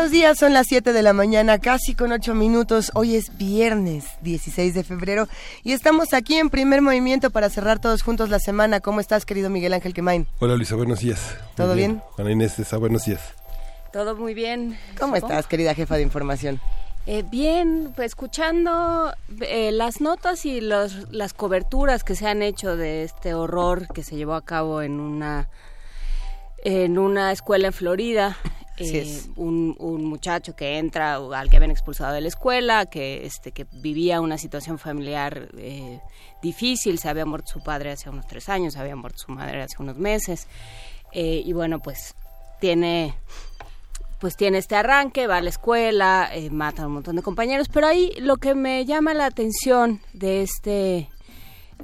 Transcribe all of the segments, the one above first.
Buenos días, son las 7 de la mañana, casi con 8 minutos. Hoy es viernes 16 de febrero y estamos aquí en primer movimiento para cerrar todos juntos la semana. ¿Cómo estás, querido Miguel Ángel Quemain? Hola, Luisa, buenos días. ¿Todo bien? Juana Inés, buenos días. Todo muy bien. ¿Cómo estás, querida jefa de información? Eh, bien, pues escuchando eh, las notas y los, las coberturas que se han hecho de este horror que se llevó a cabo en una en una escuela en Florida. Eh, un, un, muchacho que entra al que habían expulsado de la escuela, que este que vivía una situación familiar eh, difícil, se había muerto su padre hace unos tres años, se había muerto su madre hace unos meses, eh, y bueno, pues tiene pues tiene este arranque, va a la escuela, eh, mata a un montón de compañeros, pero ahí lo que me llama la atención de este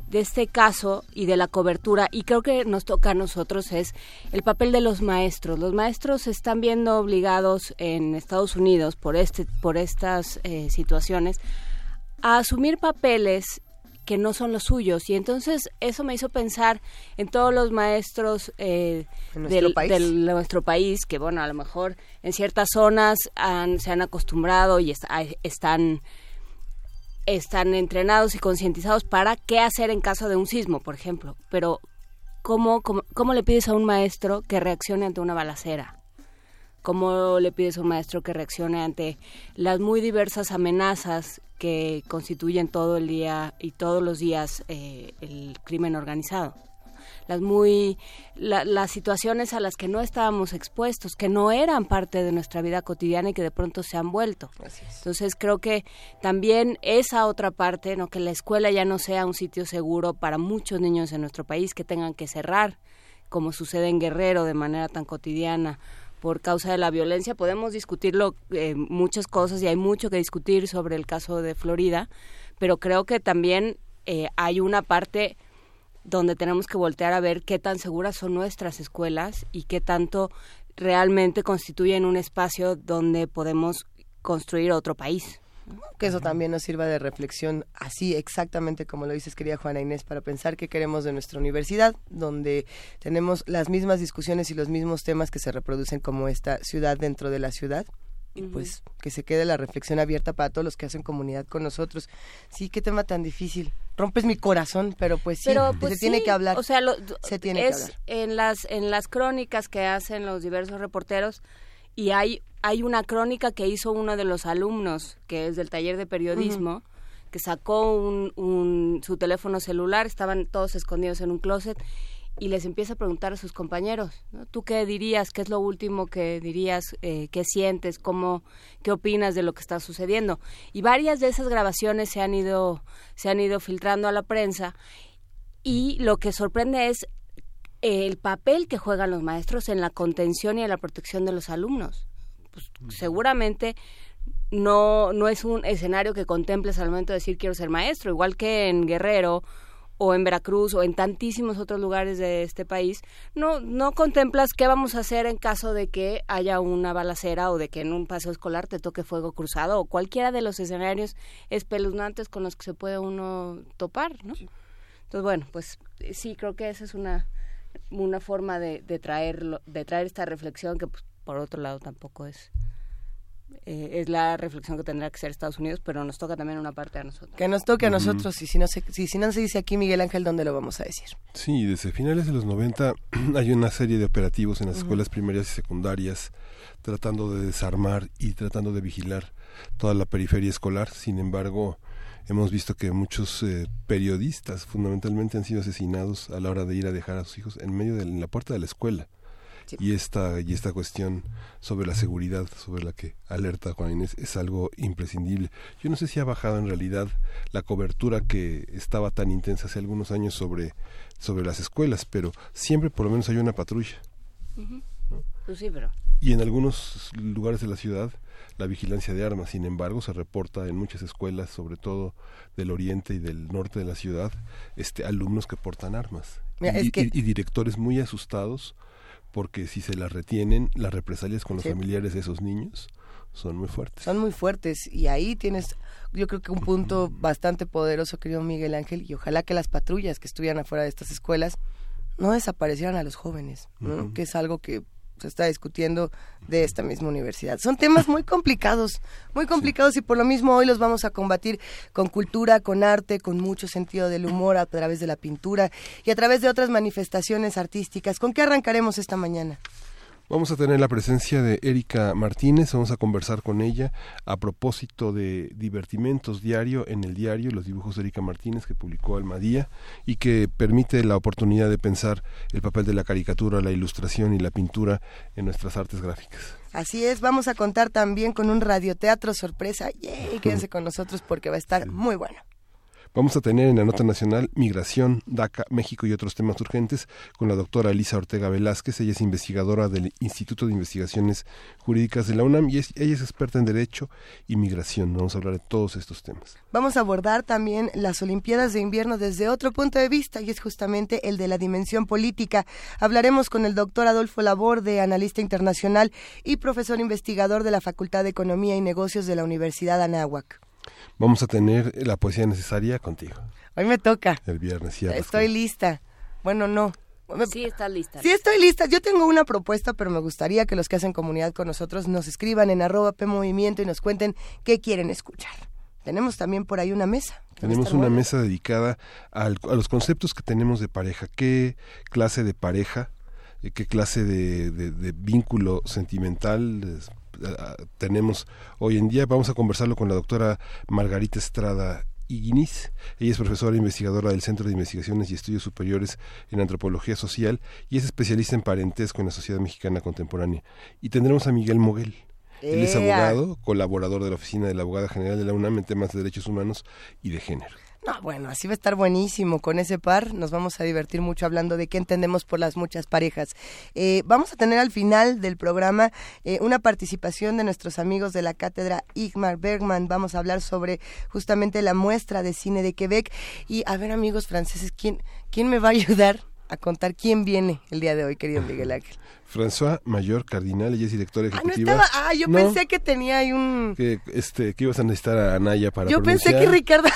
de este caso y de la cobertura y creo que nos toca a nosotros es el papel de los maestros. Los maestros se están viendo obligados en Estados Unidos por este por estas eh, situaciones a asumir papeles que no son los suyos. Y entonces eso me hizo pensar en todos los maestros eh, del, de nuestro país, que bueno, a lo mejor en ciertas zonas se han acostumbrado y están están entrenados y concientizados para qué hacer en caso de un sismo, por ejemplo. Pero, ¿cómo, cómo, cómo le pides a un maestro que reaccione ante una balacera? ¿Cómo le pides a un maestro que reaccione ante las muy diversas amenazas que constituyen todo el día y todos los días eh, el crimen organizado. Las muy las situaciones a las que no estábamos expuestos, que no eran parte de nuestra vida cotidiana y que de pronto se han vuelto. Entonces creo que también esa otra parte, no que la escuela ya no sea un sitio seguro para muchos niños en nuestro país que tengan que cerrar, como sucede en Guerrero de manera tan cotidiana por causa de la violencia. Podemos discutirlo eh, muchas cosas y hay mucho que discutir sobre el caso de Florida, pero creo que también eh, hay una parte donde tenemos que voltear a ver qué tan seguras son nuestras escuelas y qué tanto realmente constituyen un espacio donde podemos construir otro país que eso también nos sirva de reflexión, así exactamente como lo dices, querida Juana Inés, para pensar qué queremos de nuestra universidad, donde tenemos las mismas discusiones y los mismos temas que se reproducen como esta ciudad dentro de la ciudad. Y pues que se quede la reflexión abierta para todos los que hacen comunidad con nosotros. Sí, qué tema tan difícil. Rompes mi corazón, pero pues sí, pues se tiene que hablar. O sea, se tiene que hablar. En las, en las crónicas que hacen los diversos reporteros, y hay hay una crónica que hizo uno de los alumnos, que es del taller de periodismo, que sacó un, su teléfono celular, estaban todos escondidos en un closet y les empieza a preguntar a sus compañeros, ¿tú qué dirías? ¿Qué es lo último que dirías? Eh, ¿Qué sientes? ¿Cómo, ¿Qué opinas de lo que está sucediendo? Y varias de esas grabaciones se han ido, se han ido filtrando a la prensa y lo que sorprende es el papel que juegan los maestros en la contención y en la protección de los alumnos pues seguramente no, no es un escenario que contemples al momento de decir quiero ser maestro, igual que en Guerrero o en Veracruz o en tantísimos otros lugares de este país, no, no contemplas qué vamos a hacer en caso de que haya una balacera o de que en un paseo escolar te toque fuego cruzado o cualquiera de los escenarios espeluznantes con los que se puede uno topar, ¿no? Entonces, bueno, pues sí, creo que esa es una, una forma de, de, traer, de traer esta reflexión que pues, por otro lado tampoco es eh, es la reflexión que tendrá que ser Estados Unidos, pero nos toca también una parte a nosotros. Que nos toque a nosotros, y si no, se, si, si no se dice aquí Miguel Ángel, ¿dónde lo vamos a decir? Sí, desde finales de los 90 hay una serie de operativos en las escuelas primarias y secundarias tratando de desarmar y tratando de vigilar toda la periferia escolar. Sin embargo, hemos visto que muchos eh, periodistas fundamentalmente han sido asesinados a la hora de ir a dejar a sus hijos en medio de la puerta de la escuela y esta y esta cuestión sobre la seguridad sobre la que alerta Juan Inés es algo imprescindible. Yo no sé si ha bajado en realidad la cobertura que estaba tan intensa hace algunos años sobre sobre las escuelas pero siempre por lo menos hay una patrulla pues sí, pero... y en algunos lugares de la ciudad la vigilancia de armas. Sin embargo, se reporta en muchas escuelas, sobre todo del oriente y del norte de la ciudad, este alumnos que portan armas. Y, directores muy asustados porque si se las retienen, las represalias con los familiares de esos niños son muy fuertes. Son muy fuertes y ahí tienes, yo creo que un punto bastante poderoso, querido Miguel Ángel, y ojalá que las patrullas que estuvieran afuera de estas escuelas no desaparecieran a los jóvenes, que es algo que se está discutiendo de esta misma universidad. Son temas muy complicados, muy complicados y por lo mismo hoy los vamos a combatir con cultura, con arte, con mucho sentido del humor a través de la pintura y a través de otras manifestaciones artísticas. ¿Con qué arrancaremos esta mañana? Vamos a tener la presencia de Erika Martínez, vamos a conversar con ella a propósito de Divertimentos Diario en el diario, los dibujos de Erika Martínez que publicó Almadía y que permite la oportunidad de pensar el papel de la caricatura, la ilustración y la pintura en nuestras artes gráficas. Así es, vamos a contar también con un radioteatro sorpresa. ¡Yay! Quédense con nosotros porque va a estar muy bueno. Vamos a tener en la nota nacional Migración, DACA, México y otros temas urgentes con la doctora Elisa Ortega Velázquez. Ella es investigadora del Instituto de Investigaciones Jurídicas de la UNAM y ella es experta en Derecho y Migración. Vamos a hablar de todos estos temas. Vamos a abordar también las Olimpiadas de Invierno desde otro punto de vista y es justamente el de la dimensión política. Hablaremos con el doctor Adolfo Laborde, analista internacional y profesor investigador de la Facultad de Economía y Negocios de la Universidad Anáhuac vamos a tener la poesía necesaria contigo. Hoy me toca. El viernes, ya. Estoy lista. Bueno, no. Sí, está lista. Sí, estoy lista. Yo tengo una propuesta, pero me gustaría que los que hacen comunidad con nosotros nos escriban en arroba PMovimiento y nos cuenten qué quieren escuchar. Tenemos también por ahí una mesa. Tenemos una mesa dedicada a los conceptos que tenemos de pareja. ¿Qué clase de pareja? ¿Qué clase de, de vínculo sentimental? Tenemos hoy en día. Vamos a conversarlo con la doctora Margarita Estrada Iguiniz. Ella es profesora e investigadora del Centro de Investigaciones y Estudios Superiores en Antropología Social y es especialista en parentesco en la sociedad mexicana contemporánea. Y tendremos a Miguel Moguel. Él es abogado, colaborador de la Oficina de la Abogada General de la UNAM en temas de derechos humanos y de género. No, bueno, así va a estar buenísimo con ese par. Nos vamos a divertir mucho hablando de qué entendemos por las muchas parejas. Eh, vamos a tener al final del programa eh, una participación de nuestros amigos de la cátedra Igmar Bergman. Vamos a hablar sobre justamente la muestra de cine de Quebec. Y a ver, amigos franceses, ¿quién, quién me va a ayudar a contar quién viene el día de hoy, querido Miguel Ángel? François Mayor Cardinal, ella es directora ah, ejecutiva. Ah, yo pensé que tenía ahí un... Que, este, que ibas a necesitar a Anaya para Yo pensé que Ricardo...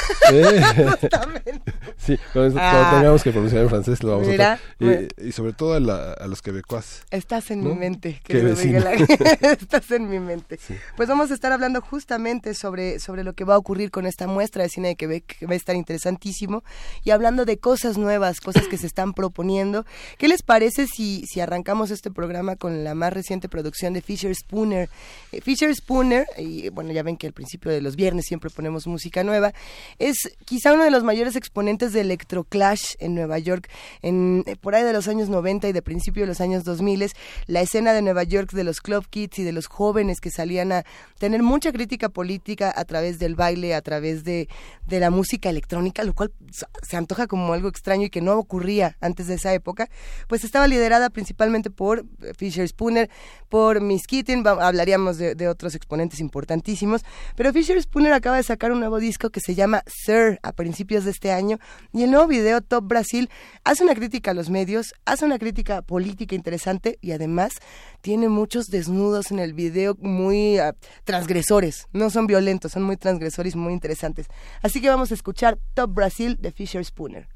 sí, cuando, ah. tengamos que pronunciar en francés lo vamos a hacer. Y, sobre todo a, los quebecuas. Estás en mi mente, querido Miguel Ángel. Estás en mi mente. Pues vamos a estar hablando justamente sobre, sobre lo que va a ocurrir con esta muestra de cine de Quebec, que va a estar interesantísimo, y hablando de cosas nuevas, cosas que se están proponiendo. ¿Qué les parece si, si arrancamos este programa con la más reciente producción de Fisher Spooner. Eh, Fisher Spooner, y bueno, ya ven que al principio de los viernes siempre ponemos música nueva, es quizá uno de los mayores exponentes de electroclash en Nueva York, en, eh, por ahí de los años 90 y de principio de los años 2000, la escena de Nueva York de los club kids y de los jóvenes que salían a tener mucha crítica política a través del baile, a través de, de la música electrónica, lo cual se antoja como algo extraño y que no ocurría antes de esa época, pues estaba liderada principalmente por Fisher Spooner, por Miss Keating, hablaríamos de, otros exponentes importantísimos, pero Fisher Spooner acaba de sacar un nuevo disco que se llama Sir a principios de este año y el nuevo video Top Brasil hace una crítica a los medios, hace una crítica política interesante y además tiene muchos desnudos en el video muy ah, transgresores, no son violentos, son muy transgresores, muy interesantes. Así que vamos a escuchar Top Brasil de Fisher Spooner.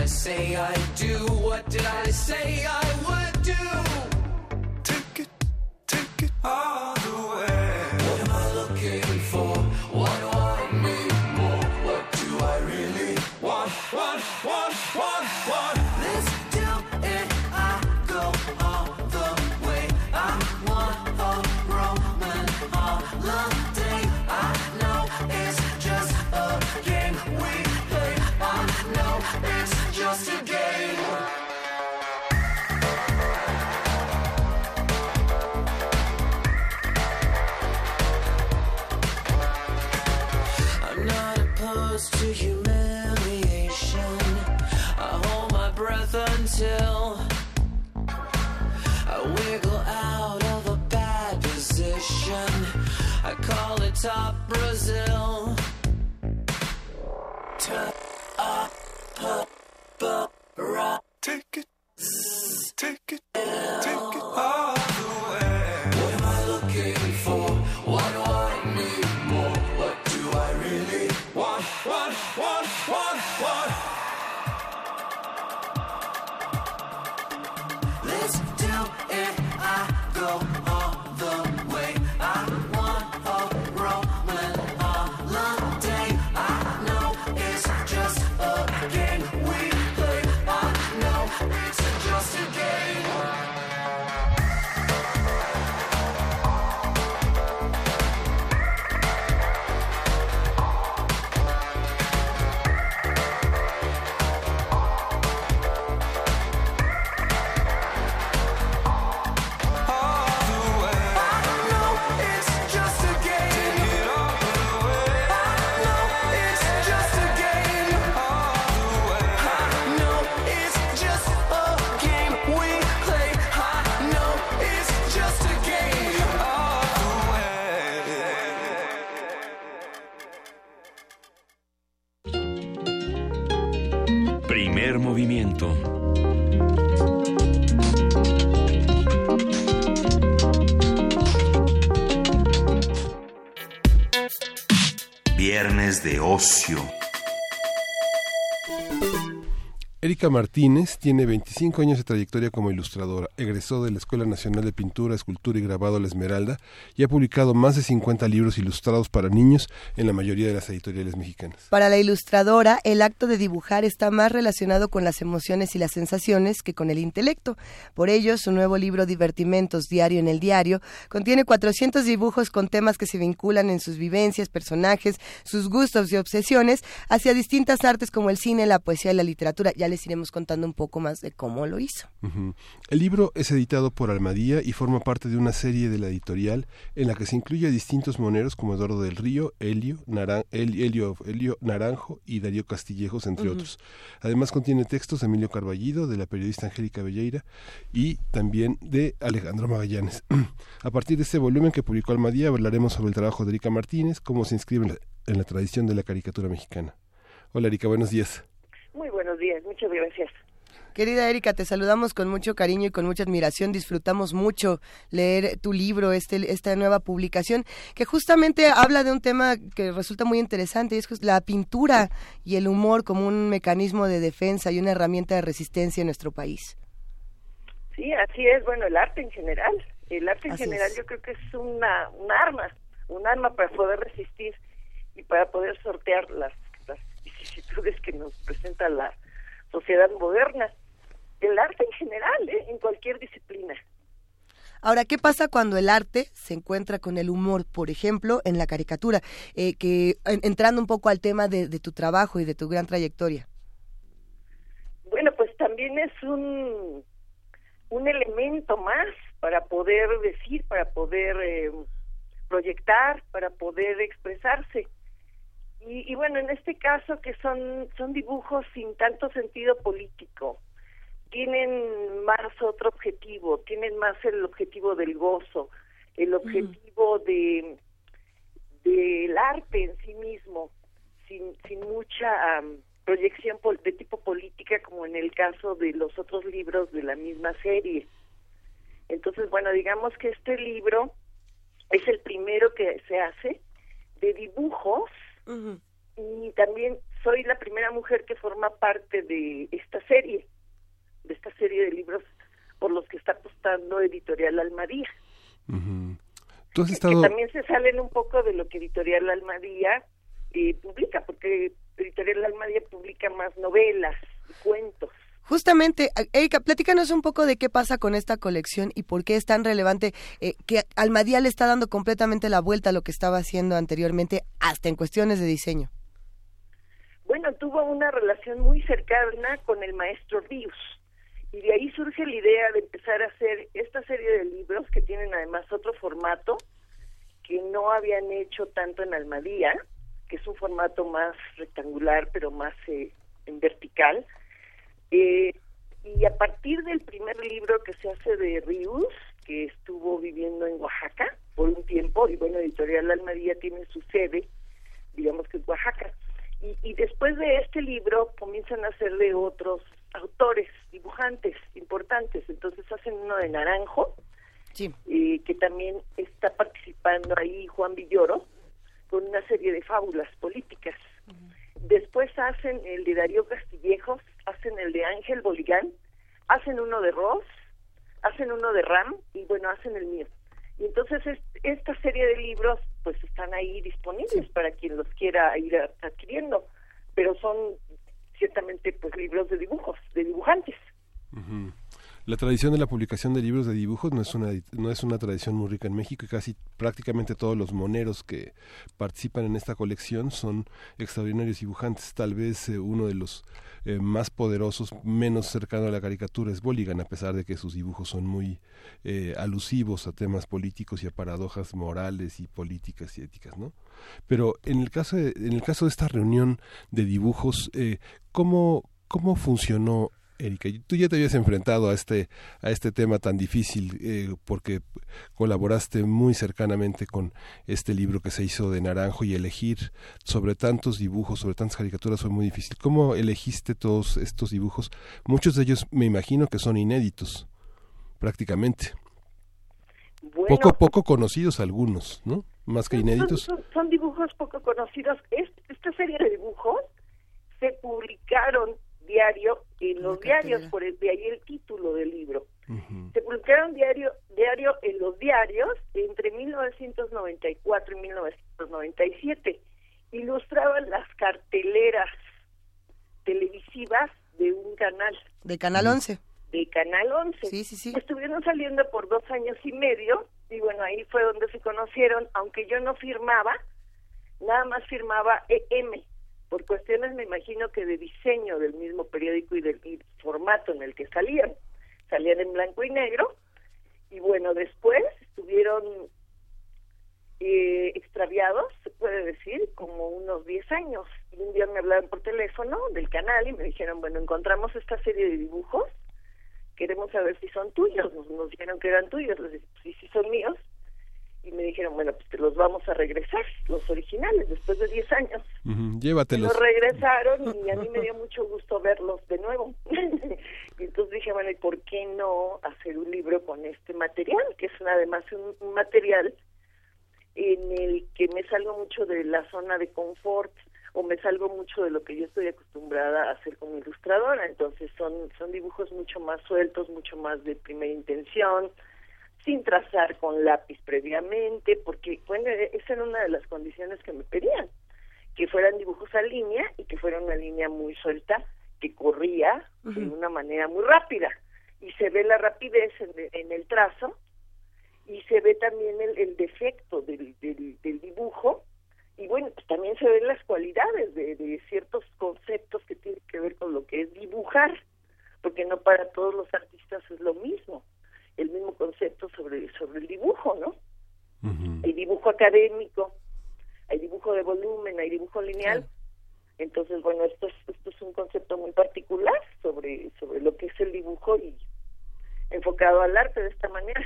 I say I'd do? What did I say I would do? Take it, take it all the way. Till I wiggle out of a bad position. I call it top Brazil. Top up. Take it, take it, take it all De ocio. Erika Martínez tiene 25 años de trayectoria como ilustradora. Egresó de la Escuela Nacional de Pintura, Escultura y Grabado La Esmeralda y ha publicado más de 50 libros ilustrados para niños en la mayoría de las editoriales mexicanas. Para la ilustradora, el acto de dibujar está más relacionado con las emociones y las sensaciones que con el intelecto. Por ello, su nuevo libro Divertimentos, Diario en el Diario, contiene 400 dibujos con temas que se vinculan en sus vivencias, personajes, sus gustos y obsesiones hacia distintas artes como el cine, la poesía y la literatura. Ya les iremos contando un poco más de cómo lo hizo. El libro es editado por Almadía y forma parte de una serie de la editorial en la que se incluye a distintos moneros como Eduardo del Río, Helio, Naran- El- Helio, Helio Naranjo y Darío Castillejos, entre otros. Además contiene textos de Emilio Carballido, de la periodista Angélica Belleira y también de Alejandro Magallanes. a partir de este volumen que publicó Almadía hablaremos sobre el trabajo de Erika Martínez, cómo se inscribe en la, en la tradición de la caricatura mexicana. Hola Erika, buenos días. Muy buenos días, muchas gracias. Querida Erika, te saludamos con mucho cariño y con mucha admiración. Disfrutamos mucho leer tu libro, este, esta nueva publicación, que justamente habla de un tema que resulta muy interesante, y es la pintura y el humor como un mecanismo de defensa y una herramienta de resistencia en nuestro país. Sí, así es, bueno, el arte en general. El arte en Así general es. yo creo que es una, un arma, un arma para poder resistir y para poder sortear las vicisitudes que nos presenta la sociedad moderna. El arte en general, ¿eh? en cualquier disciplina. Ahora, ¿qué pasa cuando el arte se encuentra con el humor, por ejemplo, en la caricatura? Eh, que en- entrando un poco al tema de, de tu trabajo y de tu gran trayectoria. Bueno, pues también es un, un elemento más para poder decir, para poder eh, proyectar, para poder expresarse. Y, y bueno, en este caso que son, son dibujos sin tanto sentido político, tienen más otro objetivo, tienen más el objetivo del gozo, el objetivo de del arte en sí mismo, sin, sin mucha am, proyección pol- de tipo política como en el caso de los otros libros de la misma serie. Entonces, bueno, digamos que este libro es el primero que se hace de dibujos y también soy la primera mujer que forma parte de esta serie, de esta serie de libros por los que está apostando Editorial Almadía, Ujú. Tú has que estado... también se salen un poco de lo que Editorial Almadía eh, publica, porque Editorial Almadía publica más novelas y cuentos. Justamente, Erika, platícanos un poco de qué pasa con esta colección y por qué es tan relevante eh, que Almadía le está dando completamente la vuelta a lo que estaba haciendo anteriormente, hasta en cuestiones de diseño. Bueno, tuvo una relación muy cercana con el maestro Rius y de ahí surge la idea de empezar a hacer esta serie de libros que tienen además otro formato que no habían hecho tanto en Almadía, que es un formato más rectangular pero más eh, en vertical. Eh, Y a partir del primer libro que se hace de Rius, que estuvo viviendo en Oaxaca por un tiempo, y bueno, Editorial Almadía tiene su sede, digamos que en Oaxaca. Y, y después de este libro comienzan a hacer de otros autores, dibujantes importantes. Entonces hacen uno de Naranjo, Sí. eh, que también está participando ahí Juan Villoro, con una serie de fábulas políticas. Después hacen el de Darío Castillejos, hacen el de Ángel Boligán, hacen uno de Ross, hacen uno de Ram y bueno, hacen el mío. Y entonces es- esta serie de libros pues están ahí disponibles para quien los quiera ir adquiriendo, pero son ciertamente pues libros de dibujos, de dibujantes. La tradición de la publicación de libros de dibujos no es una no es una tradición muy rica en México y casi prácticamente todos los moneros que participan en esta colección son extraordinarios dibujantes. Tal vez eh, uno de los eh, más poderosos, menos cercano a la caricatura es Bolligan, a pesar de que sus dibujos son muy eh, alusivos a temas políticos y a paradojas morales y políticas y éticas, ¿no? Pero en el caso de, en el caso de esta reunión de dibujos, ¿cómo, ¿cómo funcionó Erika, tú ya te habías enfrentado a este a este tema tan difícil eh, porque colaboraste muy cercanamente con este libro que se hizo de Naranjo y elegir sobre tantos dibujos, sobre tantas caricaturas fue muy difícil. ¿Cómo elegiste todos estos dibujos? Muchos de ellos me imagino que son inéditos, prácticamente. Bueno, Poco poco conocidos algunos, ¿no? Más que inéditos. Son, son dibujos poco conocidos. Es- esta serie de dibujos se publicaron diario en los diarios, por el, de ahí el título del libro. Se publicaron diario, diario en los diarios entre 1994 y 1997. Ilustraban las carteleras televisivas de un canal, De Canal 11. de Canal 11. Sí, sí, sí. Estuvieron saliendo por dos años y medio y bueno, ahí fue donde se conocieron, aunque yo no firmaba, nada más firmaba EM, por cuestiones me imagino que de diseño del mismo periódico y del formato en el que salían. Salían en blanco y negro y bueno, después estuvieron eh, extraviados, se puede decir, como unos 10 años. Y un día me hablaron por teléfono del canal y me dijeron, bueno, encontramos esta serie de dibujos queremos saber si son tuyos. Nos, nos dijeron que eran tuyos, dije, sí, sí son míos. Y me dijeron, bueno, pues te los vamos a regresar, los originales, después de 10 años. Llévatelos. los regresaron y a mí me dio mucho gusto verlos de nuevo. y entonces dije, bueno, ¿y por qué no hacer un libro con este material? Que es además un, un material en el que me salgo mucho de la zona de confort o me salgo mucho de lo que yo estoy acostumbrada a hacer como ilustradora. Entonces son, son dibujos mucho más sueltos, mucho más de primera intención, sin trazar con lápiz previamente, porque bueno, esa era una de las condiciones que me pedían, que fueran dibujos a línea y que fuera una línea muy suelta, que corría de una manera muy rápida. Y se ve la rapidez en, en el trazo y se ve también el, el defecto del, del, del dibujo. Y bueno, pues también se ven las cualidades de, de ciertos conceptos que tienen que ver con lo que es dibujar, porque no para todos los artistas es lo mismo, el mismo concepto sobre, sobre el dibujo, ¿no? Hay dibujo académico, hay dibujo de volumen, hay dibujo lineal. Entonces, bueno, esto es, esto es un concepto muy particular sobre, sobre lo que es el dibujo y enfocado al arte de esta manera.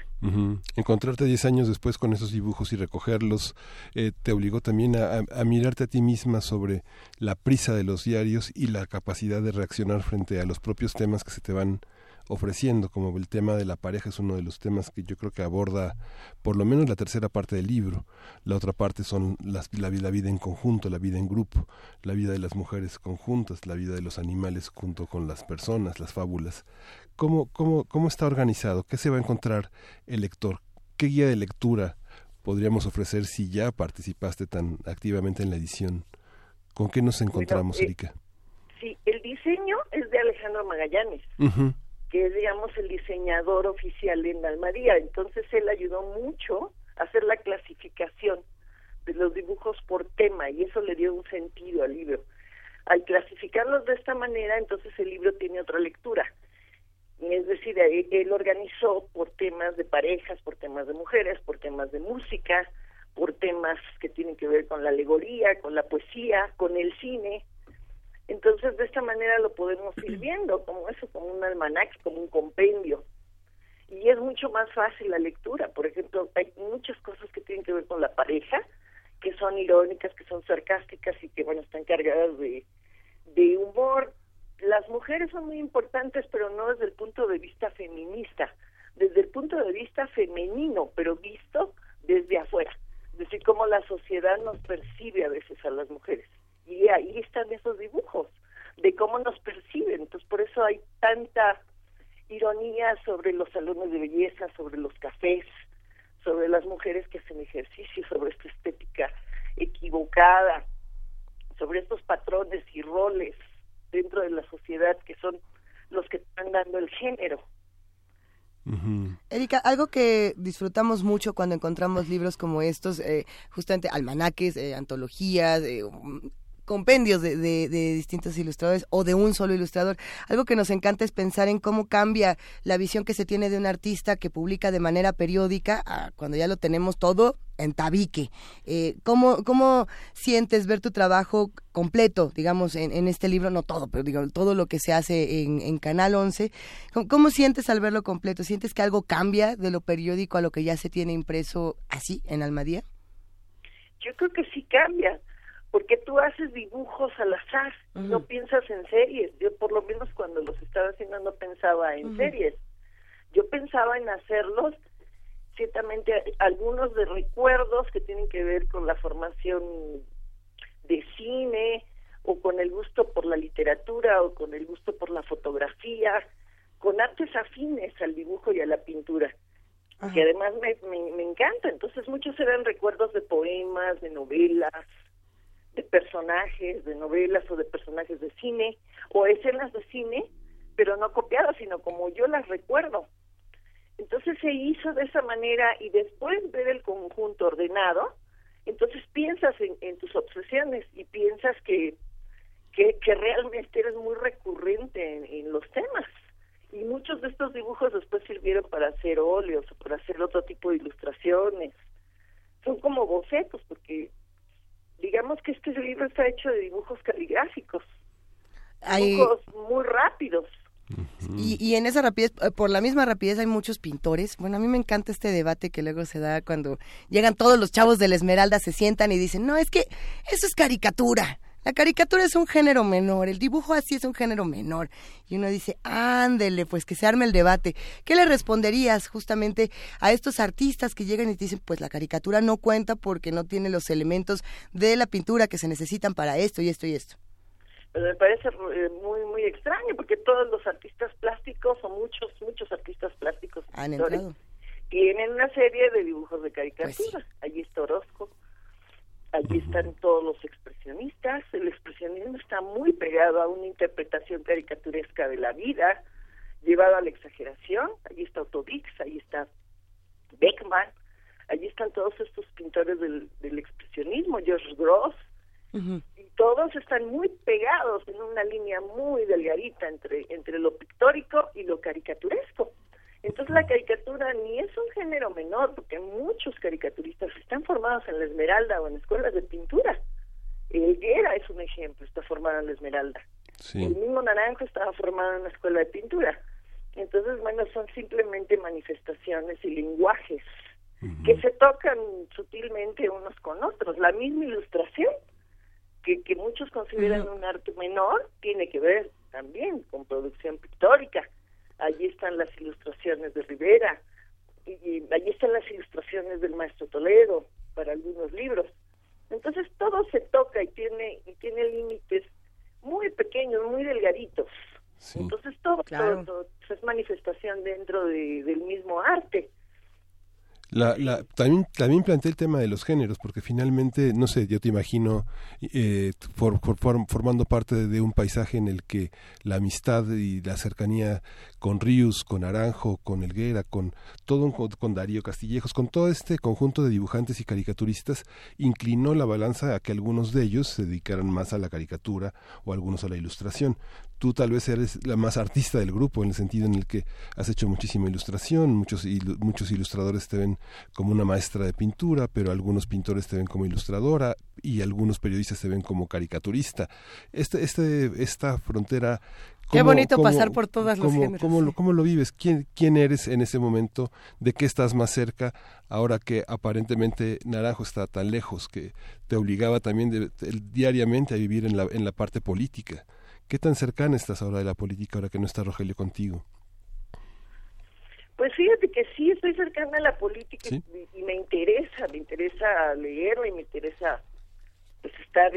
Encontrarte 10 años después con esos dibujos y recogerlos eh, te obligó también a, a- a mirarte a ti misma sobre la prisa de los diarios y la capacidad de reaccionar frente a los propios temas que se te van ofreciendo, como el tema de la pareja es uno de los temas que yo creo que aborda por lo menos la tercera parte del libro. La otra parte son las, la, la vida en conjunto, la vida en grupo, la vida de las mujeres conjuntas, la vida de los animales junto con las personas, las fábulas. ¿Cómo, cómo, cómo está organizado? ¿Qué se va a encontrar el lector? ¿Qué guía de lectura podríamos ofrecer si ya participaste tan activamente en la edición? ¿Con qué nos encontramos, eh, Erika? Sí, el diseño es de Alejandro Magallanes. Es, digamos, el diseñador oficial en Almadía. Entonces, él ayudó mucho a hacer la clasificación de los dibujos por tema y eso le dio un sentido al libro. Al clasificarlos de esta manera, entonces el libro tiene otra lectura. Es decir, él, él organizó por temas de parejas, por temas de mujeres, por temas de música, por temas que tienen que ver con la alegoría, con la poesía, con el cine. Entonces, de esta manera lo podemos ir viendo, como eso, como un almanaque, como un compendio. Y es mucho más fácil la lectura. Por ejemplo, hay muchas cosas que tienen que ver con la pareja, que son irónicas, que son sarcásticas y que, bueno, están cargadas de, de humor. Las mujeres son muy importantes, pero no desde el punto de vista feminista, desde el punto de vista femenino, pero visto desde afuera. Es decir, cómo la sociedad nos percibe a veces a las mujeres. Y ahí están esos dibujos, de cómo nos perciben. Entonces, por eso hay tanta ironía sobre los salones de belleza, sobre los cafés, sobre las mujeres que hacen ejercicio, sobre esta estética equivocada, sobre estos patrones y roles dentro de la sociedad que son los que están dando el género. Erika, algo que disfrutamos mucho cuando encontramos libros como estos, eh, justamente almanaques, eh, antologías, eh, compendios de, de, distintos ilustradores o de un solo ilustrador. Algo que nos encanta es pensar en cómo cambia la visión que se tiene de un artista que publica de manera periódica a cuando ya lo tenemos todo en tabique. Eh, ¿cómo, ¿Cómo sientes ver tu trabajo completo, digamos, en, en, este libro? No todo, pero digo, todo lo que se hace en, en Canal 11. ¿Cómo, ¿Cómo, sientes al verlo completo? ¿Sientes que algo cambia de lo periódico a lo que ya se tiene impreso así en Almadía? Yo creo que sí cambia porque tú haces dibujos al azar, uh -huh. no piensas en series. Yo por lo menos cuando los estaba haciendo no pensaba en uh -huh. series. Yo pensaba en hacerlos ciertamente algunos de recuerdos que tienen que ver con la formación de cine o con el gusto por la literatura o con el gusto por la fotografía, con artes afines al dibujo y a la pintura. Ajá. que además me, me, me encanta. Entonces muchos eran recuerdos de poemas, de novelas, de personajes, de novelas o de personajes de cine, o escenas de cine, pero no copiadas, sino como yo las recuerdo. Entonces se hizo de esa manera y después ver el conjunto ordenado, entonces piensas en, tus obsesiones y piensas que, que, que realmente eres muy recurrente en, en, los temas. Y muchos de estos dibujos después sirvieron para hacer óleos o para hacer otro tipo de ilustraciones. Son como bocetos, porque digamos que este libro está hecho de dibujos caligráficos, hay... dibujos muy rápidos. Y, y, en esa rapidez, eh, por la misma rapidez hay muchos pintores. Bueno, a mí me encanta este debate que luego se da cuando llegan todos los chavos de la Esmeralda, se sientan y dicen, no, es que eso es caricatura. La caricatura es un género menor, el dibujo así es un género menor. Y uno dice, ándele, pues que se arme el debate. ¿Qué le responderías justamente a estos artistas que llegan y te dicen, pues la caricatura no cuenta porque no tiene los elementos de la pintura que se necesitan para esto y esto y esto? Pues me parece eh, muy, muy extraño porque todos los artistas plásticos o muchos, muchos artistas plásticos Han entrado. tienen una serie de dibujos de caricatura. Pues sí. Allí está Orozco, allí están todos los expresionistas, el expresionismo está muy pegado a una interpretación caricaturesca de la vida, llevado a la exageración, allí está Otodix, allí está Beckman, allí están todos estos pintores del, del expresionismo, George Gross, uh -huh. y todos están muy pegados en una línea muy delgadita entre, entre lo pictórico y lo caricaturesco. Entonces la caricatura ni es un género menor, porque muchos caricaturistas están formados en la Esmeralda o en escuelas de pintura. Helguera es un ejemplo, está formado en la Esmeralda. Sí. El mismo Naranjo estaba formado en una escuela de pintura. Entonces, bueno, son simplemente manifestaciones y lenguajes uh -huh. que se tocan sutilmente unos con otros. La misma ilustración, que, que muchos consideran uh -huh. un arte menor, tiene que ver también con producción pictórica allí están las ilustraciones de Rivera, y, y allí están las ilustraciones del maestro Toledo para algunos libros. Entonces todo se toca y tiene, y tiene límites muy pequeños, muy delgaditos. Sí. Entonces todo, claro. todo, todo, es manifestación dentro de, del mismo arte. La, la, también, también planteé el tema de los géneros, porque finalmente, no sé, yo te imagino eh, for, for, formando parte de un paisaje en el que la amistad y la cercanía con Rius, con Aranjo, con Elguera, con todo con Darío Castillejos, con todo este conjunto de dibujantes y caricaturistas, inclinó la balanza a que algunos de ellos se dedicaran más a la caricatura o algunos a la ilustración. Tú tal vez eres la más artista del grupo en el sentido en el que has hecho muchísima ilustración, muchos, muchos ilustradores te ven como una maestra de pintura, pero algunos pintores te ven como ilustradora y algunos periodistas te ven como caricaturista. Este, este, esta frontera Qué bonito pasar por todas géneros. Cómo, lo, ¿Cómo lo vives? ¿Quién, ¿Quién eres en ese momento? ¿De qué estás más cerca ahora que aparentemente Naranjo está tan lejos que te obligaba también diariamente a vivir en la, en la parte política? ¿Qué tan cercana estás ahora de la política ahora que no está Rogelio contigo? Pues fíjate que sí estoy cercana a la política y, me interesa, me interesa leerlo y me interesa pues, estar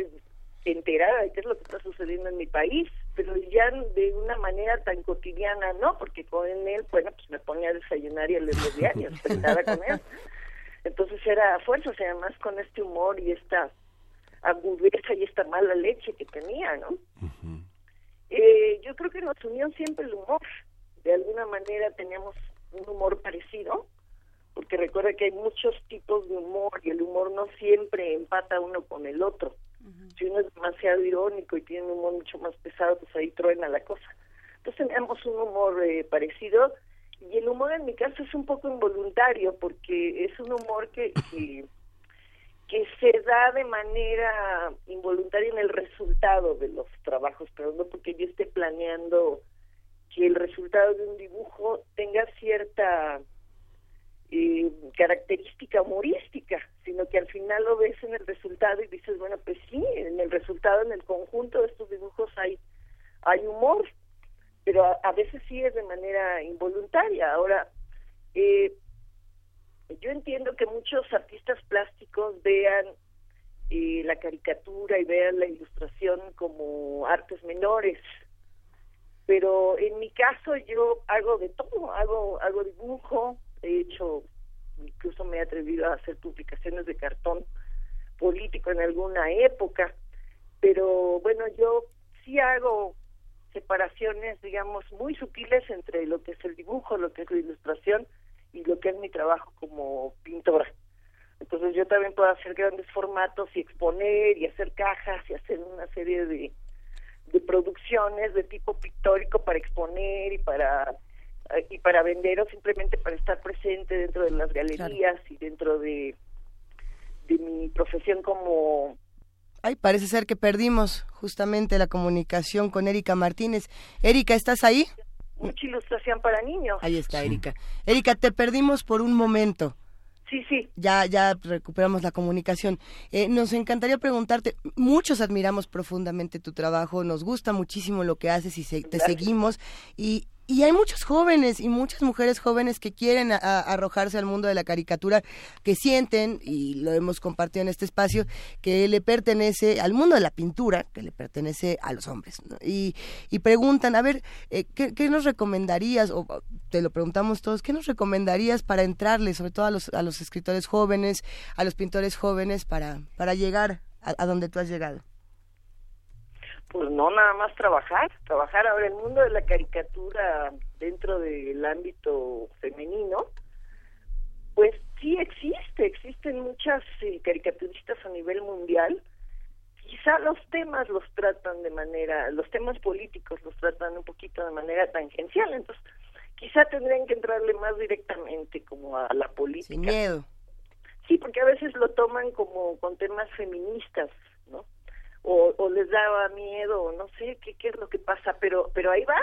enterada de qué es lo que está sucediendo en mi país pero ya de una manera tan cotidiana, ¿no? Porque con él, bueno, pues me ponía a desayunar y a leer los diarios, sentada con él. Entonces era fuerza, o sea, además con este humor y esta agudeza y esta mala leche que tenía, ¿no? Eh, yo creo que nos unió siempre el humor. De alguna manera teníamos un humor parecido, porque recuerda que hay muchos tipos de humor y el humor no siempre empata uno con el otro. Si uno es demasiado irónico y tiene un humor mucho más pesado, pues ahí truena la cosa. Entonces tenemos un humor eh, parecido y el humor en mi caso es un poco involuntario porque es un humor que, que, que se da de manera involuntaria en el resultado de los trabajos, pero no porque yo esté planeando que el resultado de un dibujo tenga cierta eh, característica humorística, sino que al final lo ves en el resultado y dices, bueno, pues sí, en el resultado, en el conjunto de estos dibujos hay, hay humor, pero a, veces sí es de manera involuntaria. Ahora, yo entiendo que muchos artistas plásticos vean eh, la caricatura y vean la ilustración como artes menores, pero en mi caso yo hago de todo, hago, hago dibujo, he hecho, incluso me he atrevido a hacer publicaciones de cartón político en alguna época, pero bueno, yo sí hago separaciones, digamos, muy sutiles entre lo que es el dibujo, lo que es la ilustración y lo que es mi trabajo como pintora. Entonces yo también puedo hacer grandes formatos y exponer y hacer cajas y hacer una serie de, de producciones de tipo pictórico para exponer y para y para vender o simplemente para estar presente dentro de las galerías y dentro de, de mi profesión como Ay, parece ser que perdimos justamente la comunicación con Erika Martínez. Erika, ¿estás ahí? Mucha ilustración para niños. Ahí está, Erika. Erika, te perdimos por un momento. Sí, sí. Ya, ya recuperamos la comunicación. Eh, nos encantaría preguntarte, muchos admiramos profundamente tu trabajo, nos gusta muchísimo lo que haces y te seguimos. Y, y hay muchos jóvenes y muchas mujeres jóvenes que quieren arrojarse al mundo de la caricatura, que sienten, y lo hemos compartido en este espacio, que le pertenece al mundo de la pintura, que le pertenece a los hombres. Y, y, preguntan, a ver, eh, ¿qué, ¿qué, nos recomendarías? O te lo preguntamos todos, ¿qué nos recomendarías para entrarle, sobre todo a los, a los escritores jóvenes, a los pintores jóvenes, para, para llegar a donde tú has llegado? Pues no nada más trabajar, trabajar ahora el mundo de la caricatura dentro del ámbito femenino, pues sí existe, existen muchas eh, caricaturistas a nivel mundial. Quizá los temas los tratan de manera, los temas políticos los tratan un poquito de manera tangencial, entonces quizá tendrían que entrarle más directamente como a la política. Sin miedo. Sí, porque a veces lo toman como con temas feministas. O, o les daba miedo o no sé qué, qué es lo que pasa, pero pero ahí va,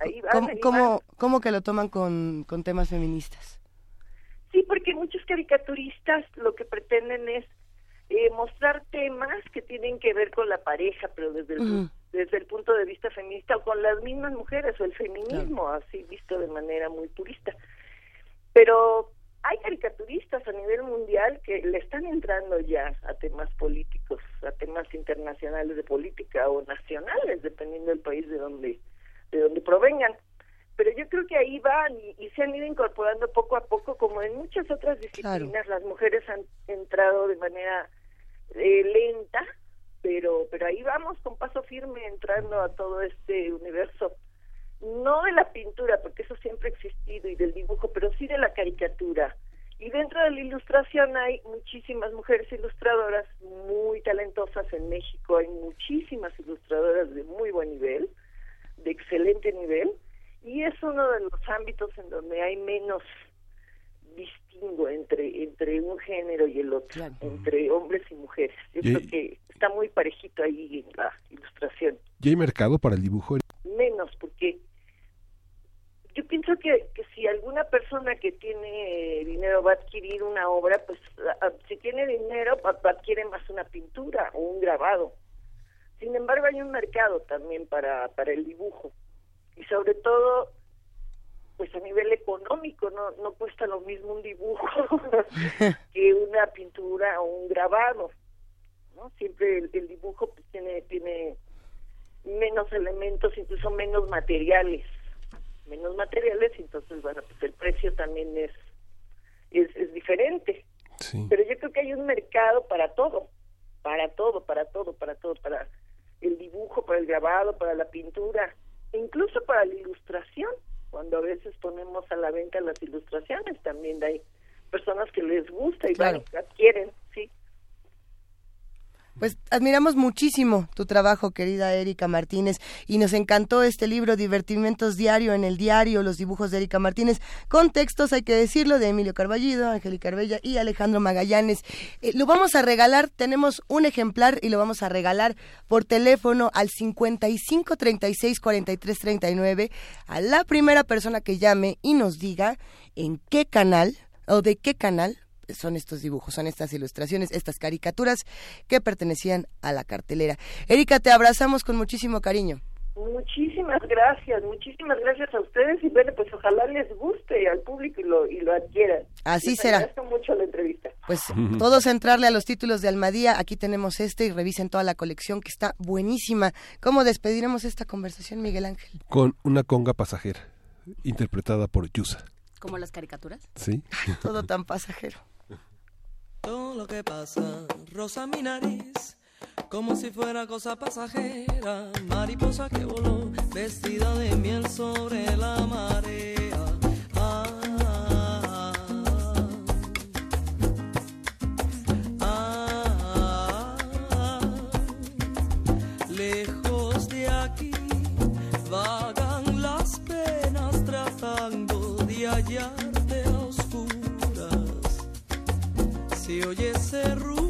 ahí va. ¿Cómo, ¿cómo, que lo toman con, con temas feministas? Sí, porque muchos caricaturistas lo que pretenden es eh, mostrar temas que tienen que ver con la pareja, pero desde el, desde el punto de vista feminista o con las mismas mujeres o el feminismo, así visto de manera muy purista. Pero hay caricaturistas a nivel mundial que le están entrando ya a temas políticos, a temas internacionales de política o nacionales, dependiendo del país de donde de donde provengan. Pero yo creo que ahí van y, se han ido incorporando poco a poco, como en muchas otras disciplinas, las mujeres han entrado de manera eh, lenta, pero pero ahí vamos con paso firme entrando a todo este universo no de la pintura, porque eso siempre ha existido, y del dibujo, pero sí de la caricatura. Y dentro de la ilustración hay muchísimas mujeres ilustradoras muy talentosas en México, hay muchísimas ilustradoras de muy buen nivel, de excelente nivel y es uno de los ámbitos en donde hay menos distingo entre entre un género y el otro, entre hombres y mujeres. Yo Y- creo que está muy parejito ahí en la ilustración. ¿Y hay mercado para el dibujo? Menos porque yo pienso que, que si alguna persona que tiene dinero va a adquirir una obra, pues a- a- si tiene dinero adquiere más una pintura o un grabado. Sin embargo, hay un mercado también para, para el dibujo. Y sobre todo, pues a nivel económico, no, no cuesta lo mismo un dibujo que una pintura o un grabado. ¿no? Siempre el, el dibujo pues, tiene, tiene menos elementos, incluso menos materiales. Menos materiales, entonces, bueno, pues el precio también es, es, es diferente. Sí. Pero yo creo que hay un mercado para todo, para todo, para todo, para todo, para el dibujo, para el grabado, para la pintura, incluso para la ilustración. Cuando a veces ponemos a la venta las ilustraciones, también hay personas que les gusta y Claro. van y adquieren, sí. Pues admiramos muchísimo tu trabajo, querida Erika Martínez, y nos encantó este libro, Divertimentos Diario en el Diario, los dibujos de Erika Martínez, con textos, hay que decirlo, de Emilio Carballido, Angélica Arbella y Alejandro Magallanes. Eh, lo vamos a regalar, tenemos un ejemplar y lo vamos a regalar por teléfono al 55 36 43 39 a la primera persona que llame y nos diga en qué canal o de qué canal son estos dibujos, son estas ilustraciones, estas caricaturas que pertenecían a la cartelera. Erika, te abrazamos con muchísimo cariño. Muchísimas gracias, muchísimas gracias a ustedes y bueno, pues ojalá les guste al público y lo, y lo adquieran. Así Les será. agradezco mucho la entrevista. Pues todos entrarle a los títulos de Almadía, aquí tenemos este y revisen toda la colección que está buenísima. ¿Cómo despediremos esta conversación, Miguel Ángel? Con una conga pasajera, interpretada por Yusa. Como las caricaturas. ¿Sí? Todo tan pasajero. Todo lo que pasa rosa mi nariz, como si fuera cosa pasajera, mariposa que voló, vestida de miel sobre la marea. Oye ese rumor,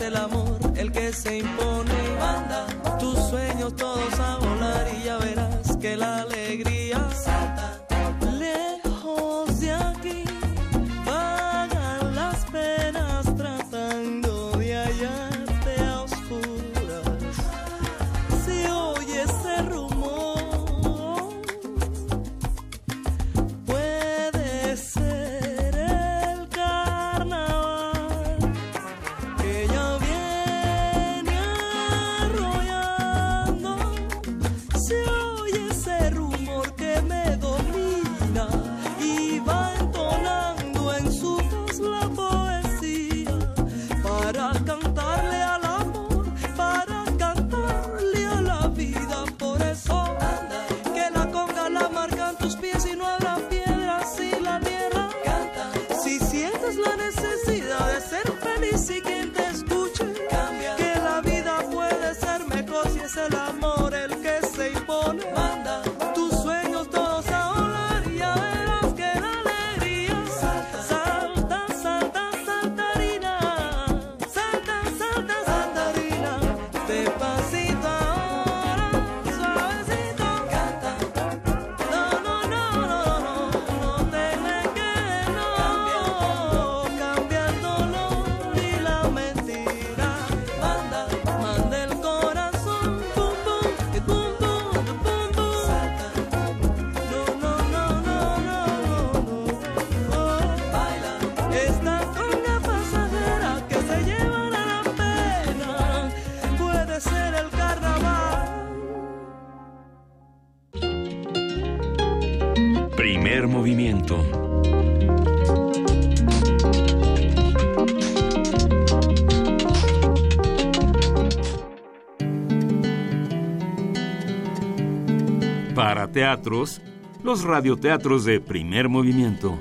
el amor el que se impone. Teatros, los radioteatros de primer movimiento.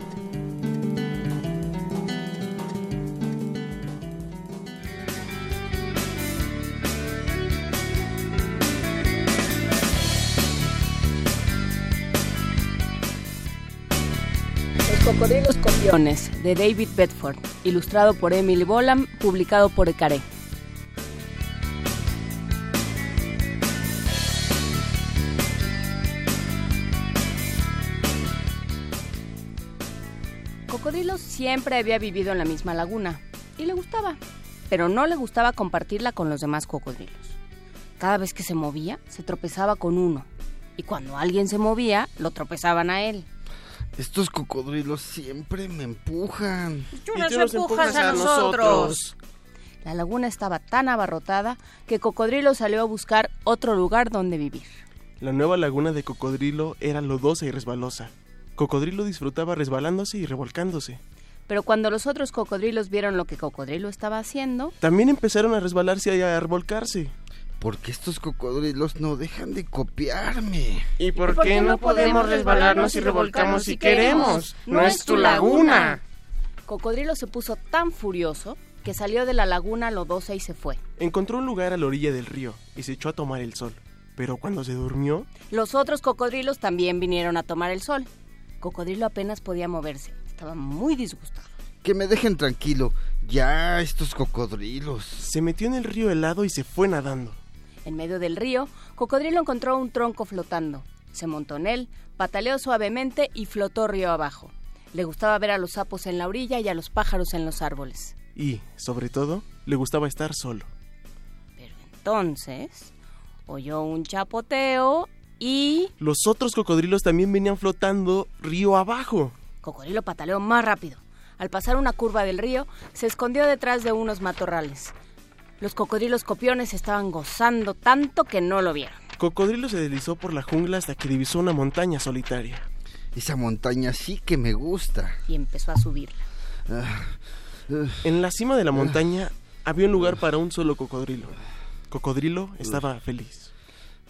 Los cocodrilos copiones de David Bedford, ilustrado por Emily Bolam, publicado por Ecaré. Siempre había vivido en la misma laguna y le gustaba, pero no le gustaba compartirla con los demás cocodrilos. Cada vez que se movía, se tropezaba con uno, y cuando alguien se movía, lo tropezaban a él. Estos cocodrilos siempre me empujan. Tú nos empujas a nosotros. La laguna estaba tan abarrotada que Cocodrilo salió a buscar otro lugar donde vivir. La nueva laguna de Cocodrilo era lodosa y resbalosa. Cocodrilo disfrutaba resbalándose y revolcándose. Pero cuando los otros cocodrilos vieron lo que Cocodrilo estaba haciendo, También empezaron a resbalarse y a revolcarse. Porque estos cocodrilos no dejan de copiarme. ¿Y por, qué, no podemos resbalarnos y revolcamos si queremos? No es tu laguna. Cocodrilo se puso tan furioso que salió de la laguna lodosa y se fue. Encontró un lugar a la orilla del río y se echó a tomar el sol. Pero cuando se durmió, Los otros cocodrilos también vinieron a tomar el sol. Cocodrilo apenas podía moverse. Estaba muy disgustado. Que me dejen tranquilo. Ya, estos cocodrilos. se metió en el río helado y se fue nadando. En medio del río, Cocodrilo encontró un tronco flotando. Se montó en él, pataleó suavemente y flotó río abajo. Le gustaba ver a los sapos en la orilla y a los pájaros en los árboles. Y, sobre todo, le gustaba estar solo. Pero entonces oyó un chapoteo y Los otros cocodrilos también venían flotando río abajo. Cocodrilo pataleó más rápido. Al pasar una curva del río, se escondió detrás de unos matorrales. Los cocodrilos copiones estaban gozando tanto que no lo vieron. Cocodrilo se deslizó por la jungla hasta que divisó una montaña solitaria. Esa montaña sí que me gusta. Y empezó a subirla. Ah, ah, En la cima de la montaña había un lugar para un solo cocodrilo. Cocodrilo estaba feliz.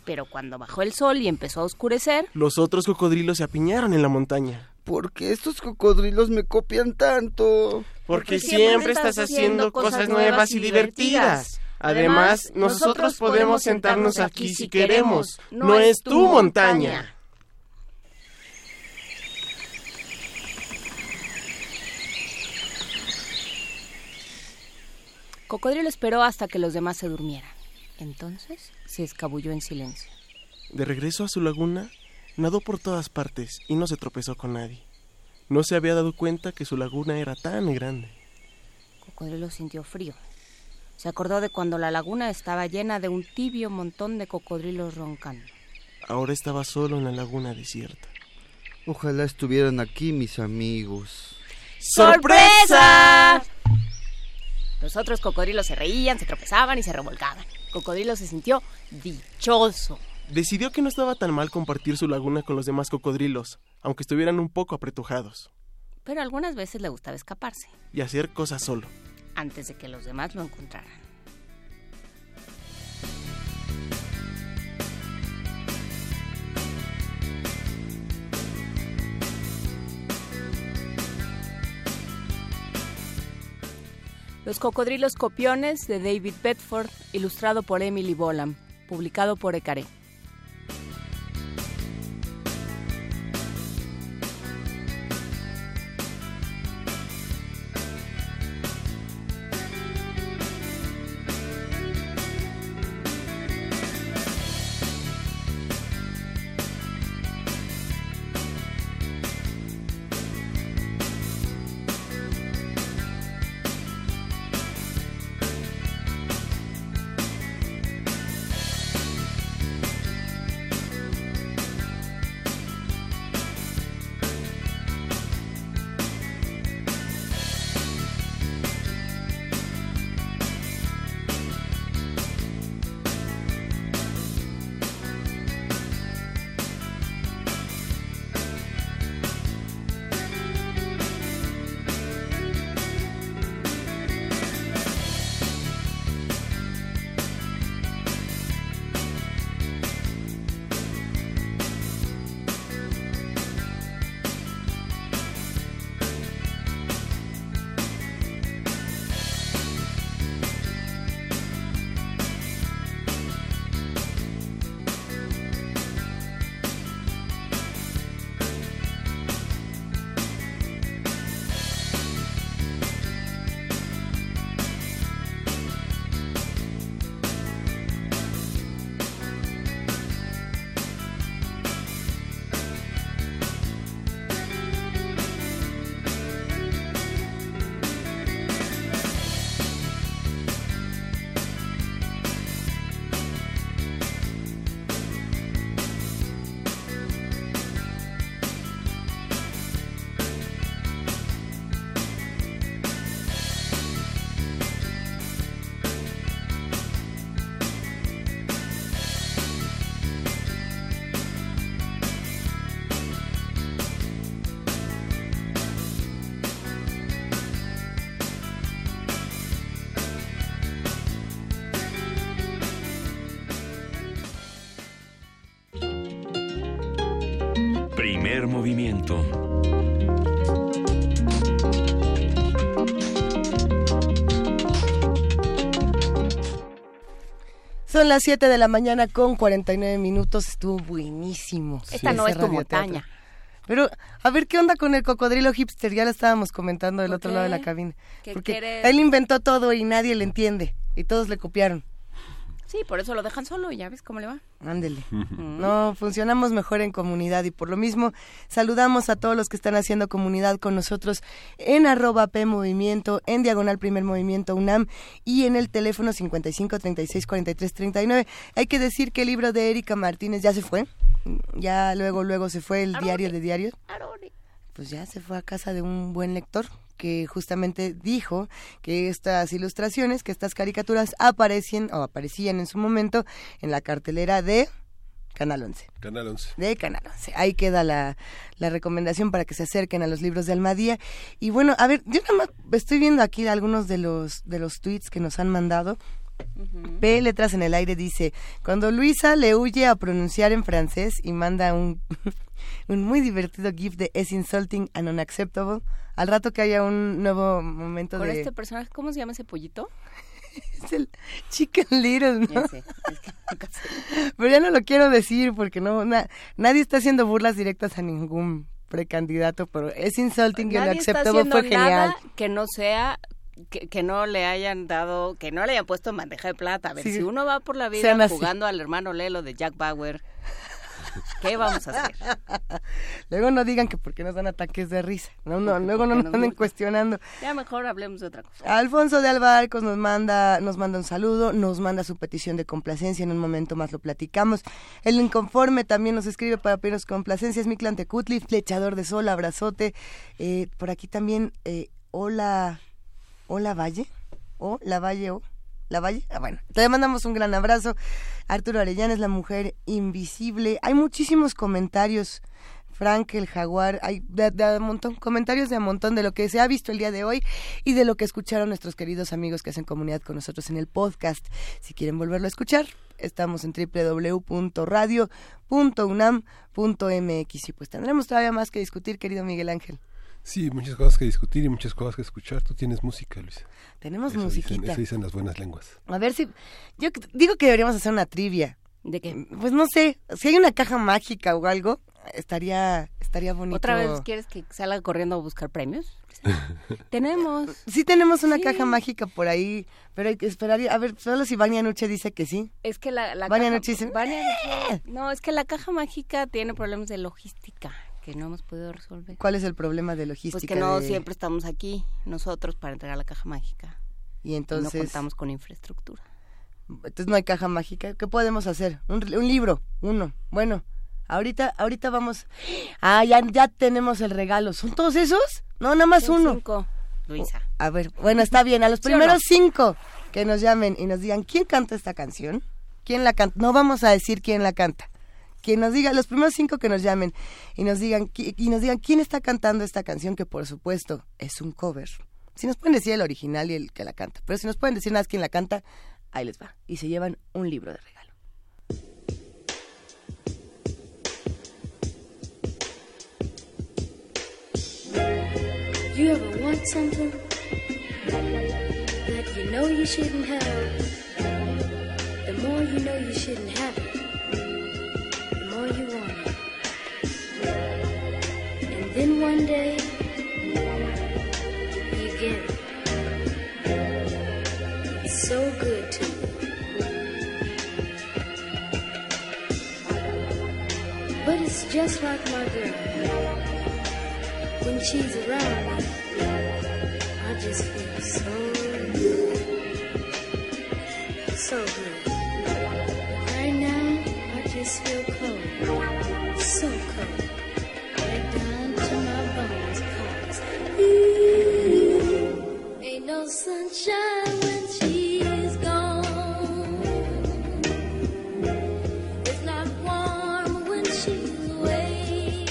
Pero cuando bajó el sol y empezó a oscurecer, Los otros cocodrilos se apiñaron en la montaña. ¿Por qué estos cocodrilos me copian tanto? Porque siempre estás haciendo cosas nuevas y divertidas. Además, nosotros podemos sentarnos aquí si queremos. No es tu montaña. Cocodrilo esperó hasta que los demás se durmieran. Entonces se escabulló en silencio. De regreso a su laguna, nadó por todas partes y no se tropezó con nadie. No se había dado cuenta que su laguna era tan grande. Cocodrilo sintió frío. Se acordó de cuando la laguna estaba llena de un tibio montón de cocodrilos roncando. Ahora estaba solo en la laguna desierta. Ojalá estuvieran aquí mis amigos. ¡Sorpresa! Los otros cocodrilos se reían, se tropezaban y se revolcaban. Cocodrilo se sintió dichoso. Decidió que no estaba tan mal compartir su laguna con los demás cocodrilos, aunque estuvieran un poco apretujados, Pero algunas veces le gustaba escaparse, y hacer cosas solo. antes de que los demás lo encontraran. Los cocodrilos copiones de David Bedford, ilustrado por Emily Bolam, publicado por Ecaré. Son las 7 de la mañana con 49 minutos. Estuvo buenísimo. Esta no es tu montaña. Pero, a ver, ¿qué onda con el cocodrilo hipster? Ya lo estábamos comentando del ¿Por otro lado de la cabina. ¿Qué Porque él inventó todo y nadie le entiende. Y todos le copiaron. Sí, por eso lo dejan solo, ya ves cómo le va. Ándele. No, funcionamos mejor en comunidad y por lo mismo saludamos a todos los que están haciendo comunidad con nosotros en arroba P Movimiento, en Diagonal Primer Movimiento UNAM y en el teléfono 55 36 43 39. Hay que decir que el libro de Erika Martínez ya se fue. Ya luego, luego se fue el diario de diarios. Pues ya se fue a casa de un buen lector que justamente dijo que estas ilustraciones, que estas caricaturas aparecen o aparecían en su momento en la cartelera de Canal 11 Canal 11. de Canal 11. Ahí queda la, la recomendación para que se acerquen a los libros de Almadía. Y bueno, a ver, yo nada más estoy viendo aquí algunos de los, de los tweets que nos han mandado. P letras en el aire dice, cuando Luisa le huye a pronunciar en francés y manda un, un muy divertido gif de es insulting and unacceptable, al rato que haya un nuevo momento de... este personaje, ¿cómo se llama ese pollito? es el Chicken Little, ¿no? Ya sé, es que nunca sé. Pero ya no lo quiero decir porque no na- nadie está haciendo burlas directas a ningún precandidato, pero es insulting y unacceptable haciendo fue genial. nada que no sea que, que no le hayan dado, que no le hayan puesto en bandeja de plata. A ver, Sí. si uno va por la vida así. jugando al hermano Lelo de Jack Bauer, ¿qué vamos a hacer? Luego no digan que porque nos dan ataques de risa. No, no, luego no nos nos anden gusta. cuestionando. Ya mejor hablemos de otra cosa. Alfonso de Albarcos nos manda, nos manda un saludo, nos manda su petición de complacencia, en un momento más lo platicamos. El inconforme también nos escribe para pedirnos complacencias, mi Tecutli, flechador de sol, abrazote. Eh, por aquí también, eh, hola, hola Valle, o la Valle, o Valle, ah, bueno, te mandamos un gran abrazo. Arturo Arellana es la mujer invisible. Hay muchísimos comentarios. Frank el jaguar, hay de, de montón, comentarios de a montón de lo que se ha visto el día de hoy y de lo que escucharon nuestros queridos amigos que hacen comunidad con nosotros en el podcast. Si quieren volverlo a escuchar, estamos en www.radio.unam.mx y pues tendremos todavía más que discutir, querido Miguel Ángel. Sí, muchas cosas que discutir y muchas cosas que escuchar. Tú tienes música, Luis. Tenemos Eso dicen, musiquita. eso dicen las buenas lenguas. A ver si yo digo que deberíamos hacer una trivia. ¿De qué? Pues no sé, si hay una caja mágica o algo, estaría estaría bonito. ¿Otra vez quieres que salga corriendo a buscar premios? Tenemos. Sí tenemos una Sí. caja mágica por ahí, pero hay que esperar. A ver, solo si Vania Nuche dice que sí. Es que la, la Vania caja- Nuche dice, "Eh". Vania Nuche- No, es que la caja mágica tiene problemas de logística que no hemos podido resolver. ¿Cuál es el problema de logística? Pues que no de- siempre estamos aquí nosotros para entregar la caja mágica. Y entonces, no contamos con infraestructura. entonces no hay caja mágica. ¿Qué podemos hacer? Un, un libro, uno. Bueno, ahorita, ahorita vamos. Ah, ya, ya tenemos el regalo. ¿Son todos esos? No, nada más uno. cinco, Luisa. A ver, bueno, está bien. A los ¿Sí o primeros no? cinco que nos llamen y nos digan quién canta esta canción, quién la canta. No vamos a decir quién la canta. Quien nos diga, los primeros cinco que nos llamen y nos digan y nos digan quién está cantando esta canción, que por supuesto es un cover. Si nos pueden decir el original y el que la canta, pero si nos pueden decir nada más quién la canta, ahí les va. Y se llevan un libro de regalo. You ever want something that you know you shouldn't have? The more you you want it. And then one day, you get it. It's so good to. But it's just like my girl when she's around, I just feel so good. So good. But right now, I just feel cold. So cold. Right down to my bones. Cause ooh, ain't no sunshine when she's gone. It's not warm when she's away.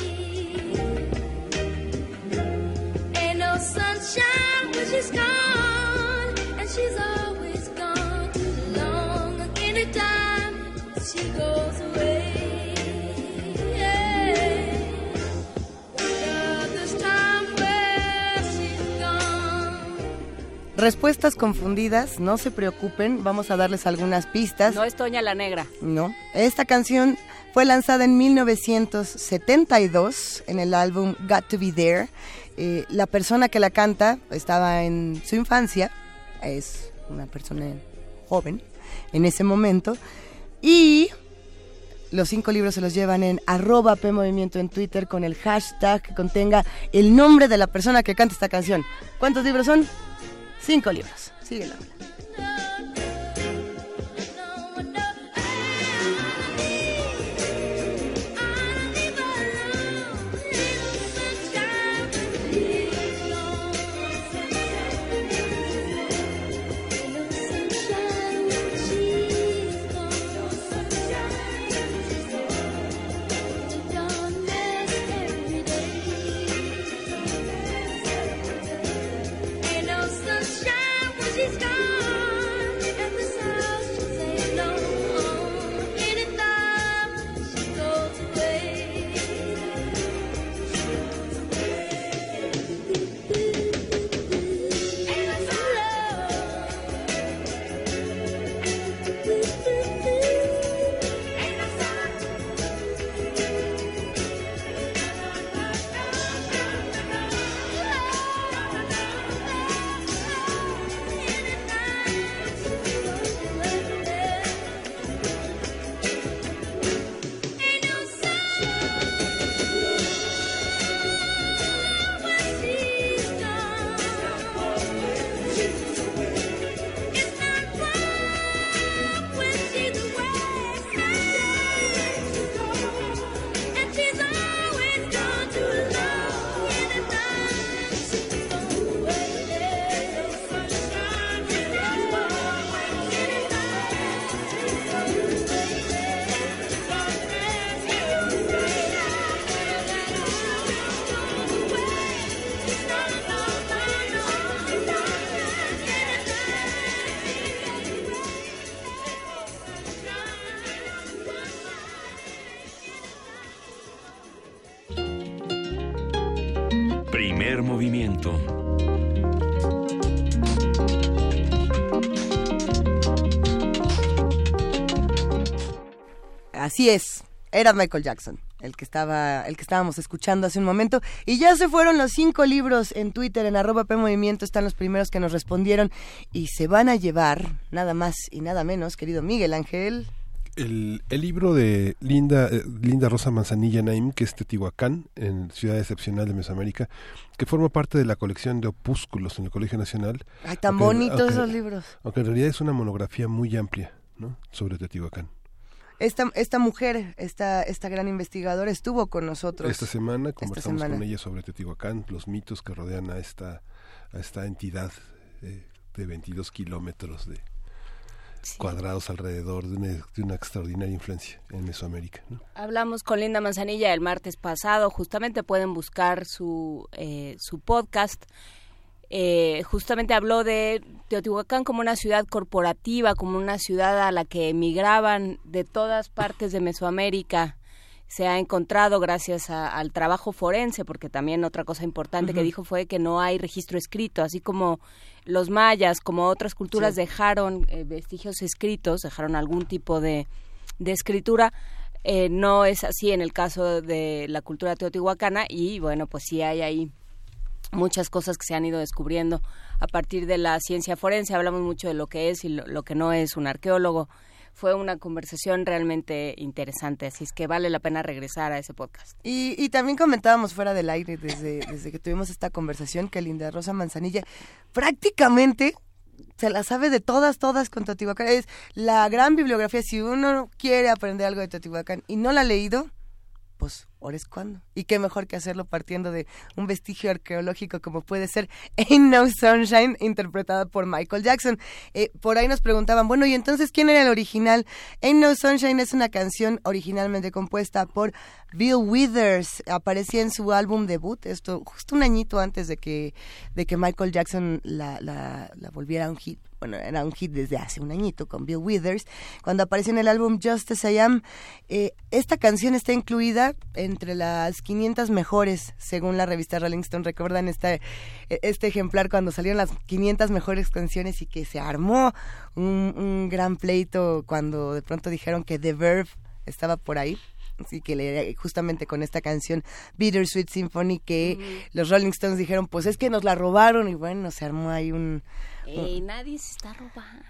Ain't no sunshine when she's gone, and she's always gone long. Anytime she goes Respuestas confundidas, no se preocupen, vamos a darles algunas pistas. No es Toña la Negra. No. Esta canción fue lanzada en 1972 en el álbum Got to Be There. Eh, la persona que la canta estaba en su infancia, es una persona joven en ese momento. Y los cinco libros se los llevan en arroba P Movimiento en Twitter con el hashtag que contenga el nombre de la persona que canta esta canción. ¿Cuántos libros son? Cinco libros. Síguela. Ain't era Michael Jackson, el que estaba, el que estábamos escuchando hace un momento. Y ya se fueron los cinco libros en Twitter, en arroba P Movimiento, están los primeros que nos respondieron. Y se van a llevar, nada más y nada menos, querido Miguel Ángel. El, el libro de Linda, eh, Linda Rosa Manzanilla Naim, que es Teotihuacán, en Ciudad Excepcional de Mesoamérica, que forma parte de la colección de opúsculos en el Colegio Nacional. Ay, tan bonitos esos libros. Aunque en realidad es una monografía muy amplia ¿no? sobre Teotihuacán. Esta, esta mujer, esta, esta gran investigadora estuvo con nosotros. Esta semana conversamos semana. con ella sobre Teotihuacán, los mitos que rodean a esta, a esta entidad eh, de 22 kilómetros de cuadrados alrededor de una, de una extraordinaria influencia en Mesoamérica. ¿no? Hablamos con Linda Manzanilla el martes pasado, justamente pueden buscar su, eh, su podcast. Eh, justamente habló de Teotihuacán como una ciudad corporativa, como una ciudad a la que emigraban de todas partes de Mesoamérica. Se ha encontrado gracias a- al trabajo forense, porque también otra cosa importante que dijo fue que no hay registro escrito, así como los mayas, como otras culturas Sí. dejaron eh, vestigios escritos, dejaron algún tipo de, de escritura. Eh, no es así en el caso de la cultura teotihuacana y bueno, pues sí hay ahí muchas cosas que se han ido descubriendo a partir de la ciencia forense. Hablamos mucho de lo que es y lo, que no es un arqueólogo. Fue una conversación realmente interesante, así es que vale la pena regresar a ese podcast. Y, y también comentábamos fuera del aire desde, desde que tuvimos esta conversación que Linda Rosa Manzanilla prácticamente se la sabe de todas, todas con Teotihuacán. Es la gran bibliografía. Si uno quiere aprender algo de Teotihuacán y no la ha leído, pues ahora es cuando. Y qué mejor que hacerlo partiendo de un vestigio arqueológico como puede ser Ain't No Sunshine, interpretada por Michael Jackson. Eh, por ahí nos preguntaban, bueno, ¿y entonces quién era el original? Ain't No Sunshine es una canción originalmente compuesta por Bill Withers. Aparecía en su álbum debut, esto justo un añito antes de que, de que Michael Jackson la, la, la volviera un hit bueno, era un hit desde hace un añito con Bill Withers, cuando apareció en el álbum Just As I Am. Eh, esta canción está incluida entre las 500 mejores, según la revista Rolling Stone. ¿Recuerdan este, este ejemplar cuando salieron las 500 mejores canciones y que se armó un, un gran pleito cuando de pronto dijeron que The Verve estaba por ahí? Así que le, justamente con esta canción Bittersweet Symphony que los Rolling Stones dijeron, pues es que nos la robaron y bueno, se armó ahí un... Ey, nadie se está robando.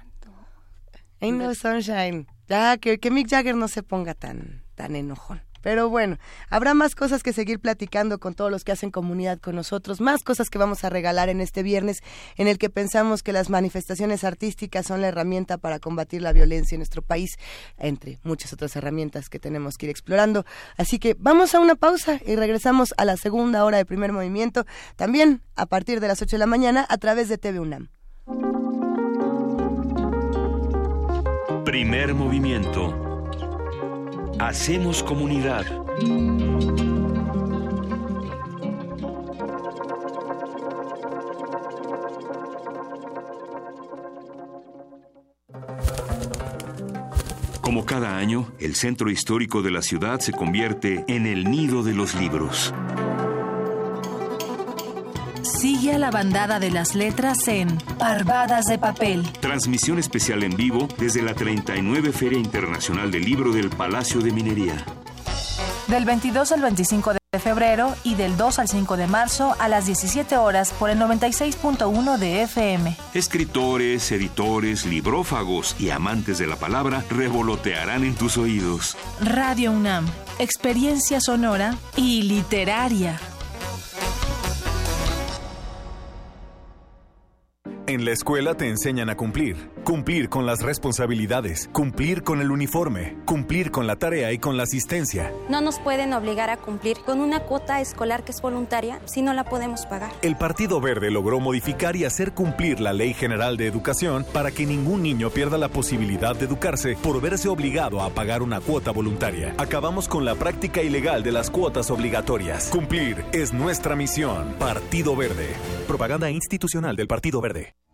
Ain't no sunshine. Ya, que, que Mick Jagger no se ponga tan, tan enojón. Pero bueno, habrá más cosas que seguir platicando con todos los que hacen comunidad con nosotros, más cosas que vamos a regalar en este viernes en el que pensamos que las manifestaciones artísticas son la herramienta para combatir la violencia en nuestro país, entre muchas otras herramientas que tenemos que ir explorando. Así que vamos a una pausa y regresamos a la segunda hora de primer movimiento, también a partir de las 8 de la mañana a través de TV UNAM. Primer movimiento. Hacemos comunidad. Como cada año, el centro histórico de la ciudad se convierte en el nido de los libros. Sigue a la bandada de las letras en Parvadas de Papel. Transmisión especial en vivo desde la 39 Feria Internacional del Libro del Palacio de Minería. Del 22 al 25 de febrero y del 2 al 5 de marzo a las 17 horas por el 96.1 de FM. Escritores, editores, librófagos y amantes de la palabra revolotearán en tus oídos. Radio UNAM, experiencia sonora y literaria. En la escuela te enseñan a cumplir. Cumplir con las responsabilidades, cumplir con el uniforme, cumplir con la tarea y con la asistencia. No nos pueden obligar a cumplir con una cuota escolar que es voluntaria si no la podemos pagar. El Partido Verde logró modificar y hacer cumplir la Ley General de Educación para que ningún niño pierda la posibilidad de educarse por verse obligado a pagar una cuota voluntaria. Acabamos con la práctica ilegal de las cuotas obligatorias. Cumplir es nuestra misión. Partido Verde. Propaganda institucional del Partido Verde.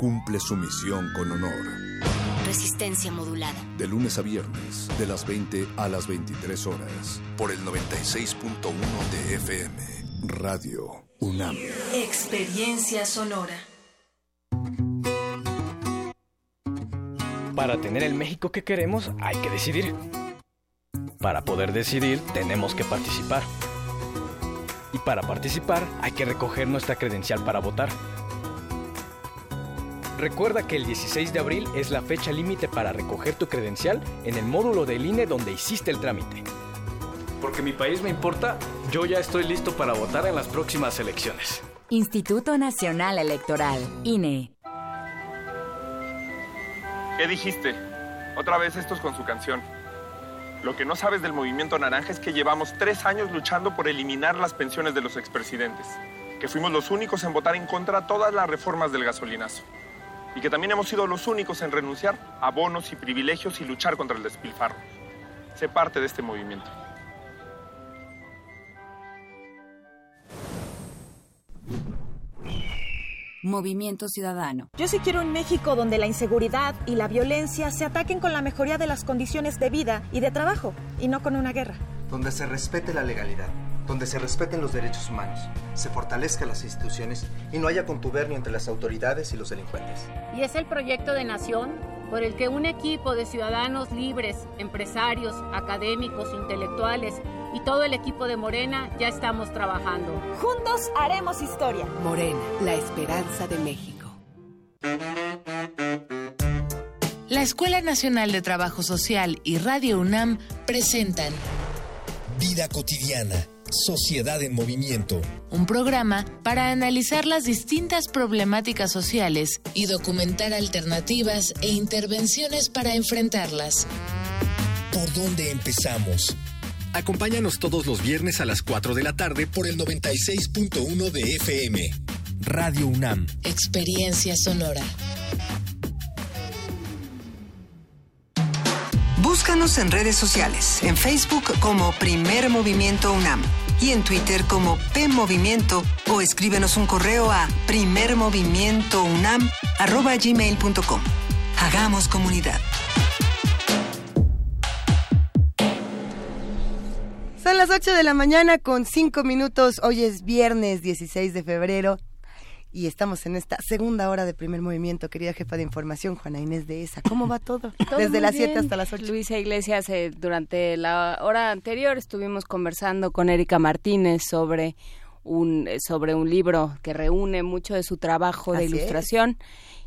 cumple su misión con honor. Resistencia modulada. De lunes a viernes, de las 20 a las 23 horas, por el 96.1 de FM, Radio UNAM. Experiencia sonora. Para tener el México que queremos hay que decidir. Para poder decidir tenemos que participar. Y para participar hay que recoger nuestra credencial para votar. Recuerda que el 16 de abril es la fecha límite para recoger tu credencial en el módulo del INE donde hiciste el trámite. Porque mi país me importa, yo ya estoy listo para votar en las próximas elecciones. Instituto Nacional Electoral, INE. ¿Qué dijiste? Otra vez estos con su canción. Lo que no sabes del movimiento naranja es que llevamos tres años luchando por eliminar las pensiones de los expresidentes, que fuimos los únicos en votar en contra todas las reformas del gasolinazo. Y que también hemos sido los únicos en renunciar a bonos y privilegios y luchar contra el despilfarro. Sé parte de este movimiento. Movimiento Ciudadano. Yo sí quiero un México donde la inseguridad y la violencia se ataquen con la mejoría de las condiciones de vida y de trabajo, y no con una guerra. Donde se respete la legalidad, donde se respeten los derechos humanos, se fortalezcan las instituciones y no haya contubernio entre las autoridades y los delincuentes. Y es el proyecto de nación por el que un equipo de ciudadanos libres, empresarios, académicos, intelectuales y todo el equipo de Morena ya estamos trabajando. Juntos haremos historia. Morena, la esperanza de México. La Escuela Nacional de Trabajo Social y Radio UNAM presentan Vida cotidiana, Sociedad en Movimiento. un programa para analizar las distintas problemáticas sociales y documentar alternativas e intervenciones para enfrentarlas. ¿Por dónde empezamos? Acompáñanos todos los viernes a las 4 de la tarde por el 96.1 de FM. Radio UNAM. Experiencia sonora. Búscanos en redes sociales, en Facebook como Primer Movimiento UNAM y en Twitter como P Movimiento o escríbenos un correo a primermovimientounam@gmail.com. Hagamos comunidad. Son las 8 de la mañana con 5 minutos. Hoy es viernes 16 de febrero y estamos en esta segunda hora de primer movimiento. Querida jefa de información, Juana Inés de ESA, ¿cómo va todo? Todo Desde las 7 bien. hasta las 8. Luisa Iglesias, eh, durante la hora anterior estuvimos conversando con Erika Martínez sobre un, eh, sobre un libro que reúne mucho de su trabajo de Así es. ilustración.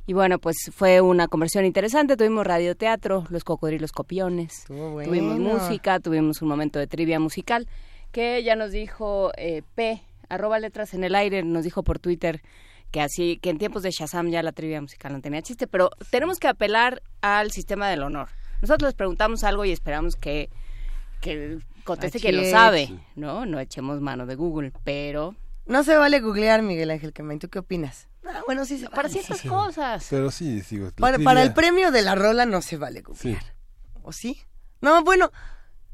Y bueno, pues fue una conversión interesante. Tuvimos radioteatro, los cocodrilos copiones. Tuvimos música, tuvimos un momento de trivia musical que ya nos dijo eh, P, arroba letras en el aire, nos dijo por Twitter que así, que en tiempos de Shazam ya la trivia musical no tenía chiste, pero tenemos que apelar al sistema del honor. Nosotros les preguntamos algo y esperamos que, que conteste quien lo sabe, ¿no? No echemos mano de Google, pero No se vale googlear, Miguel Ángel Quemain. ¿Tú qué opinas? Ah, bueno, sí se para vale. ciertas cosas. Pero sí, digo, Para, para el premio de la rola no se vale Sí. googlear. ¿O sí? No, bueno,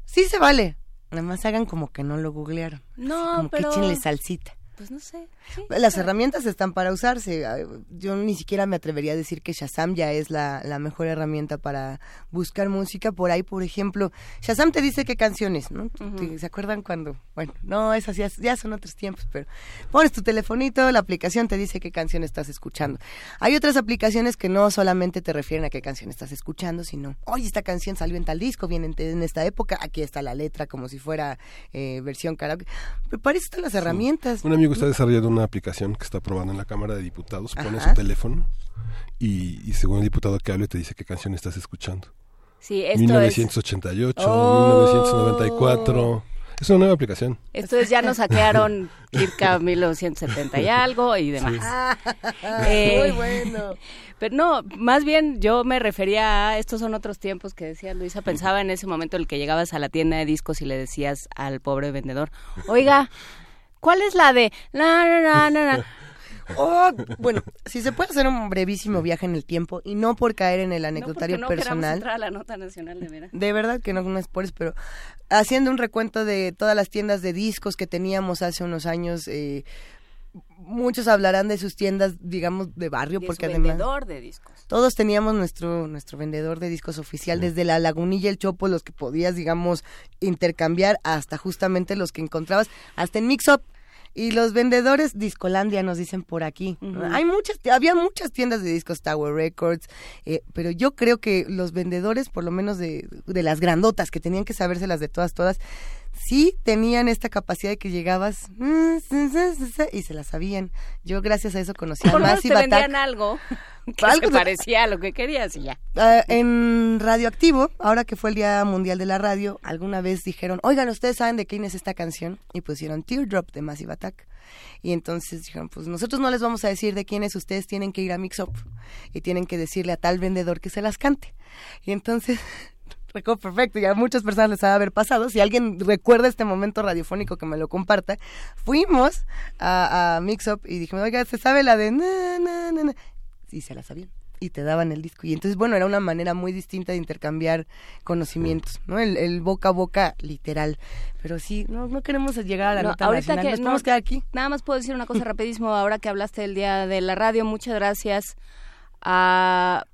sí se vale. Nada más hagan como que no lo googlearon. No, como pero- que échenle salsita. Pues no sé. sí. Las herramientas están para usarse. Ah, Yo ni siquiera me atrevería a decir que Shazam ya es la, la mejor herramienta para buscar música. Por ahí, por ejemplo, Shazam te dice qué canciones, ¿no? ¿Te- ¿Se acuerdan cuando? Bueno, no, esas ya, ya son otros tiempos, pero pones tu telefonito, la aplicación te dice qué canción estás escuchando. Hay otras aplicaciones que no solamente te refieren a qué canción estás escuchando, sino, oye, esta canción salió en tal disco, viene en, en esta época, aquí está la letra como si fuera eh, versión karaoke. Pero para eso están las herramientas. Un amigo está desarrollando una aplicación que está probando en la Cámara de Diputados, pone Ajá. su teléfono y, y según el diputado que hable te dice qué canción estás escuchando. Sí, esto 1988, Oh. 1994. Es una nueva aplicación. es, esto es ya nos saquearon Kirka 1970 y algo y demás. Eh, Muy bueno. Pero no, más bien yo me refería a estos son otros tiempos que decía Luisa. Pensaba en ese momento en el que llegabas a la tienda de discos y le decías al pobre vendedor, oiga, ¿cuál es la de la na na na"? Oh, bueno, si se puede hacer un brevísimo viaje en el tiempo y no por caer en el No, anecdotario no queramos personal. entrar a la nota nacional de veras. De verdad que no, no es por eso, pero haciendo un recuento de todas las tiendas de discos que teníamos hace unos años, eh, muchos hablarán de sus tiendas, digamos, de barrio, De porque su además vendedor de discos. todos teníamos nuestro nuestro vendedor de discos oficial, desde la Lagunilla, el Chopo, los que podías, digamos, intercambiar, hasta justamente los que encontrabas, hasta en Mixup. Y los vendedores Discolandia nos dicen por aquí. Hay muchas, había muchas tiendas de discos Tower Records, eh, pero yo creo que los vendedores, por lo menos de, de las grandotas, que tenían que sabérselas de todas, todas, sí tenían esta capacidad de que llegabas mm, y se las sabían. Yo gracias a eso conocí a Massive te Attack. vendían algo que Algo se parecía a lo que querías y ya. Ah, en Radioactivo, ahora que fue el Día Mundial de la Radio, alguna vez dijeron, oigan, ¿ustedes saben de quién es esta canción? Y pusieron Teardrop de Massive Attack. Y entonces dijeron, pues nosotros no les vamos a decir de quién es, ustedes tienen que ir a Mix Up y tienen que decirle a tal vendedor que se las cante. Y entonces, recuerdo perfecto, ya a muchas personas les ha de haber pasado. Si alguien recuerda este momento radiofónico que me lo comparta, fuimos a, a Mix Up y dijimos, oiga, ¿se sabe la de na, na, na, na? Y se la sabían. y te daban el disco. Y entonces, bueno, era una manera muy distinta de intercambiar conocimientos, ¿no? El, el boca a boca literal. Pero sí, no, no queremos llegar a la No, nota ahorita nacional. que Nos no- podemos quedar aquí. Nada más puedo decir una cosa rapidísimo ahora que hablaste del día de la radio. Muchas gracias a,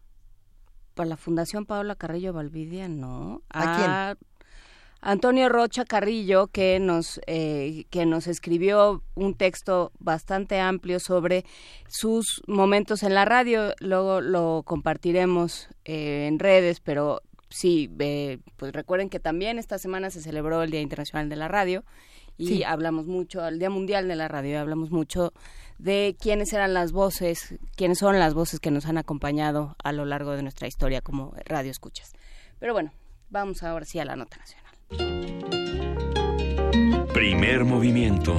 a la Fundación Paola Carrillo Valvidia, ¿no? ¿A quién? Antonio Rocha Carrillo que nos eh, que nos escribió un texto bastante amplio sobre sus momentos en la radio. Luego lo compartiremos eh, en redes, pero sí, eh, pues recuerden que también esta semana se celebró el Día Internacional de la Radio y Sí. hablamos mucho, el Día Mundial de la Radio, y hablamos mucho de quiénes eran las voces, quiénes son las voces que nos han acompañado a lo largo de nuestra historia como radio escuchas. Pero bueno, vamos ahora sí a la nota nacional. Primer movimiento.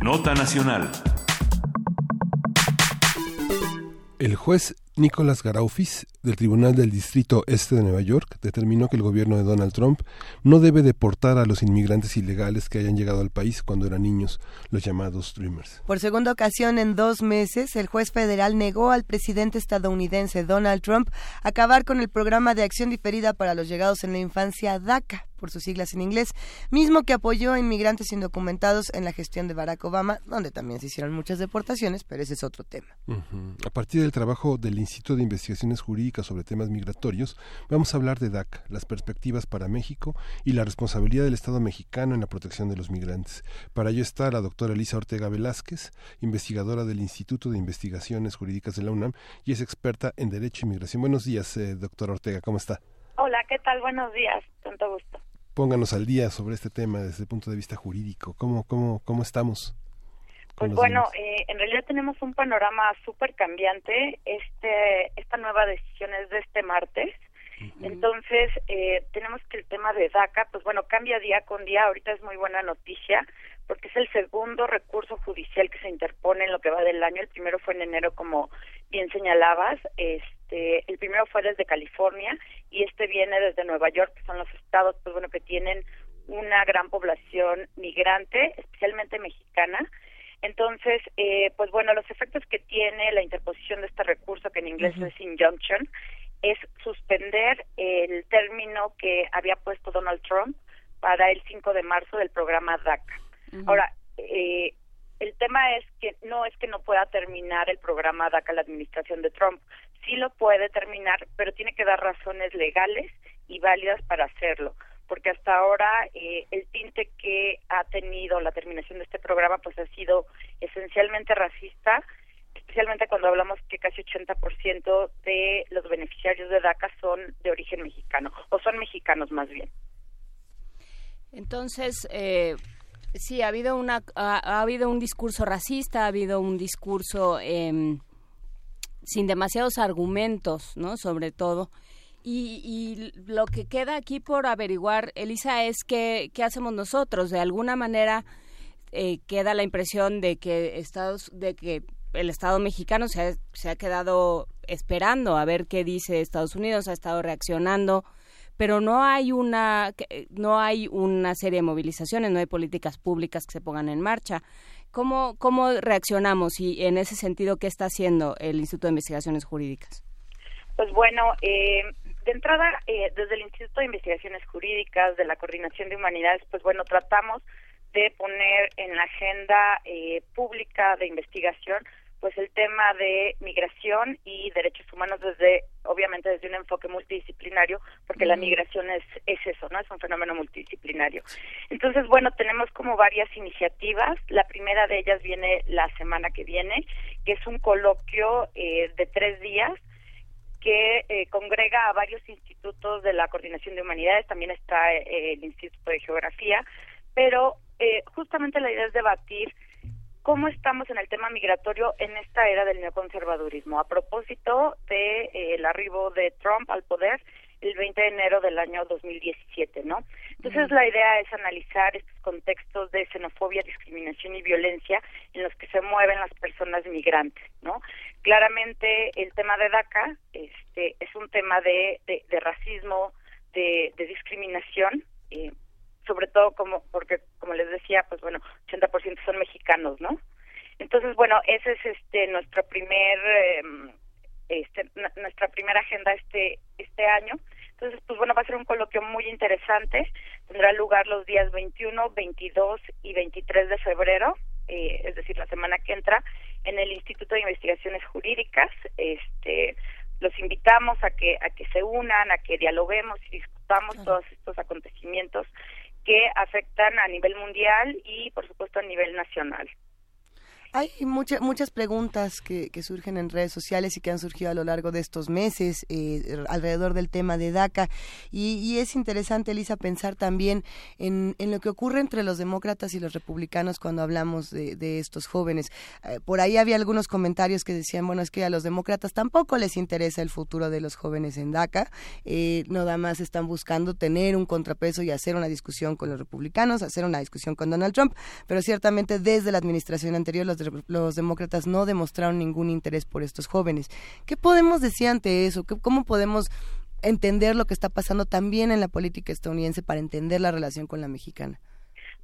Nota nacional. El juez Nicolás Garaufis del Tribunal del Distrito Este de Nueva York determinó que el gobierno de Donald Trump no debe deportar a los inmigrantes ilegales que hayan llegado al país cuando eran niños, los llamados Dreamers. Por segunda ocasión en dos meses, el juez federal negó al presidente estadounidense Donald Trump acabar con el programa de acción diferida para los llegados en la infancia DACA, por sus siglas en inglés, mismo que apoyó a inmigrantes indocumentados en la gestión de Barack Obama, donde también se hicieron muchas deportaciones, pero ese es otro tema. A partir del trabajo del Instituto de Investigaciones Jurídicas sobre temas migratorios, vamos a hablar de DACA, las perspectivas para México y la responsabilidad del Estado mexicano en la protección de los migrantes. Para ello está la doctora Elisa Ortega Velázquez, investigadora del Instituto de Investigaciones Jurídicas de la UNAM y es experta en Derecho y Migración. Buenos días, eh, doctora Ortega, ¿cómo está? Hola, ¿qué tal? Buenos días, tanto gusto. Pónganos al día sobre este tema desde el punto de vista jurídico. ¿Cómo, cómo, cómo estamos? Pues bueno, eh, en realidad tenemos un panorama súper cambiante. Este, esta nueva decisión es de este martes. Entonces, eh, tenemos que el tema de DACA, pues bueno, cambia día con día. Ahorita es muy buena noticia porque es el segundo recurso judicial que se interpone en lo que va del año. El primero fue en enero, como bien señalabas. Este, el primero fue desde California y este viene desde Nueva York, que son los estados, pues bueno, que tienen una gran población migrante, especialmente mexicana. Entonces, eh, pues bueno, los efectos que tiene la interposición de este recurso, que en inglés Ujú. es injunction, es suspender el término que había puesto Donald Trump para el 5 de marzo del programa DACA. Ahora, eh, el tema es que no es que no pueda terminar el programa DACA la administración de Trump. Sí lo puede terminar, pero tiene que dar razones legales y válidas para hacerlo. Porque hasta ahora eh, el tinte que ha tenido la terminación de este programa pues ha sido esencialmente racista, especialmente cuando hablamos que casi 80% de los beneficiarios de DACA son de origen mexicano, o son mexicanos más bien. Entonces, eh, sí, ha habido, una, ha, ha habido un discurso racista, ha habido un discurso em, sin demasiados argumentos, ¿no? Sobre todo. Y, y lo que queda aquí por averiguar, Elisa, es que, qué hacemos nosotros. De alguna manera eh, queda la impresión de que Estados, de que el Estado mexicano se ha, se ha quedado esperando a ver qué dice Estados Unidos, ha estado reaccionando, pero no hay una no hay una serie de movilizaciones, no hay políticas públicas que se pongan en marcha. ¿Cómo, cómo reaccionamos y en ese sentido qué está haciendo el Instituto de Investigaciones Jurídicas? Pues bueno, eh, de entrada, eh, desde el Instituto de Investigaciones Jurídicas, de la Coordinación de Humanidades, pues bueno, tratamos de poner en la agenda eh, pública de investigación pues el tema de migración y derechos humanos desde, obviamente desde un enfoque multidisciplinario, porque la migración es, es eso, ¿no? Es un fenómeno multidisciplinario. Entonces, bueno, tenemos como varias iniciativas. La primera de ellas viene la semana que viene, que es un coloquio eh, de tres días que eh, congrega a varios institutos de la Coordinación de Humanidades, también está eh, el Instituto de Geografía, pero eh, justamente la idea es debatir cómo estamos en el tema migratorio en esta era del neoconservadurismo, a propósito de eh, arribo de Trump al poder el 20 de enero del año 2017, ¿no? Entonces la idea es analizar estos contextos de xenofobia, discriminación y violencia en los que se mueven las personas migrantes, ¿no? Claramente el tema de DACA este, es un tema de, de, de racismo, de, de discriminación, eh, sobre todo como porque como les decía, pues bueno, 80% son mexicanos, ¿no? Entonces, bueno, ese es este nuestro primer em, este, nuestra primera agenda este este año. Entonces, pues bueno, va a ser un coloquio muy interesante. Tendrá lugar los días 21, 22 y 23 de febrero, eh, es decir, la semana que entra, en el Instituto de Investigaciones Jurídicas. Este, los invitamos a que a que se unan, a que dialoguemos y discutamos todos estos acontecimientos que afectan a nivel mundial y, por supuesto, a nivel nacional. Hay muchas muchas preguntas que, que, surgen en redes sociales y que han surgido a lo largo de estos meses eh, alrededor del tema de DACA. Y, es interesante, Elisa, pensar también en, en, lo que ocurre entre los demócratas y los republicanos cuando hablamos de, de estos jóvenes. Eh, por ahí había algunos comentarios que decían, bueno, es que a los demócratas tampoco les interesa el futuro de los jóvenes en DACA. Eh, nada más están buscando tener un contrapeso y hacer una discusión con los republicanos, hacer una discusión con Donald Trump. Pero ciertamente desde la administración anterior los los demócratas no demostraron ningún interés por estos jóvenes. ¿Qué podemos decir ante eso? ¿Cómo podemos entender lo que está pasando también en la política estadounidense para entender la relación con la mexicana?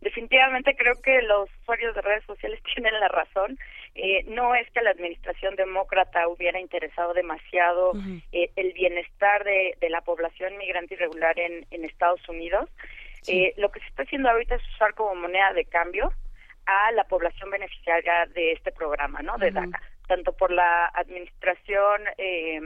Definitivamente creo que los usuarios de redes sociales tienen la razón. Eh, no es que la administración demócrata hubiera interesado demasiado eh, el bienestar de, la población migrante irregular en, Estados Unidos. Eh, lo que se está haciendo ahorita es usar como moneda de cambio a la población beneficiaria de este programa, ¿no? De DACA, tanto por la administración eh,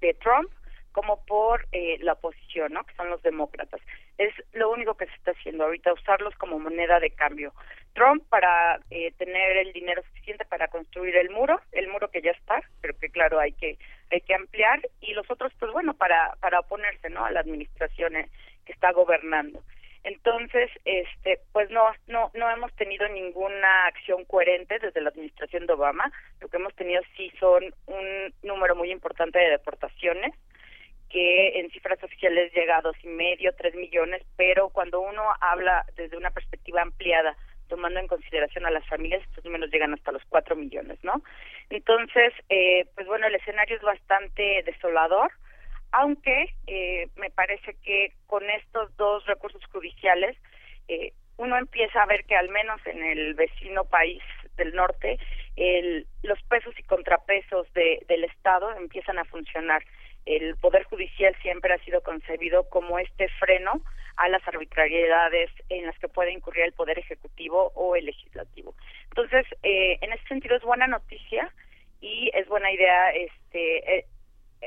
de Trump como por eh, la oposición, ¿no? Que son los demócratas. Es lo único que se está haciendo ahorita, usarlos como moneda de cambio. Trump para eh, tener el dinero suficiente para construir el muro, el muro que ya está, pero que claro hay que hay que ampliar y los otros, pues bueno, para para oponerse, ¿no? A la administración eh, que está gobernando. Entonces, este, pues no, no, no hemos tenido ninguna acción coherente desde la administración de Obama. Lo que hemos tenido sí son un número muy importante de deportaciones, que en cifras oficiales llega a dos y medio, tres millones, pero cuando uno habla desde una perspectiva ampliada, tomando en consideración a las familias, estos números llegan hasta los cuatro millones, ¿no? Entonces, eh, pues bueno, el escenario es bastante desolador aunque eh, me parece que con estos dos recursos judiciales eh, uno empieza a ver que al menos en el vecino país del norte el, los pesos y contrapesos de, del Estado empiezan a funcionar. El Poder Judicial siempre ha sido concebido como este freno a las arbitrariedades en las que puede incurrir el Poder Ejecutivo o el Legislativo. Entonces, eh, en ese sentido es buena noticia y es buena idea este eh,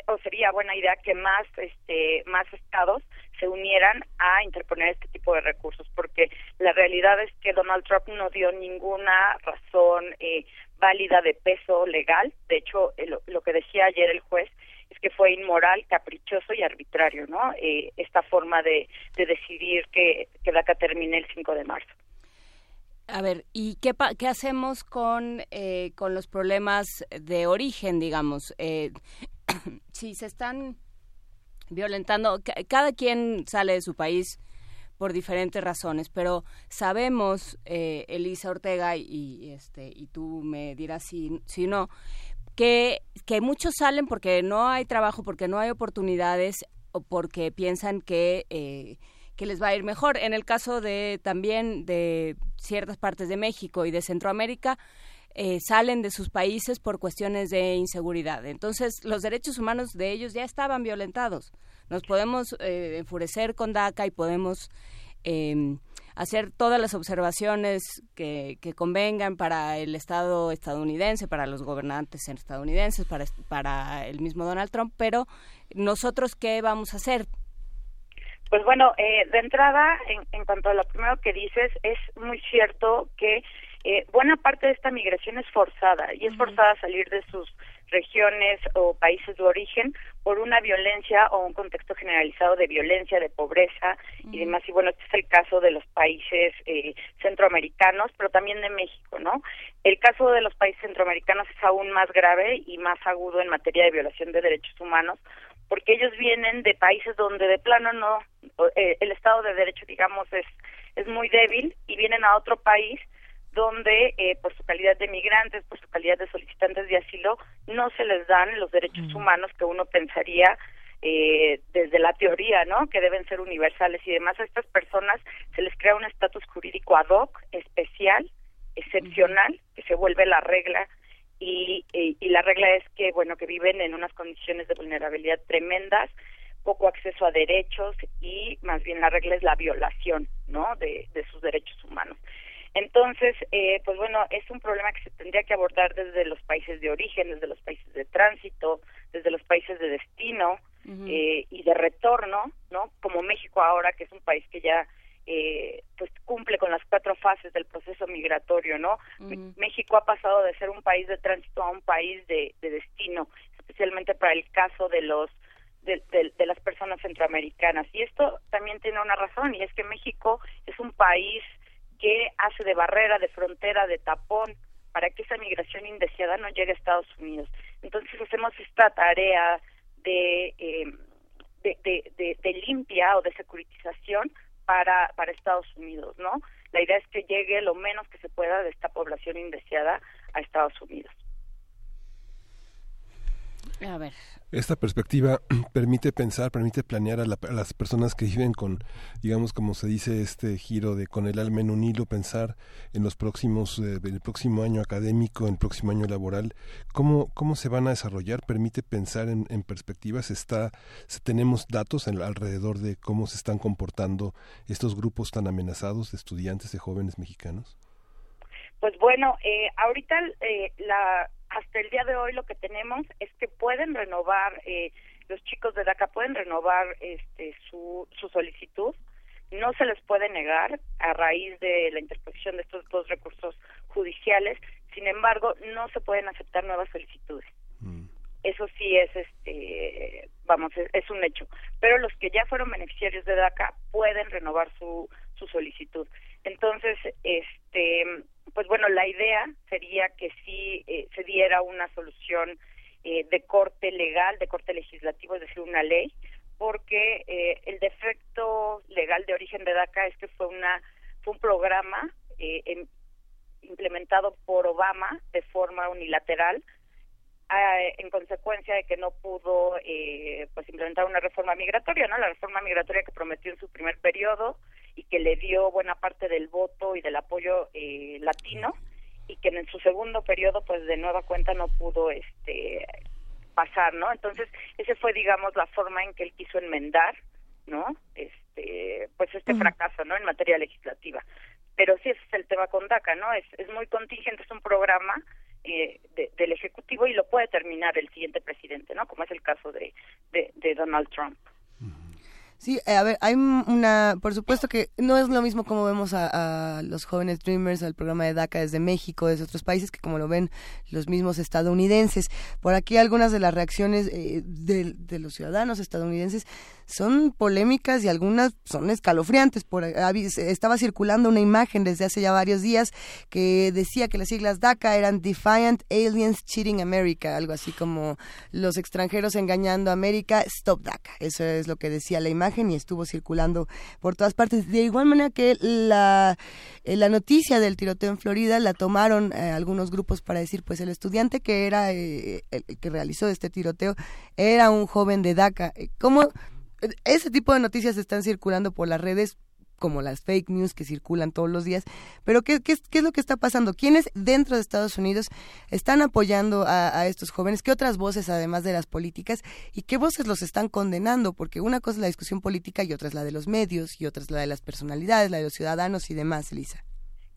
o sería buena idea que más este más estados se unieran a interponer este tipo de recursos porque la realidad es que Donald Trump no dio ninguna razón eh, válida de peso legal. De hecho eh, lo, que decía ayer el juez es que fue inmoral caprichoso y arbitrario no eh, esta forma de, de decidir que que DACA termine el 5 de marzo. A ver, ¿y qué, qué hacemos con, eh, con los problemas de origen, digamos? Eh, si se están violentando, cada quien sale de su país por diferentes razones, pero sabemos, eh, Elisa Ortega, y, este, y tú me dirás si, si no, que, que muchos salen porque no hay trabajo, porque no hay oportunidades o porque piensan que, eh, que les va a ir mejor. En el caso de también de ciertas partes de México y de Centroamérica, eh, salen de sus países por cuestiones de inseguridad. Entonces, los derechos humanos de ellos ya estaban violentados. Nos podemos eh, enfurecer con DACA y podemos em, hacer todas las observaciones que, convengan para el Estado estadounidense, para los gobernantes estadounidenses, para, para el mismo Donald Trump, pero nosotros, ¿qué vamos a hacer? Pues bueno, eh, de entrada, en, en cuanto a lo primero que dices, es muy cierto que eh, buena parte de esta migración es forzada y es forzada a salir de sus regiones o países de origen por una violencia o un contexto generalizado de violencia, de pobreza y demás. Y bueno, este es el caso de los países eh, centroamericanos, pero también de México, ¿no? El caso de los países centroamericanos es aún más grave y más agudo en materia de violación de derechos humanos, porque ellos vienen de países donde de plano no, eh, el Estado de Derecho, digamos, es, es muy débil y vienen a otro país donde eh, por su calidad de migrantes, por su calidad de solicitantes de asilo, no se les dan los derechos humanos que uno pensaría eh, desde la teoría, ¿no? Que deben ser universales y demás. A estas personas se les crea un estatus jurídico ad hoc, especial, excepcional, que se vuelve la regla y, y, y la regla es que, bueno, que viven en unas condiciones de vulnerabilidad tremendas, poco acceso a derechos y más bien la regla es la violación, ¿no? De, de sus derechos humanos. Entonces, eh, pues bueno, es un problema que se tendría que abordar desde los países de origen, desde los países de tránsito, desde los países de destino eh, y de retorno, ¿no? Como México ahora, que es un país que ya eh, pues cumple con las cuatro fases del proceso migratorio, ¿no? México ha pasado de ser un país de tránsito a un país de, de destino, especialmente para el caso de los de, de- de las personas centroamericanas. Y esto también tiene una razón, y es que México es un país que hace de barrera, de frontera, de tapón, para que esa migración indeseada no llegue a Estados Unidos. Entonces hacemos esta tarea de, eh, de, de- de limpia o de securitización para, para Estados Unidos, ¿no? La idea es que llegue lo menos que se pueda de esta población indeseada a Estados Unidos. A ver. Esta perspectiva permite pensar, permite planear a, la- las personas que viven con, digamos, como se dice, este giro de con el alma en un hilo, pensar en los próximos, eh, el próximo año académico, en el próximo año laboral, cómo, cómo se van a desarrollar, permite pensar en, en perspectivas, está, tenemos datos en- alrededor de cómo se están comportando estos grupos tan amenazados de estudiantes, de jóvenes mexicanos. Pues bueno, eh, ahorita eh, la, hasta el día de hoy lo que tenemos es que pueden renovar, eh, los chicos de DACA pueden renovar este, su, su solicitud, no se les puede negar a raíz de la interposición de estos dos recursos judiciales, sin embargo, no se pueden aceptar nuevas solicitudes. Eso sí es, este, vamos, es, es un hecho. Pero los que ya fueron beneficiarios de DACA pueden renovar su, su solicitud. Entonces, este, pues bueno, la idea sería que sí eh, se diera una solución eh, de corte legal, de corte legislativo, es decir, una ley, porque eh, el defecto legal de origen de DACA es que fue una fue un programa eh, em- implementado por Obama de forma unilateral ah, en consecuencia de que no pudo eh, pues implementar una reforma migratoria, ¿no? La reforma migratoria que prometió en su primer periodo y que le dio buena parte del voto y del apoyo eh, latino y que en su segundo periodo pues de nueva cuenta no pudo este pasar, ¿no? Entonces, ese fue digamos la forma en que él quiso enmendar, ¿no? Este pues este fracaso, ¿no? En materia legislativa. Pero sí ese es el tema con DACA, ¿no? Es es muy contingente, es un programa eh, de- del ejecutivo y lo puede terminar el siguiente presidente, ¿no? Como es el caso de de, de Donald Trump. Sí, eh, a ver, hay un- una, por supuesto que no es lo mismo como vemos a, los jóvenes Dreamers, al programa de DACA desde México, desde otros países, que como lo ven los mismos estadounidenses. Por aquí algunas de las reacciones eh, de los ciudadanos estadounidenses son polémicas y algunas son escalofriantes. Por, habí- estaba circulando una imagen desde hace ya varios días que decía que las siglas DACA eran Defiant Aliens Cheating America, algo así como los extranjeros engañando a América, Stop DACA. Eso es lo que decía la imagen y estuvo circulando por todas partes. De igual manera que la, eh, la noticia del tiroteo en Florida la tomaron eh, algunos grupos para decir, pues el estudiante que era eh, el que realizó este tiroteo era un joven de DACA. Eh, ¿Cómo ese tipo de noticias están circulando por las redes? como las fake news que circulan todos los días. Pero ¿qué, qué, es- qué es lo que está pasando? ¿Quiénes dentro de Estados Unidos están apoyando a, a estos jóvenes? ¿Qué otras voces, además de las políticas, y qué voces los están condenando? Porque una cosa es la discusión política y otra es la de los medios y otra es la de las personalidades, la de los ciudadanos y demás, Elisa.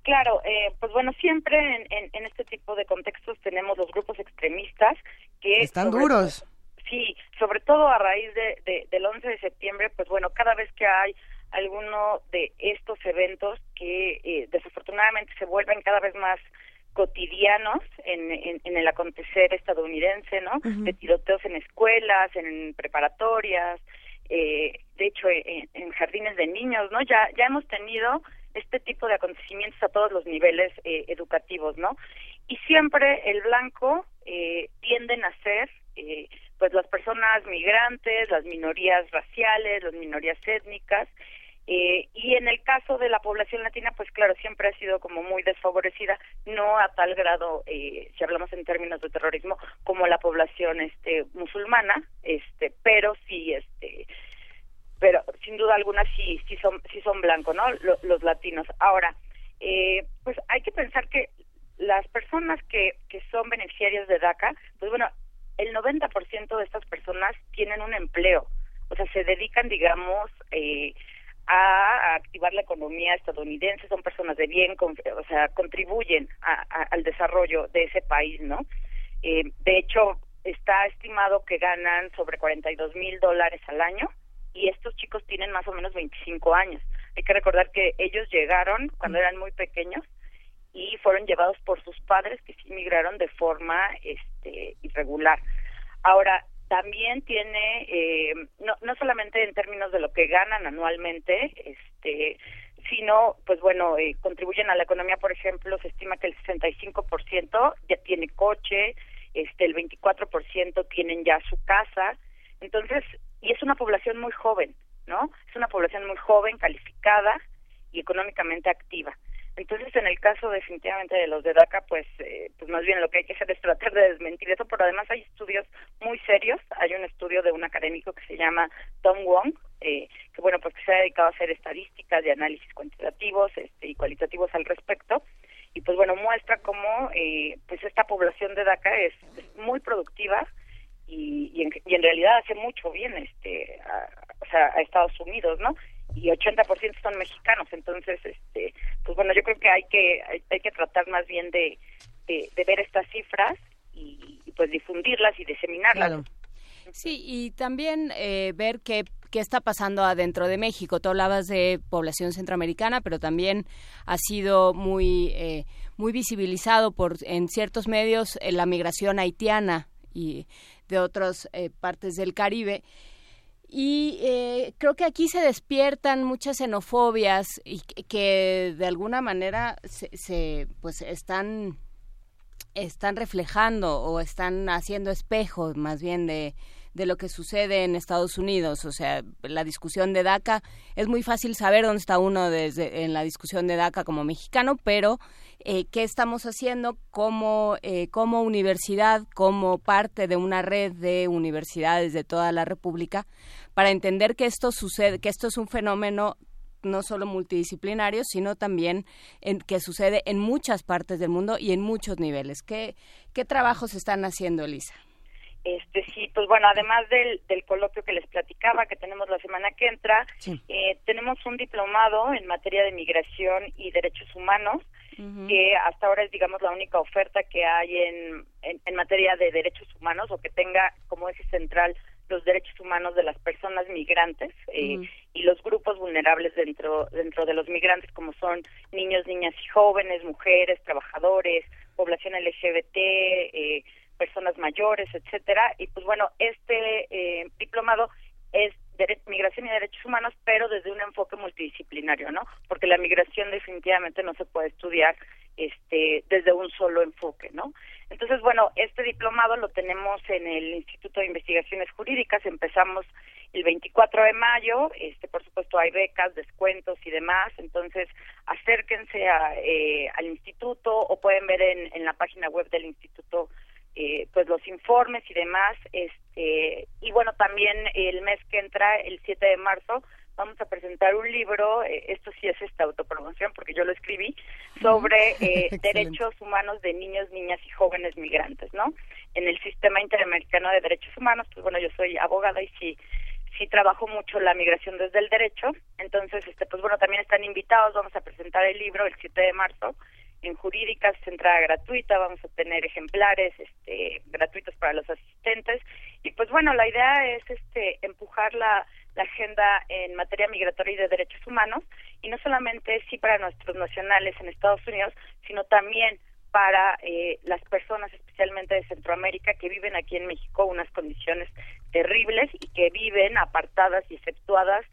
Claro, eh, pues bueno, siempre en, en, en este tipo de contextos tenemos los grupos extremistas que... Están duros. todo- sí, sobre todo a raíz de, de- del 11 de septiembre, pues bueno, cada vez que hay alguno de estos eventos que eh, desafortunadamente se vuelven cada vez más cotidianos en, en, en el acontecer estadounidense, ¿no? De tiroteos en escuelas, en preparatorias, eh, de hecho en, en jardines de niños, ¿no? Ya ya hemos tenido este tipo de acontecimientos a todos los niveles eh, educativos, ¿no? Y siempre el blanco eh, tienden a ser eh, pues las personas migrantes, las minorías raciales, las minorías étnicas, eh, y en el caso de la población latina, pues claro, siempre ha sido como muy desfavorecida, no a tal grado, eh, si hablamos en términos de terrorismo, como la población este musulmana, este, pero sí, este, pero sin duda alguna sí, sí son, sí son blancos, ¿no? Lo- los latinos. Ahora, eh, pues hay que pensar que las personas que, que son beneficiarias de DACA, pues bueno, el 90% de estas personas tienen un empleo, o sea, se dedican, digamos, eh, a activar la economía estadounidense, son personas de bien, con- o sea, contribuyen a- a- al desarrollo de ese país, ¿no? Eh, de hecho, está estimado que ganan sobre 42 mil dólares al año y estos chicos tienen más o menos 25 años. Hay que recordar que ellos llegaron cuando eran muy pequeños y fueron llevados por sus padres que sí migraron de forma este, irregular. Ahora, también tiene, eh, no, no solamente en términos de lo que ganan anualmente, este, sino, pues bueno, eh, contribuyen a la economía, por ejemplo, se estima que el 65% ya tiene coche, este, el 24% tienen ya su casa, entonces, y es una población muy joven, ¿no? Es una población muy joven, calificada y económicamente activa. Entonces, en el caso definitivamente de los de DACA, pues, eh, pues más bien lo que hay que hacer es tratar de desmentir eso, pero además hay estudios muy serios. Hay un estudio de un académico que se llama Tom Wong, eh, que bueno, pues que se ha dedicado a hacer estadísticas de análisis cuantitativos este, y cualitativos al respecto. Y pues bueno, muestra cómo eh, pues esta población de DACA es, es muy productiva y, y, en, y en realidad hace mucho bien este a, Estados Unidos, ¿no? Y 80% son mexicanos, entonces este pues bueno, yo creo que hay que hay, que tratar más bien de, de, de ver estas cifras y, y, pues difundirlas y diseminarlas. Sí, y también eh, ver qué, qué está pasando adentro de México. Tú hablabas de población centroamericana, pero también ha sido muy, eh, muy visibilizado por en ciertos medios eh, la migración haitiana y de otras eh, partes del Caribe. Y eh, creo que aquí se despiertan muchas xenofobias y que, de alguna manera se, se pues están están reflejando o están haciendo espejos más bien de, de lo que sucede en Estados Unidos. O sea, la discusión de DACA, es muy fácil saber dónde está uno desde, en la discusión de DACA como mexicano, pero eh, qué estamos haciendo como, eh, como universidad, como parte de una red de universidades de toda la República, para entender que esto sucede, que esto es un fenómeno no solo multidisciplinario, sino también en, que sucede en muchas partes del mundo y en muchos niveles. ¿Qué, qué trabajos están haciendo, Elisa? Este sí, pues bueno, además del, del coloquio que les platicaba que tenemos la semana que entra, Sí. eh, tenemos un diplomado en materia de migración y derechos humanos que hasta ahora es, digamos, la única oferta que hay en, en, en materia de derechos humanos o que tenga como eje central los derechos humanos de las personas migrantes eh, y los grupos vulnerables dentro dentro de los migrantes como son niños, niñas y jóvenes, mujeres, trabajadores, población LGBT, eh, personas mayores, etcétera. Y pues bueno, este eh, diplomado es migración y derechos humanos, pero desde un enfoque multidisciplinario, ¿no? Porque la migración definitivamente no se puede estudiar este desde un solo enfoque, ¿no? Entonces, bueno, este diplomado lo tenemos en el Instituto de Investigaciones Jurídicas, empezamos el 24 de mayo, este por supuesto hay becas, descuentos y demás, entonces acérquense a, eh, al instituto o pueden ver en, en la página web del instituto eh, pues los informes y demás, este y bueno también el mes que entra, el 7 de marzo, vamos a presentar un libro, eh, esto sí es esta autopromoción porque yo lo escribí, sobre eh, derechos humanos de niños, niñas y jóvenes migrantes, ¿no? En el Sistema Interamericano de Derechos Humanos, pues bueno, yo soy abogada y sí sí trabajo mucho la migración desde el derecho, entonces este pues bueno, también están invitados, vamos a presentar el libro el 7 de marzo en jurídicas, es entrada gratuita, vamos a tener ejemplares este gratuitos para los asistentes y pues bueno, la idea es este empujar la agenda en materia migratoria y de derechos humanos y no solamente sí para nuestros nacionales en Estados Unidos, sino también para eh, las personas especialmente de Centroamérica que viven aquí en México unas condiciones terribles y que viven apartadas y exceptuadas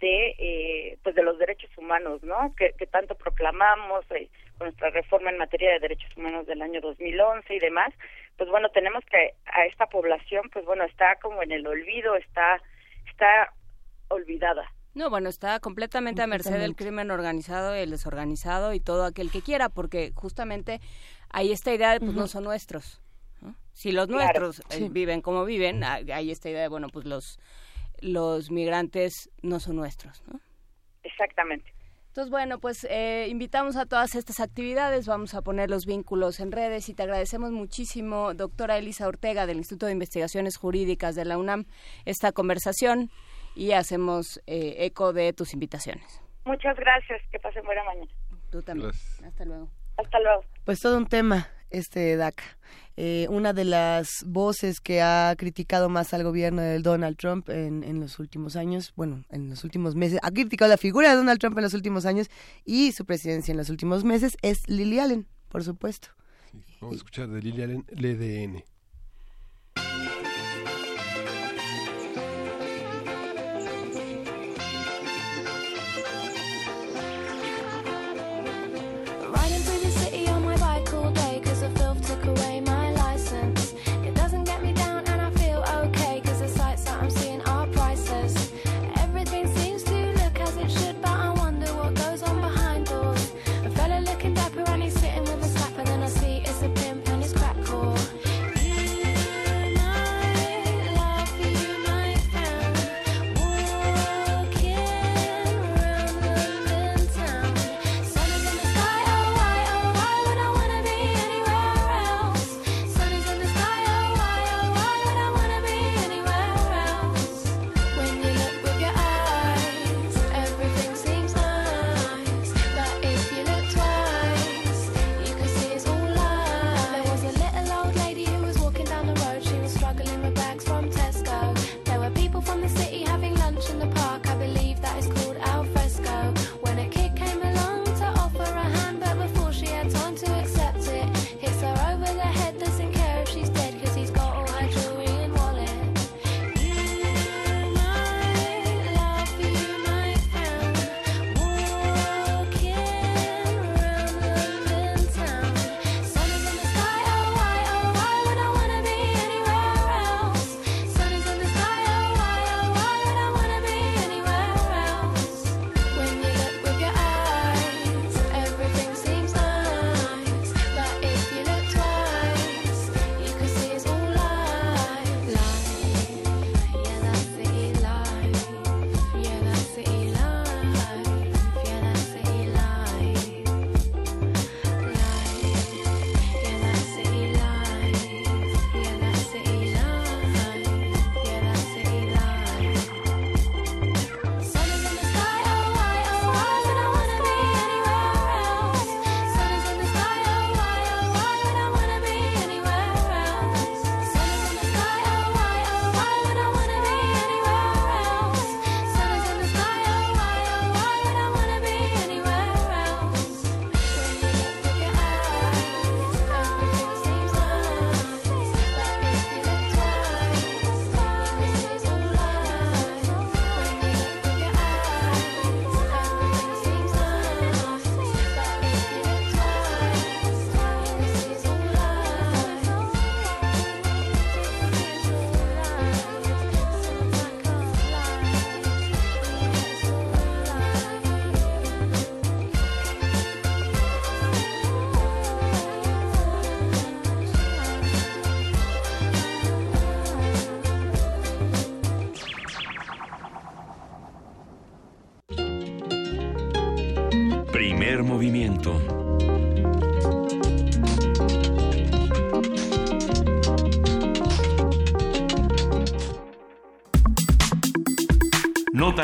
de eh, pues de los derechos humanos, ¿no? Que, que tanto proclamamos eh, nuestra reforma en materia de derechos humanos del año 2011 y demás. Pues bueno, tenemos que a esta población, pues bueno, está como en el olvido, está está olvidada. No, bueno, está completamente a merced del crimen organizado y el desorganizado y todo aquel que quiera, porque justamente hay esta idea de, pues, no son nuestros. ¿no? Si los Claro, nuestros eh, sí. viven como viven, hay hay esta idea de, bueno, pues los los migrantes no son nuestros, ¿no? Exactamente. Entonces, bueno, pues eh, invitamos a todas estas actividades, vamos a poner los vínculos en redes y te agradecemos muchísimo, doctora Elisa Ortega del Instituto de Investigaciones Jurídicas de la UNAM, esta conversación y hacemos eh, eco de tus invitaciones. Muchas gracias, que pasen buena mañana. Tú también. Hasta luego. Hasta luego. Pues todo un tema este DACA. Eh, una de las voces que ha criticado más al gobierno de Donald Trump en, en, los últimos años, bueno, en los últimos meses, ha criticado la figura de Donald Trump en los últimos años y su presidencia en los últimos meses, es Lily Allen, por supuesto. Vamos a escuchar de Lily Allen, LDN.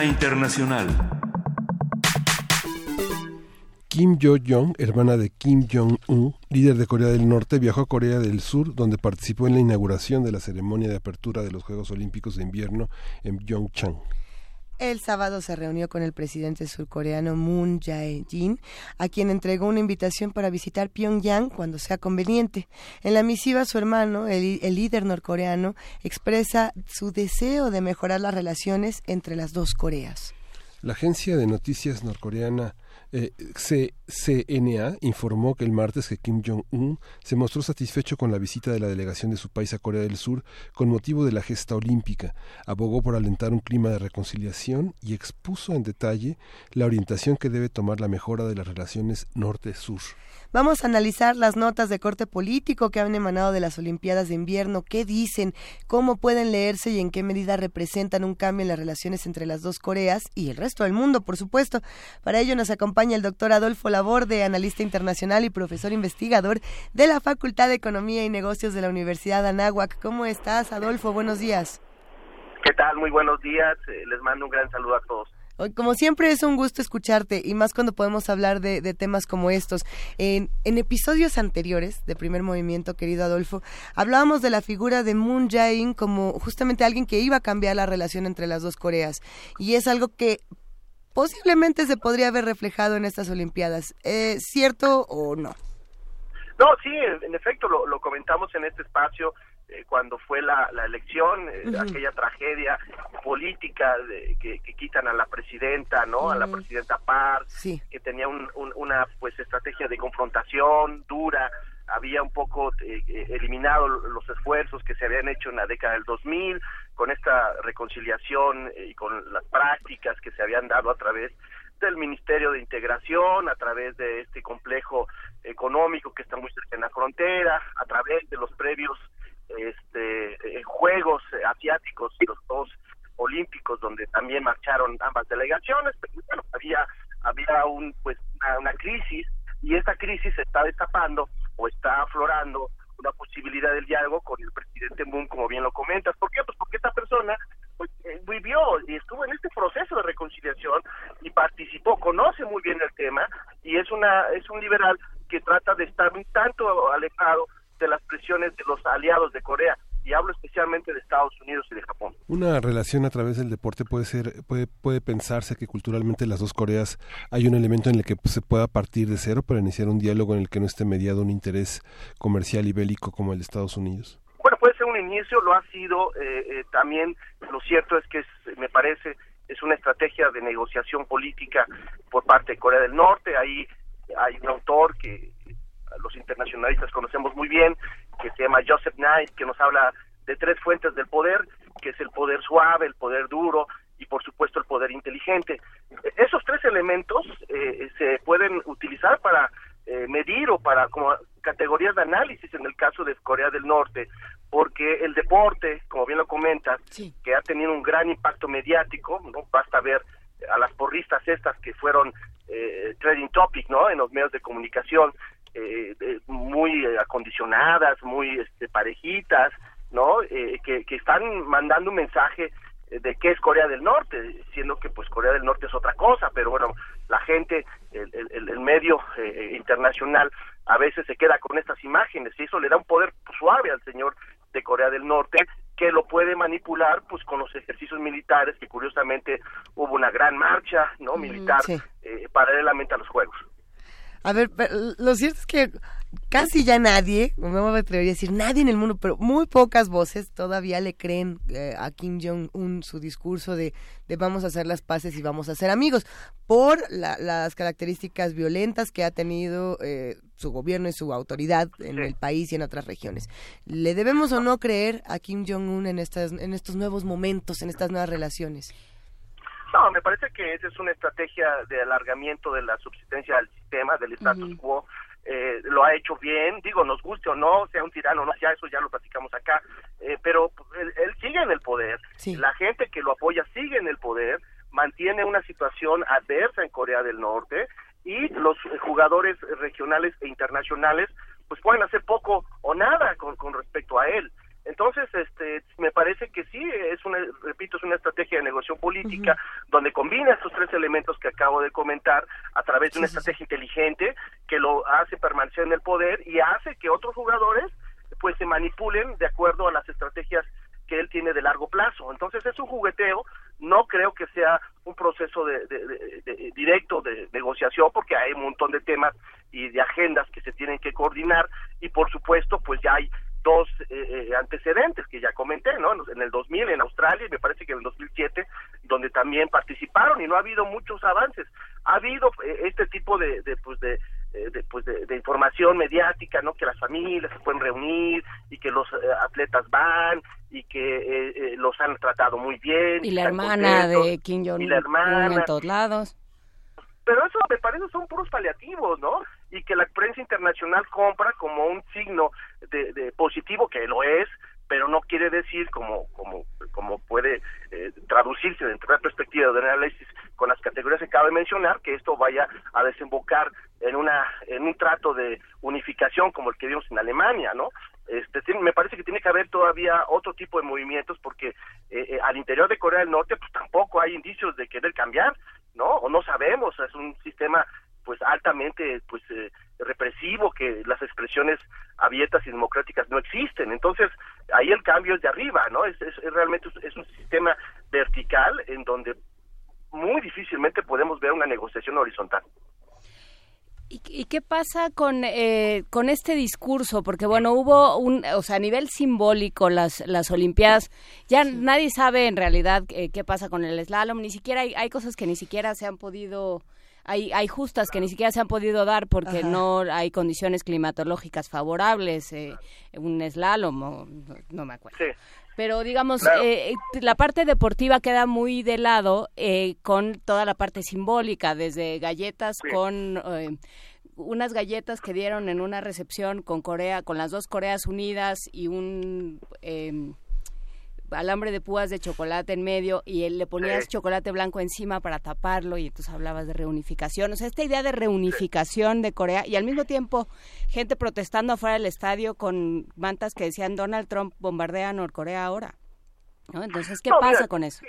Internacional. Kim Yo-jong, hermana de Kim Jong-un, líder de Corea del Norte, viajó a Corea del Sur, donde participó en la inauguración de la ceremonia de apertura de los Juegos Olímpicos de Invierno en Pyeongchang. El sábado se reunió con el presidente surcoreano Moon Jae-in, a quien entregó una invitación para visitar Pyongyang cuando sea conveniente. En la misiva, su hermano, el, el líder norcoreano, expresa su deseo de mejorar las relaciones entre las dos Coreas. La agencia de noticias norcoreana eh, CNA informó que el martes Kim Jong-un se mostró satisfecho con la visita de la delegación de su país a Corea del Sur con motivo de la gesta olímpica. Abogó por alentar un clima de reconciliación y expuso en detalle la orientación que debe tomar la mejora de las relaciones norte-sur. Vamos a analizar las notas de corte político que han emanado de las Olimpiadas de invierno, qué dicen, cómo pueden leerse y en qué medida representan un cambio en las relaciones entre las dos Coreas y el resto del mundo, por supuesto. Para ello nos acompaña el doctor Adolfo Laborde, analista internacional y profesor investigador de la Facultad de Economía y Negocios de la Universidad Anáhuac. ¿Cómo estás, Adolfo? Buenos días. ¿Qué tal? Muy buenos días. Eh, les mando un gran saludo a todos. Como siempre es un gusto escucharte y más cuando podemos hablar de, de temas como estos. En, en episodios anteriores de Primer Movimiento, querido Adolfo, hablábamos de la figura de Moon Jae-in como justamente alguien que iba a cambiar la relación entre las dos Coreas y es algo que posiblemente se podría haber reflejado en estas Olimpiadas. ¿Es cierto o no? No, sí, en, efecto, lo, lo comentamos en este espacio eh, cuando fue la, la elección, eh, aquella tragedia política de, que, que quitan a la presidenta, ¿no? A la presidenta Park, Sí. que tenía un- un- una pues estrategia de confrontación dura, había un poco eh, eh, eliminado los esfuerzos que se habían hecho en la década del 2000 con esta reconciliación eh, y con las prácticas que se habían dado a través del Ministerio de Integración, a través de este complejo económico que está muy cerca en la frontera, a través de los previos este, eh, Juegos Asiáticos, los dos olímpicos donde también marcharon ambas delegaciones, pero bueno, había había un pues una, una crisis y esta crisis se está destapando o está aflorando una posibilidad del diálogo con el presidente Moon, como bien lo comentas. ¿Por qué? Pues porque esta persona pues, eh, vivió y estuvo en este proceso de reconciliación y participó, conoce muy bien el tema y es una es un liberal que trata de estar un tanto alejado de las presiones de los aliados de Corea y hablo especialmente de Estados Unidos y de Japón. Una relación a través del deporte puede ser, puede, puede pensarse que culturalmente las dos Coreas hay un elemento en el que pues, se pueda partir de cero para iniciar un diálogo en el que no esté mediado un interés comercial y bélico como el de Estados Unidos. Bueno, puede ser un inicio, lo ha sido. eh, eh, también lo cierto es que es, me parece es una estrategia de negociación política por parte de Corea del Norte. Ahí hay un autor que los internacionalistas conocemos muy bien, que se llama Joseph Knight, que nos habla de tres fuentes del poder, que es el poder suave, el poder duro y por supuesto el poder inteligente. Esos tres elementos eh, se pueden utilizar para eh, medir o para como categorías de análisis en el caso de Corea del Norte, porque el deporte, como bien lo comentas, que ha tenido un gran impacto mediático, no basta ver a las porristas estas que fueron eh, trading topic, ¿no? En los medios de comunicación, eh, eh, muy eh, acondicionadas, muy este, parejitas, ¿no? Eh, que, que están mandando un mensaje eh, de qué es Corea del Norte, siendo que pues Corea del Norte es otra cosa, pero bueno, la gente, el, el- el medio eh, internacional a veces se queda con estas imágenes y eso le da un poder suave al señor de Corea del Norte que lo puede manipular pues con los ejercicios militares que curiosamente hubo una gran marcha no militar sí. eh, paralelamente a los juegos A ver, lo cierto es que casi ya nadie, no me atrevería a decir nadie en el mundo, pero muy pocas voces todavía le creen eh, a Kim Jong-un su discurso de, de vamos a hacer las paces y vamos a ser amigos, por la- las características violentas que ha tenido eh, su gobierno y su autoridad en el país y en otras regiones. ¿Le debemos o no creer a Kim Jong-un en, estas, en estos nuevos momentos, en estas nuevas relaciones? No me parece que esa es una estrategia de alargamiento de la subsistencia del sistema del status quo. Eh, lo ha hecho bien, digo, nos guste o no, sea un tirano o no, ya eso ya lo platicamos acá, eh, pero él, él sigue en el poder, la gente que lo apoya sigue en el poder, mantiene una situación adversa en Corea del Norte y los jugadores regionales e internacionales pues pueden hacer poco o nada con, con respecto a él. Entonces, este, me parece que sí, es una, repito, es una estrategia de negociación política donde combina estos tres elementos que acabo de comentar a través de una estrategia inteligente que lo hace permanecer en el poder y hace que otros jugadores pues se manipulen de acuerdo a las estrategias que él tiene de largo plazo. Entonces es un jugueteo, no creo que sea un proceso de, de- de- de- directo de negociación porque hay un montón de temas y de agendas que se tienen que coordinar y por supuesto pues ya hay dos eh, eh, antecedentes que ya comenté, ¿no? En el 2000 en Australia y me parece que en el 2007 donde también participaron y no ha habido muchos avances. Ha habido eh, este tipo de, de, pues de eh, de, pues de, de información mediática, ¿no? Que las familias se pueden reunir y que los eh, atletas van y que eh, eh, los han tratado muy bien. Y la hermana de Kim y la Jong-un hermana. en todos lados. Pero eso me parece son puros paliativos, ¿no? Y que la prensa internacional compra como un signo de, de positivo, que lo es, pero no quiere decir como como como puede eh, traducirse dentro de la perspectiva de análisis con las categorías que acabo de mencionar que esto vaya a desembocar en una en un trato de unificación como el que vimos en Alemania no este me parece que tiene que haber todavía otro tipo de movimientos porque eh, eh, al interior de Corea del Norte pues tampoco hay indicios de querer cambiar no o no sabemos es un sistema pues altamente pues eh, represivo que las expresiones abiertas y democráticas no existen. Entonces ahí el cambio es de arriba no es, es, es realmente es un sistema vertical en donde muy difícilmente podemos ver una negociación horizontal. ¿Y, y qué pasa con, eh, con este discurso? Porque, bueno, hubo un, o sea, a nivel simbólico, las, las Olimpiadas, ya nadie sabe en realidad eh, qué pasa con el slalom, ni siquiera hay, hay cosas que ni siquiera se han podido, hay, hay justas que ni siquiera se han podido dar porque Ajá. no hay condiciones climatológicas favorables, eh, un slalom, o- no, no me acuerdo. Pero digamos, Claro. eh, eh, la parte deportiva queda muy de lado eh, con toda la parte simbólica, desde galletas con eh, unas galletas que dieron en una recepción con Corea, con las dos Coreas unidas y un eh, alambre de púas de chocolate en medio y él le ponías Sí. chocolate blanco encima para taparlo y entonces hablabas de reunificación. O sea, esta idea de reunificación de Corea y al mismo tiempo gente protestando afuera del estadio con mantas que decían Donald Trump bombardea a Norcorea ahora. ¿no? Entonces, ¿qué No, pasa mira, con eso?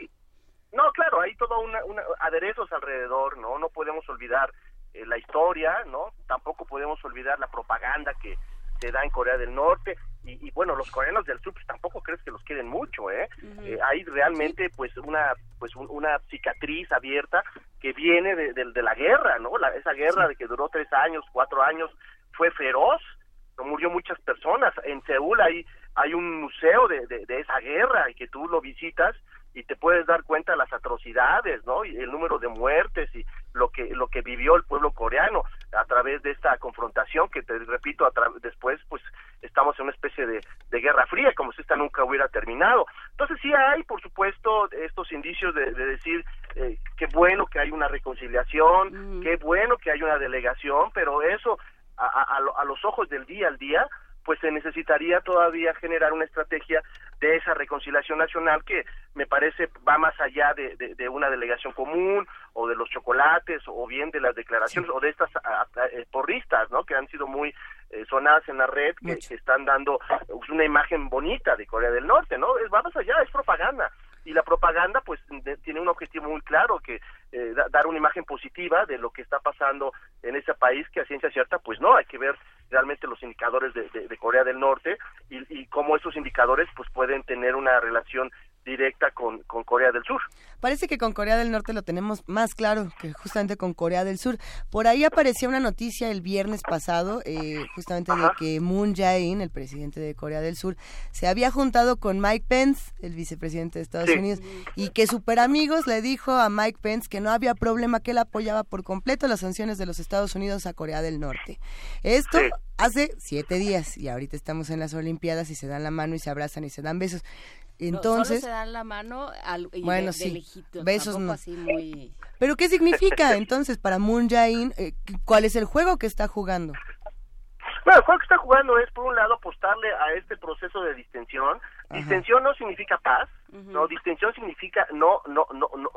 No, claro, hay todo una, una aderezos alrededor, ¿no? No podemos olvidar eh, la historia, ¿no? Tampoco podemos olvidar la propaganda que se da en Corea del Norte y, y, bueno, los coreanos del sur pues, tampoco crees que los quieren mucho, ¿eh? Eh, hay realmente pues una pues un- una cicatriz abierta que viene de, de- de la guerra, ¿no? La- esa guerra de que duró tres años, cuatro años, fue feroz, murió muchas personas. En Seúl hay hay un museo de, de, de esa guerra y que tú lo visitas y te puedes dar cuenta de las atrocidades, ¿no? Y el número de muertes y lo que lo que vivió el pueblo coreano a través de esta confrontación que te repito a después pues estamos en una especie de, de guerra fría como si esta nunca hubiera terminado. Entonces sí hay por supuesto estos indicios de, de decir eh, qué bueno que hay una reconciliación, qué bueno que hay una delegación, pero eso a, a- a lo- a los ojos del día al día pues se necesitaría todavía generar una estrategia de esa reconciliación nacional que me parece va más allá de, de- de una delegación común o de los chocolates o bien de las declaraciones o de estas a- a- eh, porristas, ¿no? Que han sido muy eh, sonadas en la red, que, que están dando pues, una imagen bonita de Corea del Norte, ¿no? Es, va más allá, es propaganda. Y la propaganda, pues, de- tiene un objetivo muy claro, que eh, da- dar una imagen positiva de lo que está pasando en ese país, que a ciencia cierta, pues no, hay que ver realmente los indicadores de, de- Corea del Norte y, y cómo esos indicadores, pues, pueden tener una relación directa con, con Corea del Sur. Parece que con Corea del Norte lo tenemos más claro que justamente con Corea del Sur. Por ahí apareció una noticia el viernes pasado, eh, justamente de que Moon Jae-in, el presidente de Corea del Sur, se había juntado con Mike Pence, el vicepresidente de Estados Sí. Unidos, y que super amigos le dijo a Mike Pence que no había problema, que él apoyaba por completo las sanciones de los Estados Unidos a Corea del Norte. Esto Sí. hace siete días y ahorita estamos en las Olimpiadas y se dan la mano y se abrazan y se dan besos. No, Entonces, solo se dan la mano al, y Bueno, de, de sí. lejito, Besos no. así muy... ¿Pero qué significa entonces para Moon Jae-in? eh, ¿Cuál es el juego que está jugando? Bueno, el juego que está jugando es, por un lado, apostarle a este proceso de distensión. Distensión no significa paz, no, distensión significa no, no, no, no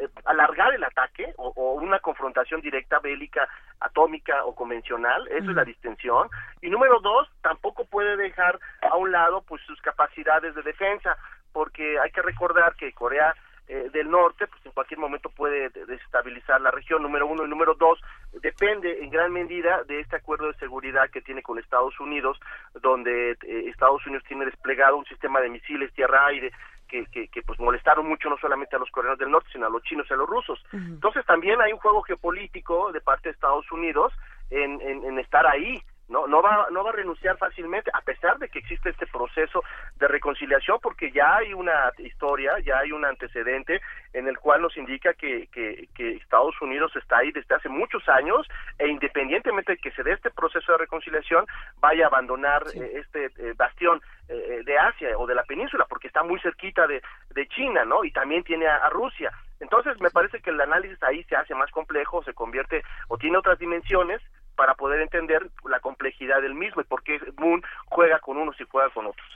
eh, alargar el ataque o, o una confrontación directa bélica, atómica o convencional, eso es la distensión. Y número dos, tampoco puede dejar a un lado pues sus capacidades de defensa, porque hay que recordar que Corea eh, del norte, pues en cualquier momento puede de- desestabilizar la región, número uno, y número dos, depende en gran medida de este acuerdo de seguridad que tiene con Estados Unidos, donde eh, Estados Unidos tiene desplegado un sistema de misiles tierra-aire que, que, que, pues molestaron mucho no solamente a los coreanos del norte, sino a los chinos y a los rusos. Entonces también hay un juego geopolítico de parte de Estados Unidos en, en, en estar ahí, no no va no va a renunciar fácilmente a pesar de que existe este proceso de reconciliación porque ya hay una historia ya hay un antecedente en el cual nos indica que, que, que Estados Unidos está ahí desde hace muchos años e independientemente de que se dé este proceso de reconciliación vaya a abandonar eh, este eh, bastión eh, de Asia o de la península porque está muy cerquita de, de China no y también tiene a, a Rusia. Entonces me parece que el análisis ahí se hace más complejo se convierte o tiene otras dimensiones para poder entender la complejidad del mismo y por qué Moon juega con unos y juega con otros.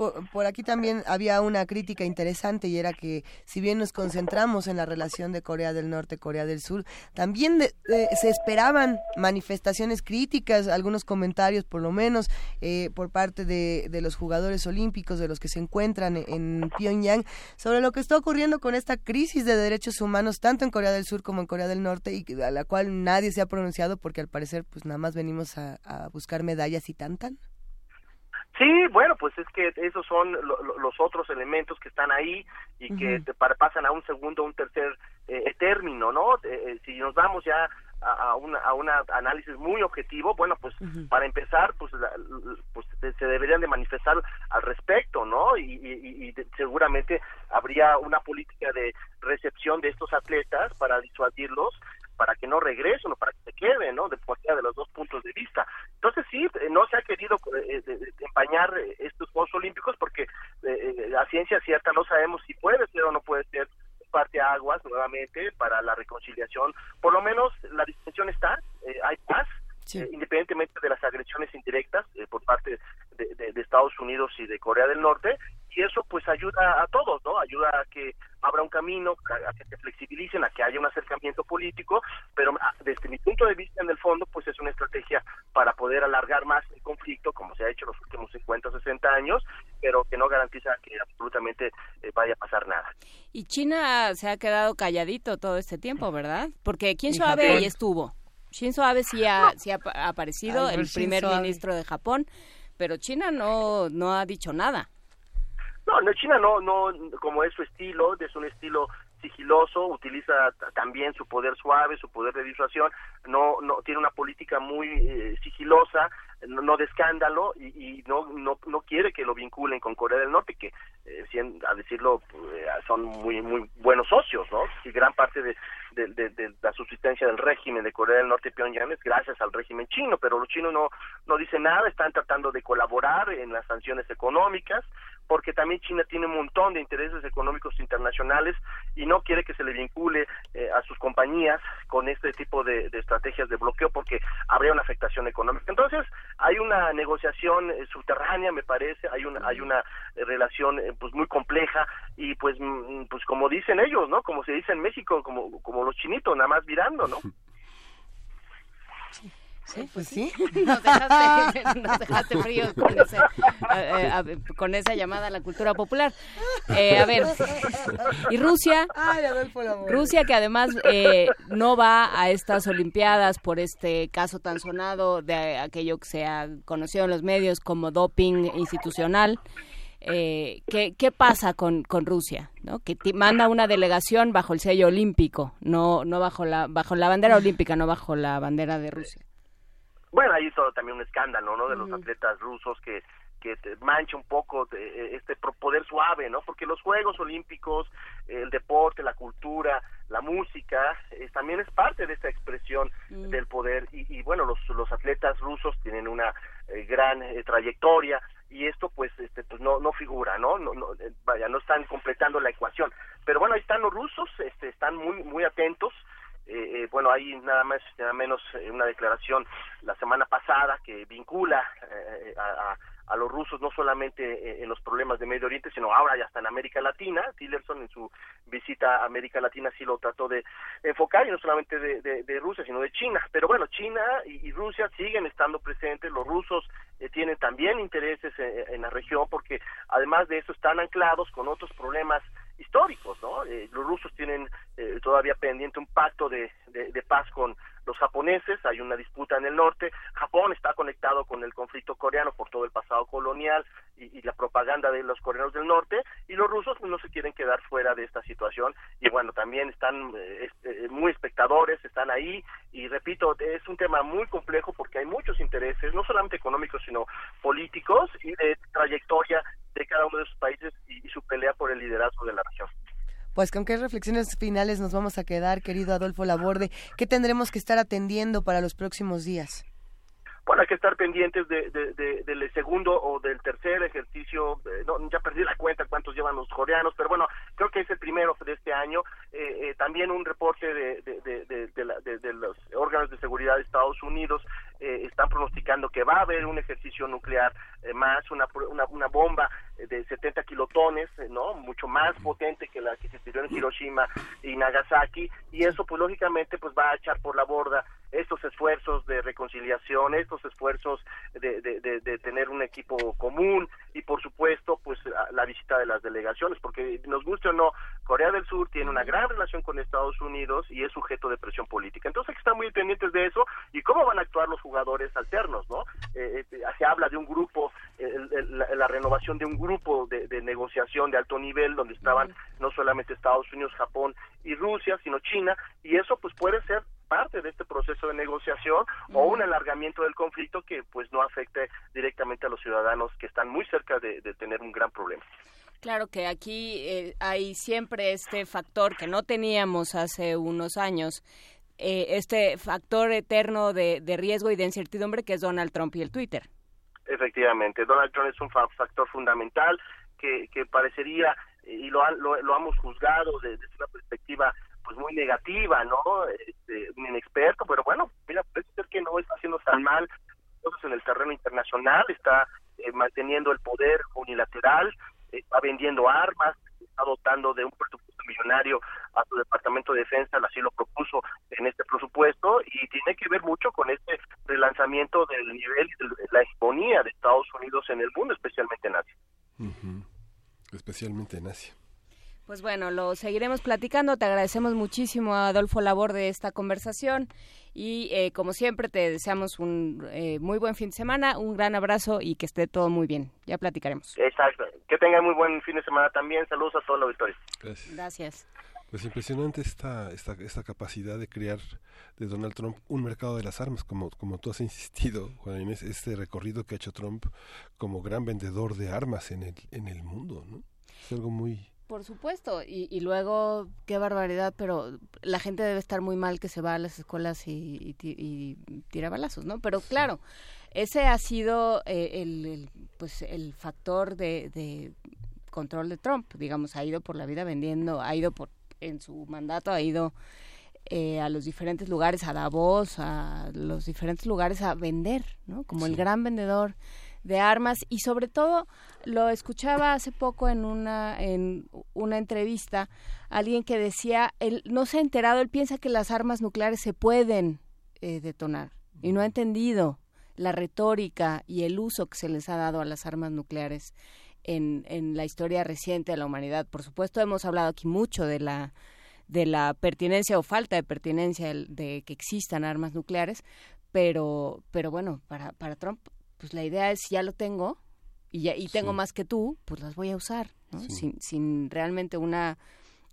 Por, por aquí también había una crítica interesante y era que si bien nos concentramos en la relación de Corea del Norte Corea del Sur, también de- se esperaban manifestaciones críticas, algunos comentarios por lo menos eh, por parte de, de los jugadores olímpicos, de los que se encuentran en Pyongyang, sobre lo que está ocurriendo con esta crisis de derechos humanos tanto en Corea del Sur como en Corea del Norte y a la cual nadie se ha pronunciado porque al parecer pues nada más venimos a, buscar medallas y tan tan. Sí, bueno, pues es que esos son lo- lo- los otros elementos que están ahí y que te para- pasan a un segundo, un tercer eh, término, ¿no? Eh, eh, si nos vamos ya a, a una, a un análisis muy objetivo, bueno, pues para empezar, pues, la- pues se deberían de manifestar al respecto, ¿no? Y, y- y- y de- seguramente habría una política de recepción de estos atletas para disuadirlos para que no regresen o para que se queden, ¿no? De cualquiera de los dos puntos de vista. Entonces sí, no se ha querido eh, empañar estos Juegos Olímpicos porque eh, eh, a ciencia cierta no sabemos si puede ser o no puede ser parte aguas nuevamente para la reconciliación. Por lo menos la distinción está, eh, hay paz, eh, independientemente de las agresiones indirectas eh, por parte de, de- de Estados Unidos y de Corea del Norte, y eso pues ayuda a todos, ¿no? Ayuda a que abra un camino, a, que se flexibilicen, a que haya un acercamiento político, pero ah, desde mi punto de vista, en el fondo, pues es una estrategia para poder alargar más el conflicto, como se ha hecho en los últimos 50 o 60 años, pero que no garantiza que absolutamente eh, vaya a pasar nada. Y China se ha quedado calladito todo este tiempo, ¿verdad? Porque Shinzo Y Abe Japón. ahí estuvo. Shinzo Abe sí ha, sí ha pa- ha aparecido, Ay, el primer Shinzo Abe. ministro de Japón, pero China no, no ha dicho nada. No, no, China no, no, como es su estilo, es un estilo sigiloso, utiliza también su poder suave, su poder de disuasión, no, no tiene una política muy eh, sigilosa, no, de escándalo y, y no, no, no quiere que lo vinculen con Corea del Norte, que eh, a decirlo eh, son muy muy buenos socios, ¿no? Y gran parte de, de, de- de la subsistencia del régimen de Corea del Norte Pyongyang es gracias al régimen chino, pero los chinos no no dicen nada, están tratando de colaborar en las sanciones económicas, porque también China tiene un montón de intereses económicos internacionales y no quiere que se le vincule eh, a sus compañías con este tipo de, estrategias de bloqueo porque habría una afectación económica. Entonces, hay una negociación eh, subterránea, me parece, hay una hay una eh, relación eh, pues muy compleja y pues mm, pues como dicen ellos, ¿no? Como se dice en México, como los chinitos nada más mirando, ¿no? Sí, pues sí. Nos dejaste, nos dejaste fríos con, ese, eh, eh, con esa llamada a la cultura popular. Eh, a ver, y Rusia, Ay, Adolfo Laborde. Rusia que además eh, no va a estas Olimpiadas por este caso tan sonado de aquello que se ha conocido en los medios como doping institucional. Eh, ¿qué, qué pasa con, con Rusia? ¿No? Que manda una delegación bajo el sello olímpico, no, no bajo, la, bajo la bandera olímpica, no bajo la bandera de Rusia. Bueno, hay todo también un escándalo, ¿no? De los atletas rusos que que mancha un poco de, eh, este poder suave, ¿no? Porque los Juegos Olímpicos, el deporte, la cultura, la música, eh, también es parte de esta expresión del poder y, y, bueno, los, los atletas rusos tienen una eh, gran eh, trayectoria y esto pues este pues no no figura, ¿no? No, no eh, vaya, no están completando la ecuación. Pero bueno, ahí están los rusos, este están muy muy atentos eh, eh, bueno, hay nada más, nada menos eh, una declaración la semana pasada que vincula eh, a, a- los rusos no solamente eh, en los problemas de Medio Oriente, sino ahora ya hasta en América Latina. Tillerson en su visita a América Latina sí lo trató de enfocar, y no solamente de, de- Rusia, sino de China. Pero bueno, China y, Rusia siguen estando presentes, los rusos eh, tienen también intereses eh, en la región, porque además de eso están anclados con otros problemas históricos, ¿no? Eh, los rusos tienen eh, todavía pendiente un pacto de, de, de paz con los japoneses, hay una disputa en el norte, Japón está conectado con el conflicto coreano por todo el pasado colonial y, la propaganda de los coreanos del norte, y los rusos no se quieren quedar fuera de esta situación, y bueno, también están eh, eh, muy espectadores, están ahí, y repito, es un tema muy complejo porque hay muchos intereses, no solamente económicos, sino políticos y de trayectoria de cada uno de esos países y su pelea por el liderazgo de la región. Pues con qué reflexiones finales nos vamos a quedar, querido Adolfo Laborde. ¿Qué tendremos que estar atendiendo para los próximos días? Bueno, habrá que estar pendientes de, de- de- del segundo o del tercer ejercicio, eh, no, ya perdí la cuenta cuántos llevan los coreanos, pero bueno, creo que es el primero de este año. Eh, eh, también un reporte de, de, los órganos de seguridad de Estados Unidos eh, están pronosticando que va a haber un ejercicio nuclear eh, más, una, una, una bomba de 70 kilotones, eh, ¿no? Mucho más potente que la que se tiró en Hiroshima y Nagasaki, y eso pues lógicamente pues va a echar por la borda estos esfuerzos de reconciliación, estos esfuerzos de, de, de- de tener un equipo común y por supuesto pues la visita de las delegaciones, porque nos guste o no, Corea del Sur tiene una gran relación con Estados Unidos y es sujeto de presión política. Entonces hay que estar muy pendientes de eso y cómo van a actuar los jugadores alternos, ¿no? Eh, eh, se habla de un grupo, eh, el- el- la, la renovación de un grupo de, de negociación de alto nivel donde estaban no solamente Estados Unidos, Japón y Rusia, sino China, y eso pues puede ser parte de este proceso de negociación o un alargamiento del conflicto que pues no afecte directamente a los ciudadanos que están muy cerca de, de tener un gran problema. Claro que aquí eh, hay siempre este factor que no teníamos hace unos años, eh, este factor eterno de, de riesgo y de incertidumbre que es Donald Trump y el Twitter. Efectivamente, Donald Trump es un fa- factor fundamental que, que parecería, y lo, lo, lo hemos juzgado de- desde una perspectiva pues muy negativa, ¿no? Este, un inexperto, pero bueno, mira, parece ser que no está haciendo tan mal cosas en el terreno internacional, está eh, manteniendo el poder unilateral, está vendiendo armas, está dotando de un presupuesto millonario a su departamento de defensa, así lo propuso en este presupuesto y tiene que ver mucho con este relanzamiento del nivel de la hegemonía de Estados Unidos en el mundo, especialmente en Asia. Especialmente en Asia. Pues bueno, lo seguiremos platicando. Te agradecemos muchísimo, Adolfo Labor, de esta conversación. Y eh, como siempre, te deseamos un eh, muy buen fin de semana, un gran abrazo y que esté todo muy bien. Ya platicaremos. Exacto. Que tengan muy buen fin de semana también. Saludos a toda la auditorio. Gracias. Gracias. Pues impresionante esta, esta, esta capacidad de crear de Donald Trump un mercado de las armas, como, como tú has insistido, Juan Inés, este recorrido que ha hecho Trump como gran vendedor de armas en el, en el mundo, ¿no? Es algo muy... Por supuesto, y, y luego, qué barbaridad, pero la gente debe estar muy mal que se va a las escuelas y, y ti- y tira balazos, ¿no? Pero claro, ese ha sido eh, el, el, pues el factor de, de control de Trump, digamos, ha ido por la vida vendiendo, ha ido por en su mandato, ha ido eh, a los diferentes lugares, a Davos, a los diferentes lugares a vender, ¿no? Como el gran vendedor de armas. Y sobre todo lo escuchaba hace poco en una en una entrevista alguien que decía él no se ha enterado él piensa que las armas nucleares se pueden eh, detonar. Y no ha entendido la retórica y el uso que se les ha dado a las armas nucleares en, en la historia reciente de la humanidad. Por supuesto, hemos hablado aquí mucho de la de la pertinencia o falta de pertinencia de que existan armas nucleares, pero pero bueno, para para Trump pues la idea es ya lo tengo y ya y tengo más que tú, pues las voy a usar, ¿no? Sí. sin sin realmente una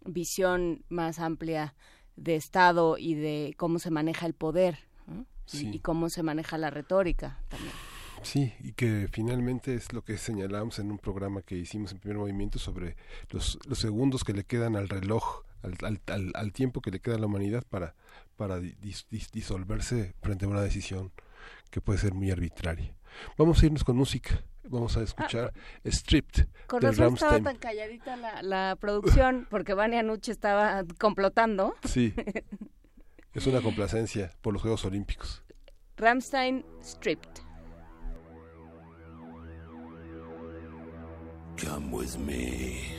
visión más amplia de Estado y de cómo se maneja el poder ¿no? Y- Sí. y, cómo se maneja la retórica también. Sí, y que finalmente es lo que señalamos en un programa que hicimos en primer movimiento sobre los, los segundos que le quedan al reloj, al, al, al- tiempo que le queda a la humanidad para, para dis- dis- disolverse frente a una decisión que puede ser muy arbitraria. Vamos a irnos con música. Vamos a escuchar Stripped Ah, Con de razón estaba tan calladita la, la producción, porque Vania Nuche estaba complotando. Sí. Es una complacencia por los Juegos Olímpicos. Ramstein Stripped. Come with me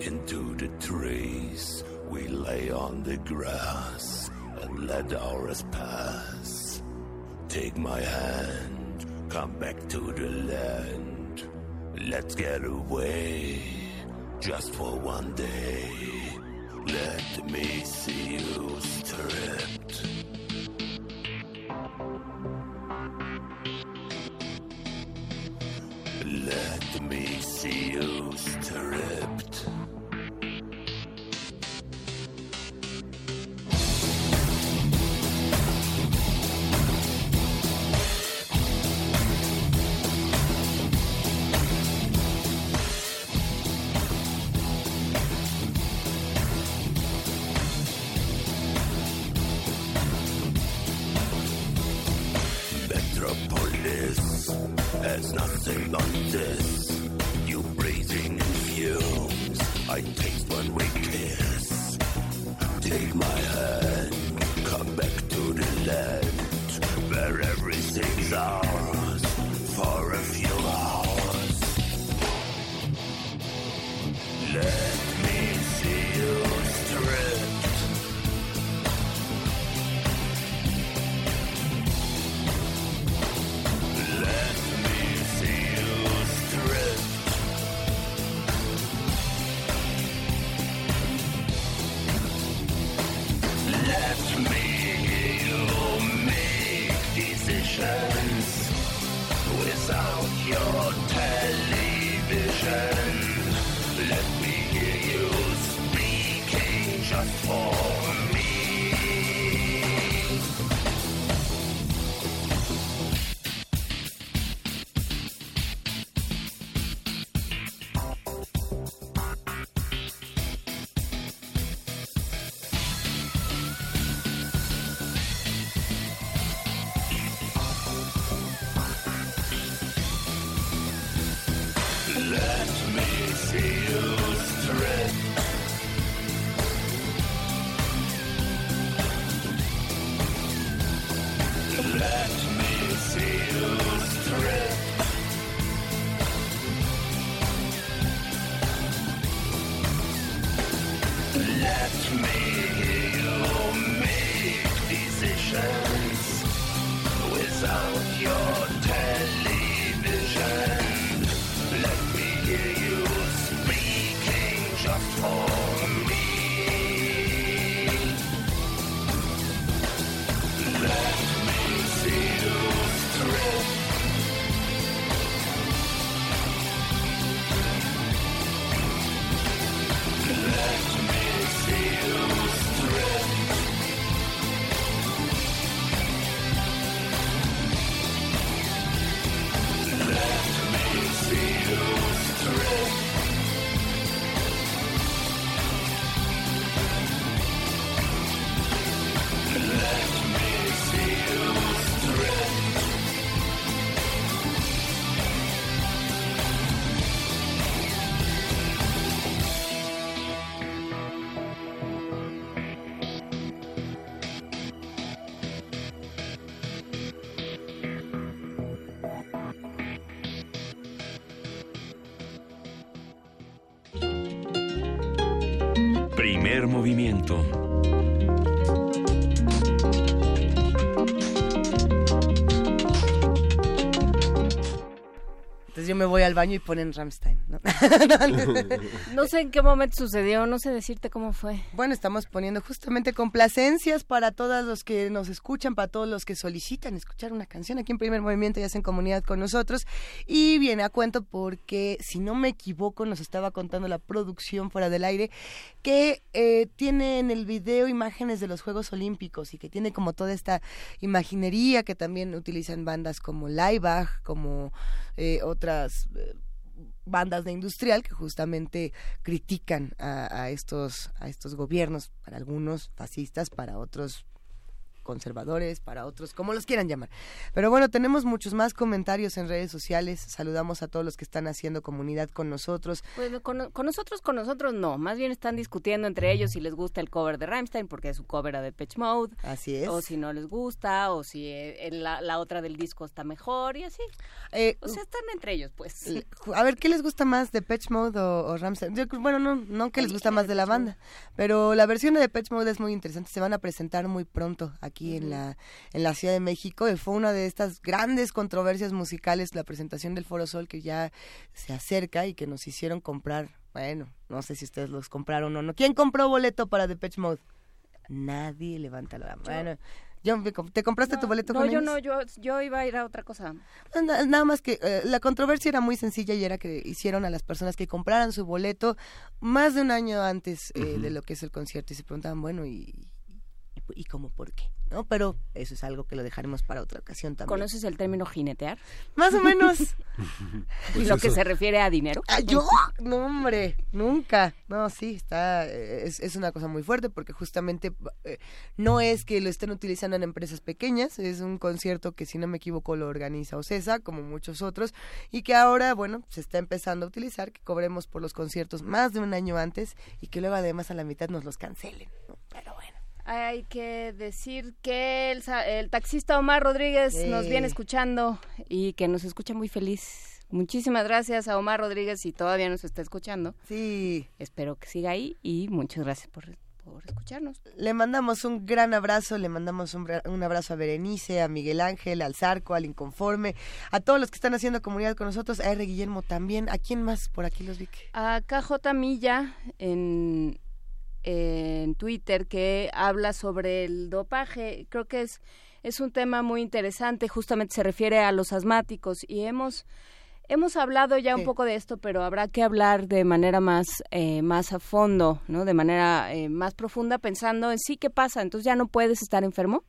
into the trees. We lay on the grass and let hours pass. Take my hand, come back to the land. Let's get away just for one day. Let me see you stripped. Let me see you stripped. nothing on Entonces yo me voy al baño y ponen Ramstein, ¿no? Sé en qué momento sucedió, no sé decirte cómo fue. Bueno, estamos poniendo justamente complacencias para todos los que nos escuchan, para todos los que solicitan escuchar una canción aquí en Primer Movimiento y hacen comunidad con nosotros. Y viene a cuento porque, si no me equivoco, nos estaba contando la producción fuera del aire, que eh, tiene en el video imágenes de los Juegos Olímpicos y que tiene como toda esta imaginería que también utilizan bandas como Laibach, como eh, otras... bandas de industrial que justamente critican a, a estos a estos gobiernos para algunos fascistas para otros conservadores, para otros, como los quieran llamar. Pero bueno, tenemos muchos más comentarios en redes sociales. Saludamos a todos los que están haciendo comunidad con nosotros. Pues con, con nosotros, con nosotros no. Más bien están discutiendo entre ellos si les gusta el cover de Rammstein, porque es su cover de Pitch Mode. Así es. O si no les gusta, o si eh, la, la otra del disco está mejor, y así. Eh, o sea, están entre ellos, pues. A ver, ¿qué les gusta más de Patch Mode o, o Rammstein? Yo, bueno, no, no que les gusta más de la banda, pero la versión de Patch Mode es muy interesante. Se van a presentar muy pronto aquí en la en la Ciudad de México. Y fue una de estas grandes controversias musicales, la presentación del Foro Sol que ya se acerca y que nos hicieron comprar. Bueno, no sé si ustedes los compraron o no. ¿Quién compró boleto para Depeche Mode? Nadie levanta la mano. Bueno, yo, ¿te compraste tu boleto No, con yo ellos? no, yo, yo iba a ir a otra cosa. Na- Nada más que eh, la controversia era muy sencilla y era que hicieron a las personas que compraran su boleto más de un año antes eh, de lo que es el concierto y se preguntaban, bueno, ¿y, y, y cómo por qué? ¿No? Pero eso es algo que lo dejaremos para otra ocasión también. ¿Conoces el término jinetear? Más o menos. ¿Y lo que se refiere a dinero? Ah, ¿Yo? No, hombre, nunca. No, sí, está, es, es una cosa muy fuerte porque justamente eh, no es que lo estén utilizando en empresas pequeñas, es un concierto que si no me equivoco lo organiza OCESA, como muchos otros, y que ahora, bueno, se está empezando a utilizar, que cobremos por los conciertos más de un año antes y que luego además a la mitad nos los cancelen. ¿no? Pero bueno. Hay que decir que el, el taxista Omar Rodríguez Sí. nos viene escuchando y que nos escucha muy feliz. Muchísimas gracias a Omar Rodríguez si todavía nos está escuchando. Sí. Espero que siga ahí y muchas gracias por, por escucharnos. Le mandamos un gran abrazo, le mandamos un, un abrazo a Berenice, a Miguel Ángel, al Zarco, al Inconforme, a todos los que están haciendo comunidad con nosotros, a R. Guillermo también. ¿A quién más por aquí los vi? A KJ Milla en, en Twitter que habla sobre el dopaje. Creo que es, es un tema muy interesante, justamente se refiere a los asmáticos y hemos... Hemos hablado ya un poco de esto, pero habrá que hablar de manera más, eh, más a fondo, ¿no? De manera eh, más profunda, pensando en sí qué pasa. Entonces ya no puedes estar enfermo,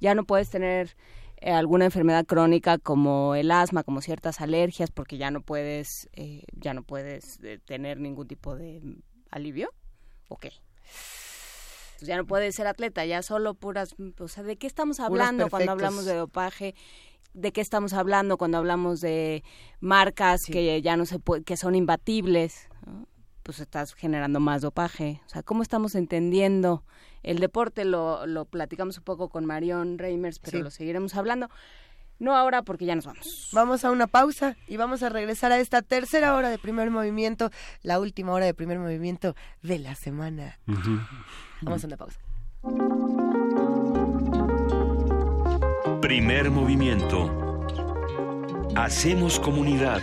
ya no puedes tener eh, alguna enfermedad crónica como el asma, como ciertas alergias, porque ya no puedes, eh, ya no puedes eh, tener ningún tipo de alivio. ¿O qué? Entonces ya no puedes ser atleta, ya solo puras, o sea, ¿de qué estamos hablando cuando hablamos de dopaje? ¿De qué estamos hablando cuando hablamos de marcas que ya no se puede, que son imbatibles? ¿no? Pues estás generando más dopaje. O sea, ¿cómo estamos entendiendo el deporte? Lo, lo platicamos un poco con Marion Reimers, pero Sí. lo seguiremos hablando. No ahora porque ya nos vamos. Vamos a una pausa y vamos a regresar a esta tercera hora de primer movimiento, la última hora de primer movimiento de la semana. Vamos a una pausa. Primer movimiento. Hacemos comunidad.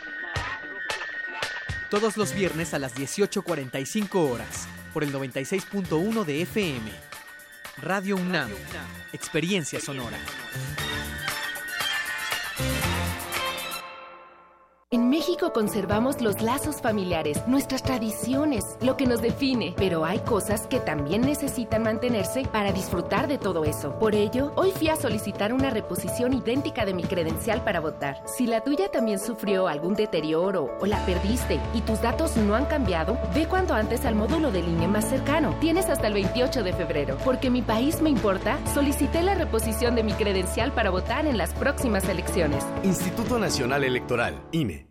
Todos los viernes a las 18.45 horas, por el 96.1 de FM. Radio UNAM, Experiencia Sonora. Conservamos los lazos familiares, nuestras tradiciones, lo que nos define, pero hay cosas que también necesitan mantenerse para disfrutar de todo eso. Por ello, hoy fui a solicitar una reposición idéntica de mi credencial para votar. Si la tuya también sufrió algún deterioro o la perdiste y tus datos no han cambiado, ve cuanto antes al módulo del INE más cercano. Tienes hasta el 28 de febrero. Porque mi país me importa, solicité la reposición de mi credencial para votar en las próximas elecciones. Instituto Nacional Electoral, INE.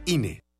INE.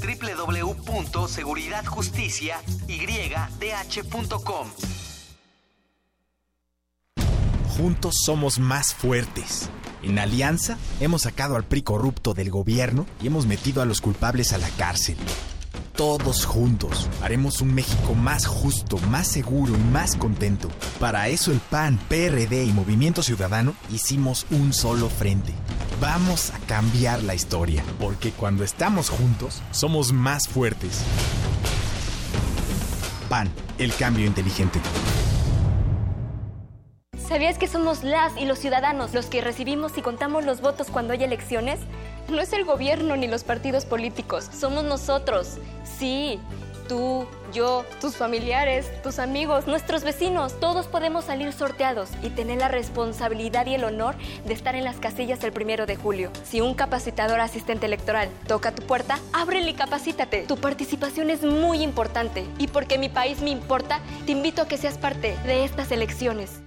www.seguridadjusticiaydh.com. Juntos somos más fuertes. En Alianza hemos sacado al PRI corrupto del gobierno y hemos metido a los culpables a la cárcel. Todos juntos haremos un México más justo, más seguro y más contento. Para eso el PAN, PRD y Movimiento Ciudadano hicimos un solo frente. Vamos a cambiar la historia, porque cuando estamos juntos somos más fuertes. PAN, el cambio inteligente. ¿Sabías que somos las y los ciudadanos los que recibimos y contamos los votos cuando hay elecciones? No es el gobierno ni los partidos políticos, somos nosotros. Sí, tú, yo, tus familiares, tus amigos, nuestros vecinos, todos podemos salir sorteados y tener la responsabilidad y el honor de estar en las casillas el primero de julio. Si un capacitador asistente electoral toca tu puerta, ábrele y capacítate. Tu participación es muy importante y porque mi país me importa, te invito a que seas parte de estas elecciones.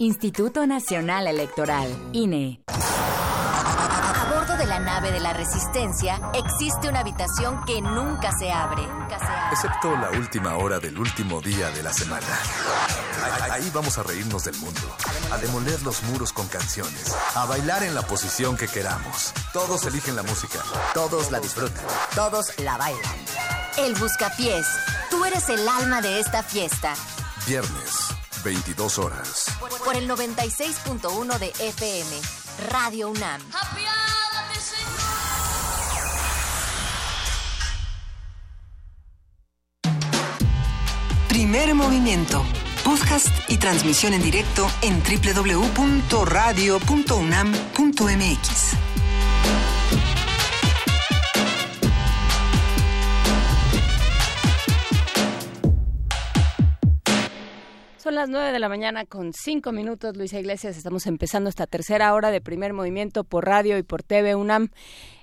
Instituto Nacional Electoral, INE. A bordo de la nave de la Resistencia existe una habitación que nunca se abre. Excepto la última hora del último día de la semana. Ahí, ahí vamos a reírnos del mundo, a demoler los muros con canciones, a bailar en la posición que queramos. Todos eligen la música, todos la disfrutan. Todos la bailan. El Buscapiés. Tú eres el alma de esta fiesta. Viernes, 22 horas. Por el 96.1 de FM. Radio UNAM. Primer movimiento. Podcast y transmisión en directo en www.radio.unam.mx. Son las 9 de la mañana con 5 minutos, Luisa Iglesias. Estamos empezando esta tercera hora de primer movimiento por radio y por TV UNAM.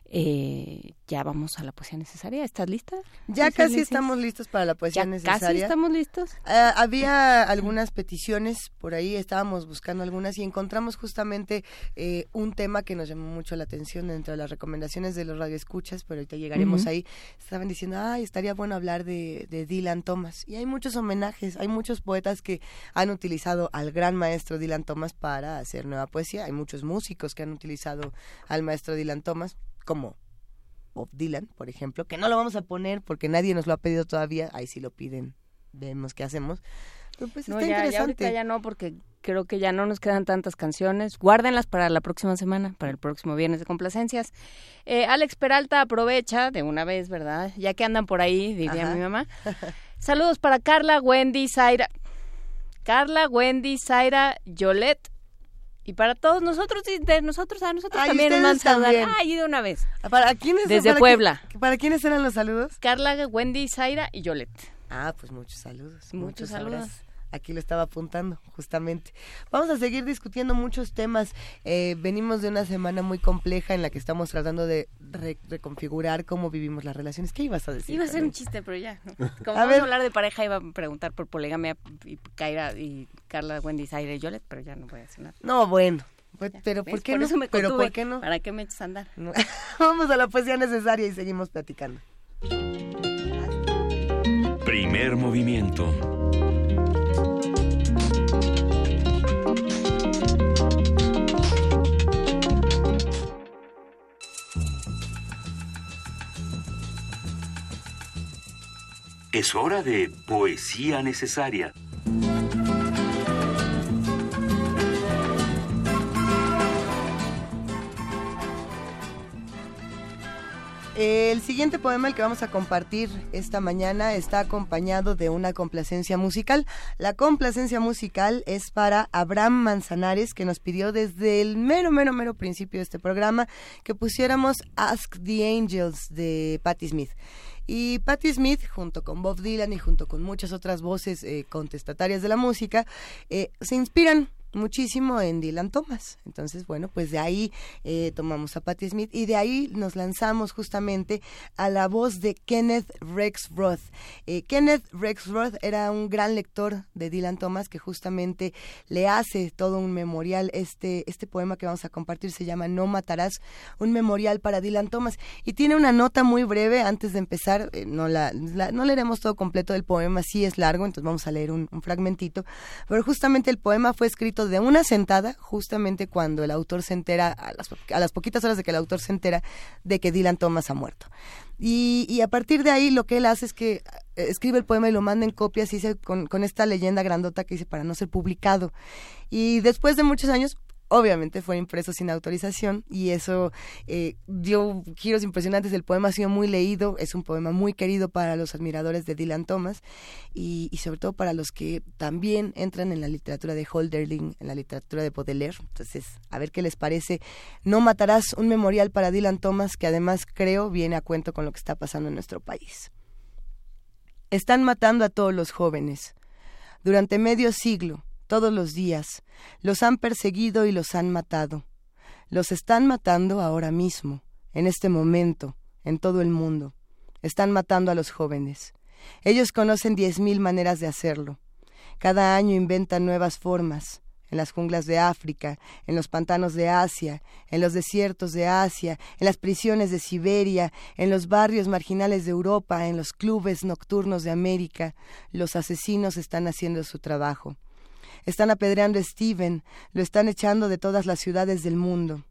Eh, ya vamos a la poesía necesaria. ¿Estás lista? Ya casi estamos listos para la poesía ¿Ya necesaria. casi estamos listos? Ah, había algunas peticiones por ahí, estábamos buscando algunas y encontramos justamente eh, un tema que nos llamó mucho la atención dentro de las recomendaciones de los radioescuchas, pero ahorita llegaremos ahí. Estaban diciendo, ay, estaría bueno hablar de, de Dylan Thomas. Y hay muchos homenajes, hay muchos poetas que han utilizado al gran maestro Dylan Thomas para hacer nueva poesía. Hay muchos músicos que han utilizado al maestro Dylan Thomas, como Bob Dylan, por ejemplo, que no lo vamos a poner porque nadie nos lo ha pedido todavía. Ahí sí lo piden, vemos qué hacemos. Pero pues No, está ya, interesante. ya no, porque creo que ya no nos quedan tantas canciones. Guárdenlas para la próxima semana, para el próximo viernes de complacencias. Eh, Alex Peralta aprovecha de una vez, ¿verdad? Ya que andan por ahí, diría Ajá. mi mamá. Saludos para Carla, Wendy, Zaira. Carla, Wendy, Zaira, Yolette. Y para todos nosotros, y de nosotros a nosotros Ay, también nos también. Ay, de una vez. ¿Para quiénes? Desde para Puebla. ¿Para quiénes eran los saludos? Carla, Wendy, Zaira y Yolette. Ah, pues muchos saludos. Muchos saludos. abrazos. Aquí lo estaba apuntando, justamente. Vamos a seguir discutiendo muchos temas. Eh, venimos de una semana muy compleja en la que estamos tratando de re- reconfigurar cómo vivimos las relaciones. ¿Qué ibas a decir? Iba a ser un chiste, pero ya. Como A vamos ver. a hablar de pareja, iba a preguntar por poligamia y Kaira y Carla, Wendy, Zaira y Yolette, pero ya no voy a decir nada. No, bueno. Pues, pero. ¿por qué Por no? eso me pero. ¿por qué no? ¿Para qué me echas a andar? No. Vamos a la poesía necesaria y seguimos platicando. Primer movimiento. Es hora de poesía necesaria. El siguiente poema, el que vamos a compartir esta mañana, está acompañado de una complacencia musical. La complacencia musical es para Abraham Manzanares, que nos pidió desde el mero, mero, mero principio de este programa que pusiéramos Ask the Angels de Patti Smith. Y Patti Smith, junto con Bob Dylan y junto con muchas otras voces eh, contestatarias de la música, eh, se inspiran muchísimo en Dylan Thomas. Entonces, bueno, pues de ahí eh, tomamos a Patti Smith y de ahí nos lanzamos justamente a la voz de Kenneth Rexroth. Eh, Kenneth Rexroth era un gran lector de Dylan Thomas que justamente le hace todo un memorial. Este, este poema que vamos a compartir se llama No matarás, un memorial para Dylan Thomas. Y tiene una nota muy breve antes de empezar. eh, no, la, no leeremos todo completo del poema, sí es largo, entonces vamos a leer un fragmentito. Pero justamente el poema fue escrito de una sentada, justamente cuando el autor se entera, a las, a las poquitas horas de que el autor se entera de que Dylan Thomas ha muerto. Y, a partir de ahí lo que él hace es que eh, escribe el poema y lo manda en copias y dice, con, con esta leyenda grandota que dice para no ser publicado. Y después de muchos años, obviamente fue impreso sin autorización y eso eh, dio giros impresionantes. El poema ha sido muy leído, es un poema muy querido para los admiradores de Dylan Thomas y, sobre todo para los que también entran en la literatura de Holderlin, en la literatura de Baudelaire. Entonces, a ver qué les parece. No matarás un memorial para Dylan Thomas que además creo viene a cuento con lo que está pasando en nuestro país. Están matando a todos los jóvenes. Durante medio siglo, todos los días, los han perseguido y los han matado. Los están matando ahora mismo, en este momento, en todo el mundo. Están matando a los jóvenes. Ellos conocen diez mil maneras de hacerlo. Cada año inventan nuevas formas. En las junglas de África, en los pantanos de Asia, en los desiertos de Asia, en las prisiones de Siberia, en los barrios marginales de Europa, en los clubes nocturnos de América, los asesinos están haciendo su trabajo. Están apedreando a Steven, lo están echando de todas las ciudades del mundo.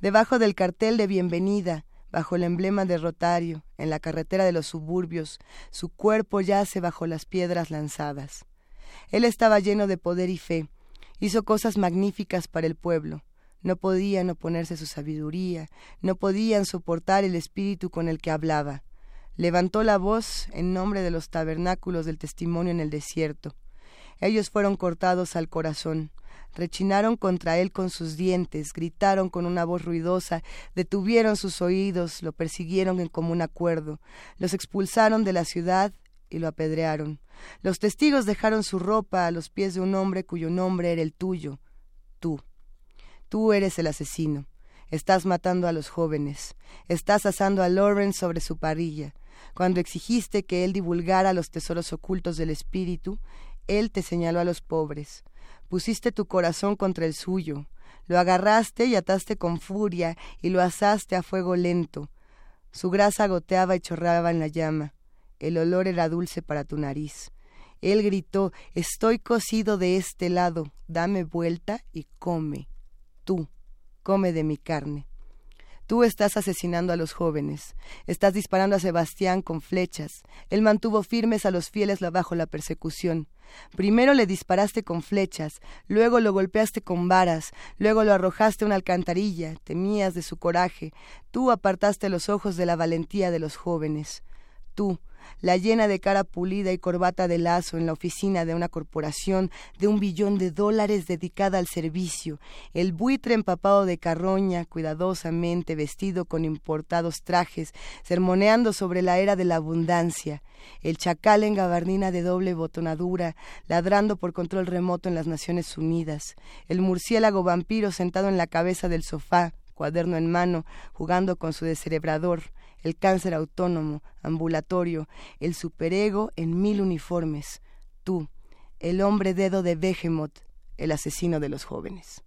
Debajo del cartel de bienvenida, bajo el emblema de Rotario, en la carretera de los suburbios, su cuerpo yace bajo las piedras lanzadas. Él estaba lleno de poder y fe, hizo cosas magníficas para el pueblo. No podían oponerse su sabiduría, no podían soportar el espíritu con el que hablaba. Levantó la voz en nombre de los tabernáculos del testimonio en el desierto. Ellos fueron cortados al corazón, rechinaron contra él con sus dientes, gritaron con una voz ruidosa, detuvieron sus oídos, lo persiguieron en común acuerdo, los expulsaron de la ciudad y lo apedrearon. Los testigos dejaron su ropa a los pies de un hombre cuyo nombre era el tuyo, tú. Tú eres el asesino. Estás matando a los jóvenes. Estás asando a Lawrence sobre su parrilla. Cuando exigiste que él divulgara los tesoros ocultos del espíritu, él te señaló a los pobres. Pusiste tu corazón contra el suyo. Lo agarraste y ataste con furia y lo asaste a fuego lento. Su grasa goteaba y chorreaba en la llama. El olor era dulce para tu nariz. Él gritó Estoy cocido de este lado, dame vuelta y come. Tú, come de mi carne. Tú estás asesinando a los jóvenes, estás disparando a Sebastián con flechas. Él mantuvo firmes a los fieles bajo la persecución. Primero le disparaste con flechas, luego lo golpeaste con varas, luego lo arrojaste a una alcantarilla, temías de su coraje. Tú apartaste los ojos de la valentía de los jóvenes. Tú, la llena de cara pulida y corbata de lazo en la oficina de una corporación de un billón de dólares dedicada al servicio, el buitre empapado de carroña, cuidadosamente vestido con importados trajes, sermoneando sobre la era de la abundancia, el chacal en gabardina de doble botonadura, ladrando por control remoto en las Naciones Unidas, el murciélago vampiro sentado en la cabeza del sofá, cuaderno en mano, jugando con su descerebrador, el cáncer autónomo, ambulatorio, el superego en mil uniformes, tú, el hombre dedo de Behemoth, el asesino de los jóvenes.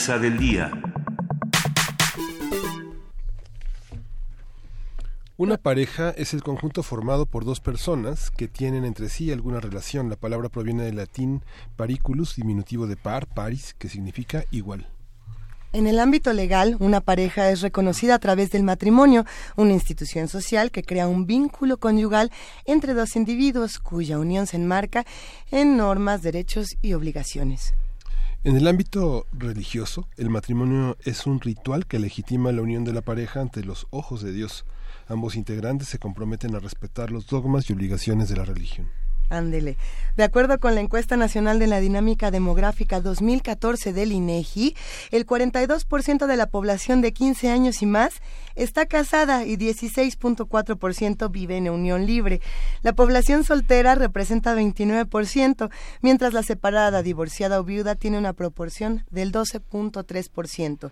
Mesa del día. Una pareja es el conjunto formado por dos personas que tienen entre sí alguna relación. La palabra proviene del latín pariculus, diminutivo de par, paris, que significa igual. En el ámbito legal, una pareja es reconocida a través del matrimonio, una institución social que crea un vínculo conyugal entre dos individuos cuya unión se enmarca en normas, derechos y obligaciones. En el ámbito religioso, el matrimonio es un ritual que legitima la unión de la pareja ante los ojos de Dios. Ambos integrantes se comprometen a respetar los dogmas y obligaciones de la religión. Ándele. De acuerdo con la encuesta nacional de la dinámica demográfica 2014 del INEGI, el 42% de la población de 15 años y más está casada y 16.4% vive en unión libre. La población soltera representa 29%, mientras la separada, divorciada o viuda tiene una proporción del 12.3%.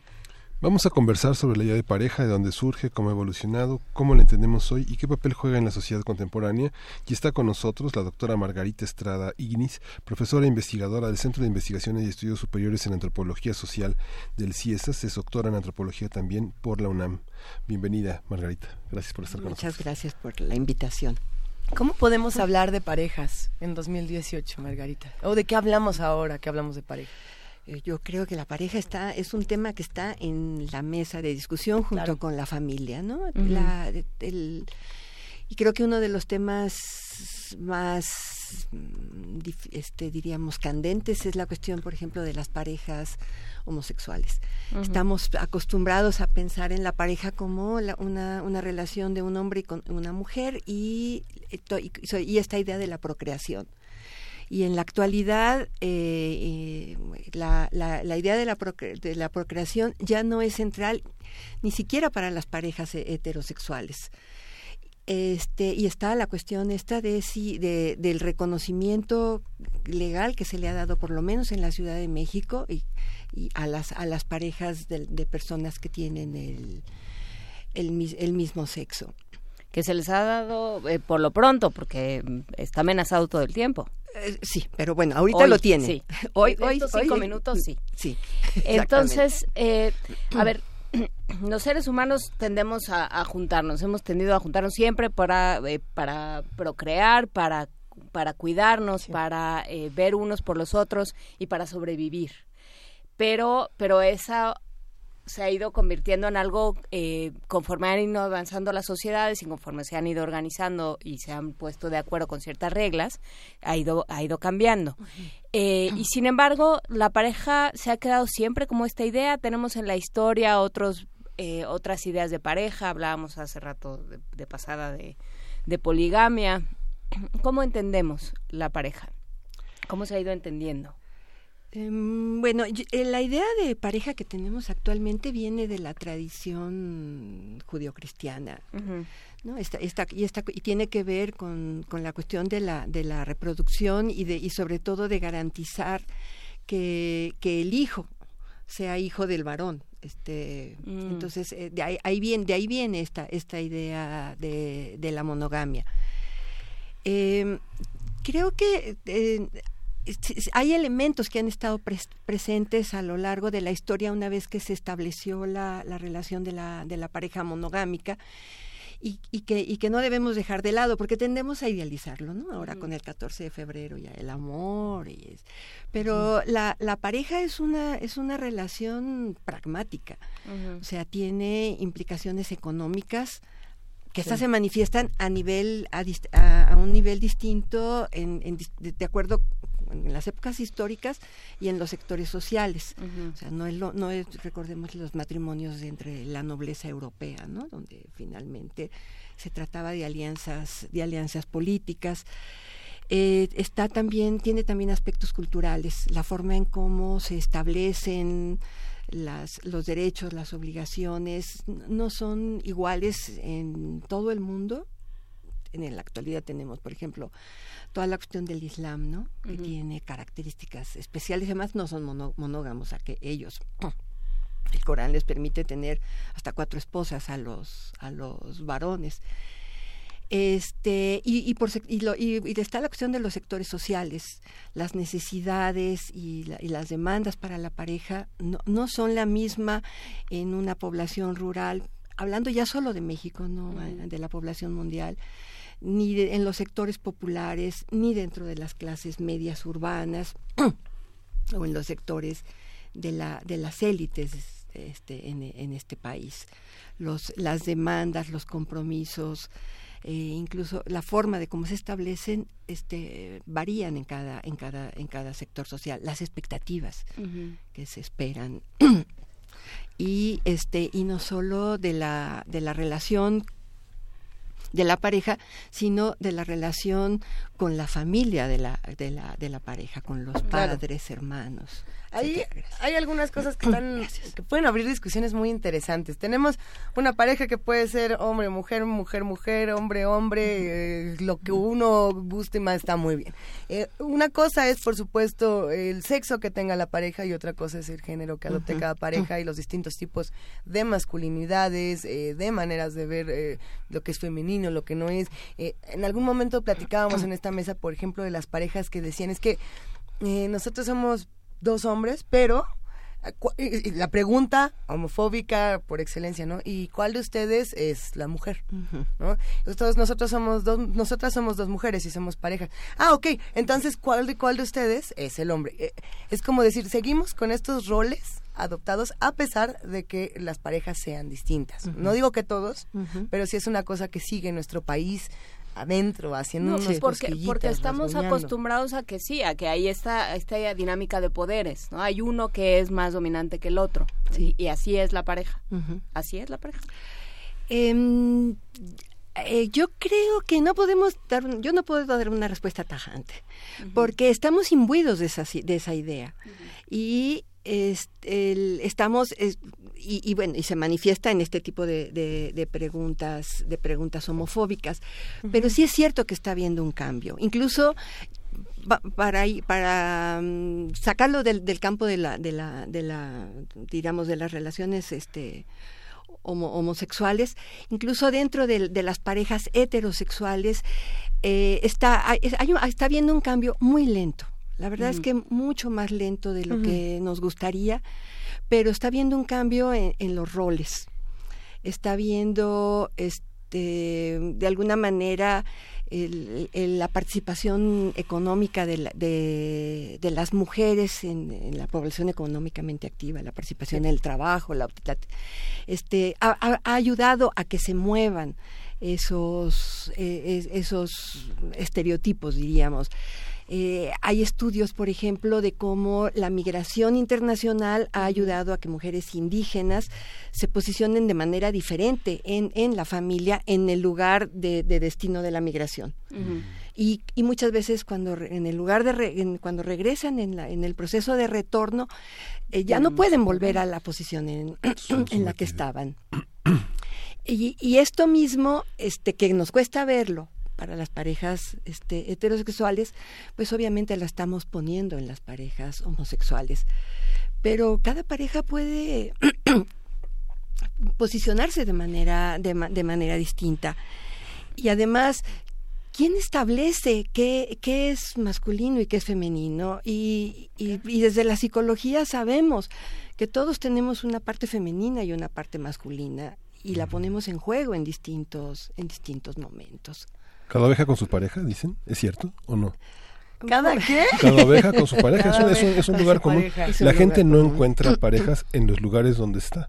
Vamos a conversar sobre la idea de pareja, de dónde surge, cómo ha evolucionado, cómo la entendemos hoy y qué papel juega en la sociedad contemporánea. Y está con nosotros la doctora Margarita Estrada Ignis, profesora e investigadora del Centro de Investigaciones y Estudios Superiores en Antropología Social del CIESAS, es doctora en Antropología también por la UNAM. Bienvenida, Margarita. Gracias por estar con nosotros. Muchas gracias por la invitación. ¿Cómo podemos hablar de parejas en 2018, Margarita? ¿O de qué hablamos ahora que hablamos de pareja? Eh, Yo creo que la pareja está es un tema que está en la mesa de discusión junto Claro. con la familia, ¿no? La- el- y creo que uno de los temas más, mm, este, diríamos, candentes es la cuestión, por ejemplo, de las parejas homosexuales. Estamos acostumbrados a pensar en la pareja como la- una, una relación de un hombre y con una mujer y, esto- y, y esta idea de la procreación. Y en la actualidad, eh, la, la- la idea de la, de la procreación ya no es central ni siquiera para las parejas heterosexuales. Este, y está la cuestión esta de si de, del reconocimiento legal que se le ha dado por lo menos en la Ciudad de México y, y a las a las parejas de, de personas que tienen el, el, el mismo sexo. Que se les ha dado eh, por lo pronto, porque mm, está amenazado todo el tiempo. Eh, sí, pero bueno, ahorita Hoy, lo tiene. sí. Hoy, hoy, estos hoy- cinco minutos, sí. Sí. Entonces, eh, a ver, los seres humanos tendemos a, a juntarnos, hemos tendido a juntarnos siempre para, eh, para procrear, para, para cuidarnos, para ver unos por los otros y para sobrevivir. Pero, pero esa se ha ido convirtiendo en algo eh, conforme han ido avanzando las sociedades y conforme se han ido organizando y se han puesto de acuerdo con ciertas reglas, ha ido, ha ido cambiando. Eh, y sin embargo, la pareja se ha quedado siempre como esta idea. Tenemos en la historia otros, eh, otras ideas de pareja. Hablábamos hace rato de, de pasada de, de poligamia. ¿Cómo entendemos la pareja? ¿Cómo se ha ido entendiendo? Em, bueno, eh, la idea de pareja que tenemos actualmente viene de la tradición judio-cristiana. ¿no? Esta, esta, y, esta, y tiene que ver con, con la cuestión de la, de la reproducción y, de, y sobre todo de garantizar que, que el hijo sea hijo del varón. Este, Mm. Entonces, eh, de, ahí, ahí viene, de ahí viene esta, esta idea de, de la monogamia. Eh, creo que eh, hay elementos que han estado pres- presentes a lo largo de la historia una vez que se estableció la, la relación de la, de la pareja monogámica y, y que, y que no debemos dejar de lado porque tendemos a idealizarlo, ¿no? Ahora con el 14 de febrero ya el amor y es- pero la, la pareja es una es una relación pragmática, o sea, tiene implicaciones económicas que estas Sí. se manifiestan a nivel a, a- un nivel distinto en, de acuerdo en las épocas históricas y en los sectores sociales. O sea no es lo, no es recordemos los matrimonios de entre la nobleza europea no donde finalmente se trataba de alianzas de alianzas políticas. Eh, está también tiene también aspectos culturales la forma en cómo se establecen las, los derechos, las obligaciones no son iguales en todo el mundo. En la actualidad tenemos, por ejemplo, toda la cuestión del Islam, ¿no? Que tiene características especiales. Además, no son mono- monógamos, a que ellos, el Corán les permite tener hasta cuatro esposas a los, a los varones. Este, y, y, por, y, lo- y- y está la cuestión de los sectores sociales, las necesidades y, la- y las demandas para la pareja no, no son la misma en una población rural, hablando ya solo de México, no de la población mundial, ni de- en los sectores populares, ni dentro de las clases medias urbanas, o en los sectores de, la, de las élites este, en, en este país. Los, las demandas, los compromisos, eh, incluso la forma de cómo se establecen este, varían en cada, en, cada, en cada sector social, las expectativas que se esperan. y, este, y no solo de la, de la relación de la pareja, sino de la relación con la familia de la, de la, de la pareja, con los Claro. padres, hermanos. Hay, hay algunas cosas que están que pueden abrir discusiones muy interesantes. Tenemos una pareja que puede ser hombre, mujer, mujer, mujer, hombre, hombre, eh, lo que uno guste más está muy bien. Eh, una cosa es, por supuesto, el sexo que tenga la pareja y otra cosa es el género que adopte cada pareja y los distintos tipos de masculinidades, eh, de maneras de ver eh, lo que es femenino, lo que no es. Eh, en algún momento platicábamos en esta mesa, por ejemplo, de las parejas que decían es que nosotros somos dos hombres, pero eh, la pregunta homofóbica por excelencia, ¿no? ¿Y cuál de ustedes es la mujer? ¿No? Nosotros, nosotros somos dos, nosotras somos dos mujeres y somos pareja. Ah, ok. Entonces, ¿cuál de cuál de ustedes es el hombre? Eh, es como decir, seguimos con estos roles adoptados a pesar de que las parejas sean distintas. No digo que todos, pero sí es una cosa que sigue en nuestro país adentro, haciendo No, pues porque, porque estamos rasguñando. acostumbrados a que sí, a que hay esta, esta dinámica de poderes, ¿no? Hay uno que es más dominante que el otro. Y, y así es la pareja. Así es la pareja. Em, eh, yo creo que no podemos dar, yo no puedo dar una respuesta tajante, porque estamos imbuidos de esa, de esa idea. Y el- estamos, es- y, y bueno, y se manifiesta en este tipo de, de- de preguntas, de preguntas homofóbicas. Pero sí es cierto que está habiendo un cambio. Incluso pa- para para mm, sacarlo del, del campo de la de la de la digamos de las relaciones este homo- homosexuales incluso dentro de, las parejas heterosexuales eh, está hay, hay está habiendo un cambio muy lento la verdad es que mucho más lento de lo que nos gustaría pero está habiendo un cambio en, en los roles. Está viendo este de alguna manera el- el- la participación económica de, la- de, de las mujeres en, en la población económicamente activa, la participación en el trabajo, la, la- este, ha, ayudado a que se muevan esos, eh, es- esos estereotipos, diríamos. Eh, hay estudios, por ejemplo, de cómo la migración internacional ha ayudado a que mujeres indígenas se posicionen de manera diferente en, en la familia, en el lugar de, de destino de la migración. y, y muchas veces cuando re- en el lugar de re- en- cuando regresan en, la, en el proceso de retorno eh, ya no pueden volver a la posición en, en la que estaban. Y, y esto mismo este que nos cuesta verlo para las parejas este, heterosexuales pues obviamente la estamos poniendo en las parejas homosexuales. Pero cada pareja puede posicionarse de manera de, ma- de manera distinta. Y además quién establece qué, qué es masculino y qué es femenino y, y, y desde la psicología sabemos que todos tenemos una parte femenina y una parte masculina y la ponemos en juego en distintos en distintos momentos Cada oveja con su pareja, dicen, ¿es cierto o no? ¿Cada qué? Cada oveja con su pareja, es un, Cada es un- oveja es un con lugar común. La gente no común. encuentra parejas en los lugares donde está.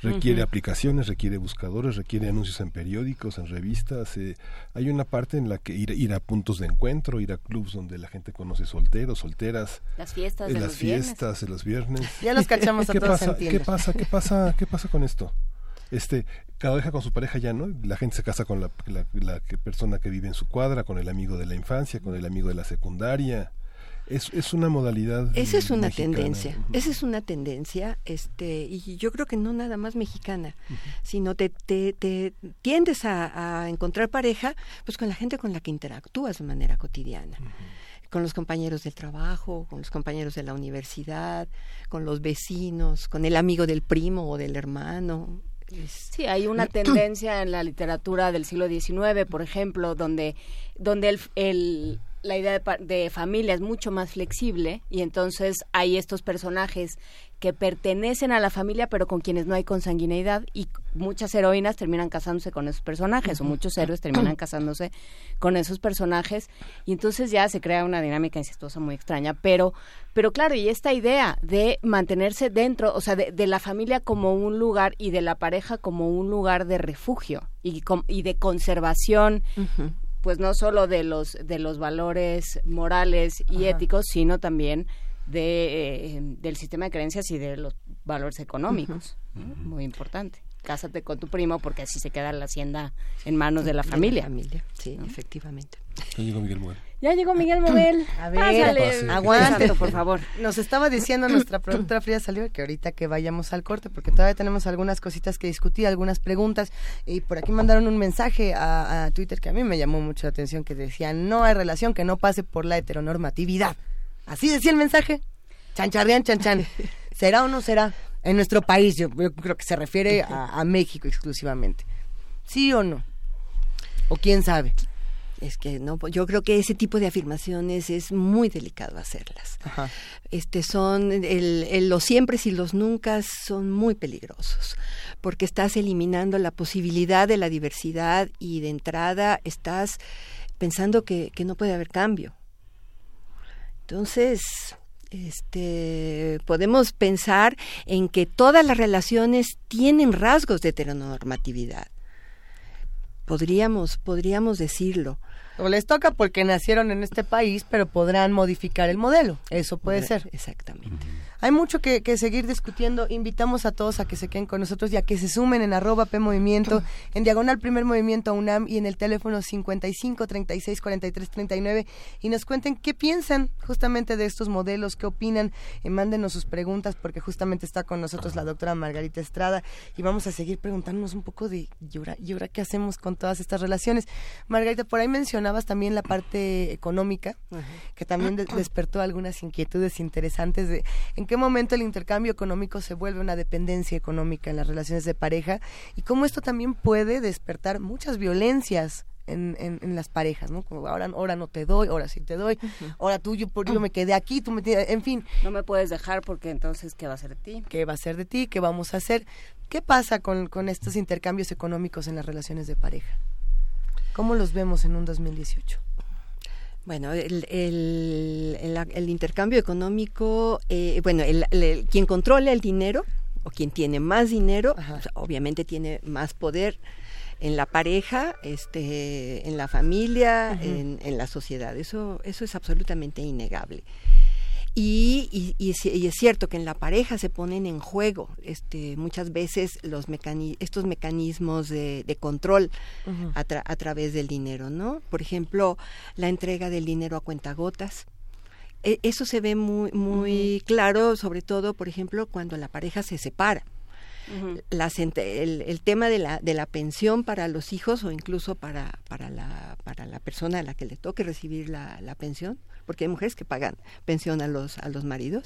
Requiere aplicaciones, requiere buscadores, requiere anuncios en periódicos, en revistas. eh, hay una parte en la que ir, ir a puntos de encuentro, ir a clubs donde la gente conoce solteros, solteras. Las fiestas en de las los viernes. fiestas, en los viernes. Ya los cachamos a ¿Qué todos pasa? ¿Qué pasa? ¿Qué pasa? ¿Qué pasa con esto? Este, cada oveja con su pareja ya, ¿no? La gente se casa con la, la- la que- persona que vive en su cuadra, con el amigo de la infancia, con el amigo de la secundaria. Es, es una modalidad. Esa es una mexicana. tendencia, esa es una tendencia, este, y yo creo que no nada más mexicana, sino te, te, te tiendes a, a encontrar pareja, pues con la gente con la que interactúas de manera cotidiana, con los compañeros del trabajo, con los compañeros de la universidad, con los vecinos, con el amigo del primo o del hermano. Es- Sí, hay una tendencia en la literatura del siglo XIX, por ejemplo, donde, donde el, el- la idea de, de familia es mucho más flexible y entonces hay estos personajes que pertenecen a la familia pero con quienes no hay consanguineidad y muchas heroínas terminan casándose con esos personajes o muchos héroes terminan casándose con esos personajes y entonces ya se crea una dinámica incestuosa muy extraña pero pero claro y esta idea de mantenerse dentro o sea de, de la familia como un lugar y de la pareja como un lugar de refugio y, y de conservación pues no solo de los de los valores morales y Ajá. éticos sino también de eh, del sistema de creencias y de los valores económicos ¿no? muy importante cásate con tu primo porque así se queda la hacienda en manos de la De la familia familia, sí, efectivamente. Ya llegó Miguel Muel. ya llegó Miguel Mobel A ver, Pásale, por favor. Nos estaba diciendo nuestra productora Frida Saliva que ahorita que vayamos al corte, porque todavía tenemos algunas cositas que discutir, algunas preguntas, y por aquí mandaron un mensaje a, a Twitter que a mí me llamó mucho la atención, que decía, no hay relación que no pase por la heteronormatividad. Así decía el mensaje. Chancharrián, chan, chan. ¿Será o no será? En nuestro país, yo, yo creo que se refiere a, a México exclusivamente. ¿Sí o no? ¿O quién sabe? Es que no, yo creo que ese tipo de afirmaciones es muy delicado hacerlas. Este son el, el- los siempre y los nunca son muy peligrosos porque estás eliminando la posibilidad de la diversidad y de entrada estás pensando que, que no puede haber cambio. Entonces, este, podemos pensar en que todas las relaciones tienen rasgos de heteronormatividad. Podríamos, podríamos decirlo. O les toca porque nacieron en este país, pero podrán modificar el modelo. Eso puede ser. Exactamente. Hay mucho que, que seguir discutiendo. Invitamos a todos a que se queden con nosotros y a que se sumen en arroba P Movimiento, en diagonal Primer Movimiento UNAM y en el teléfono 55 36 43 39 y nos cuenten qué piensan justamente de estos modelos, qué opinan. Eh, mándenos sus preguntas porque justamente está con nosotros la doctora Margarita Estrada y vamos a seguir preguntándonos un poco de ¿y ahora, y ahora qué hacemos con todas estas relaciones? Margarita, por ahí mencionabas también la parte económica, que también de- despertó algunas inquietudes interesantes de en qué momento el intercambio económico se vuelve una dependencia económica en las relaciones de pareja y cómo esto también puede despertar muchas violencias en, en, en las parejas, ¿no? Como ahora, ahora no te doy, ahora sí te doy, ahora tú, yo, yo me quedé aquí, tú me tienes, en fin. No me puedes dejar porque entonces, ¿qué va a ser de ti? ¿Qué va a ser de ti? ¿Qué vamos a hacer? ¿Qué pasa con, con estos intercambios económicos en las relaciones de pareja? ¿Cómo los vemos en un 2018? Bueno, el, el, el- el intercambio económico, eh, bueno, quien controla el dinero o quien tiene más dinero, pues, obviamente tiene más poder en la pareja, este, en la familia, en, en la sociedad. Eso, eso es absolutamente innegable. Y, y, y es, y es cierto que en la pareja se ponen en juego este, muchas veces los mecani estos mecanismos de, de control a, tra- a través del dinero, ¿no? Por ejemplo, la entrega del dinero a cuentagotas. E- Eso se ve muy, muy claro, sobre todo, por ejemplo, cuando la pareja se separa. Las el, el tema de la, de la pensión para los hijos o incluso para, para, la, para la persona a la que le toque recibir la, la pensión, porque hay mujeres que pagan pensión a los, a los maridos,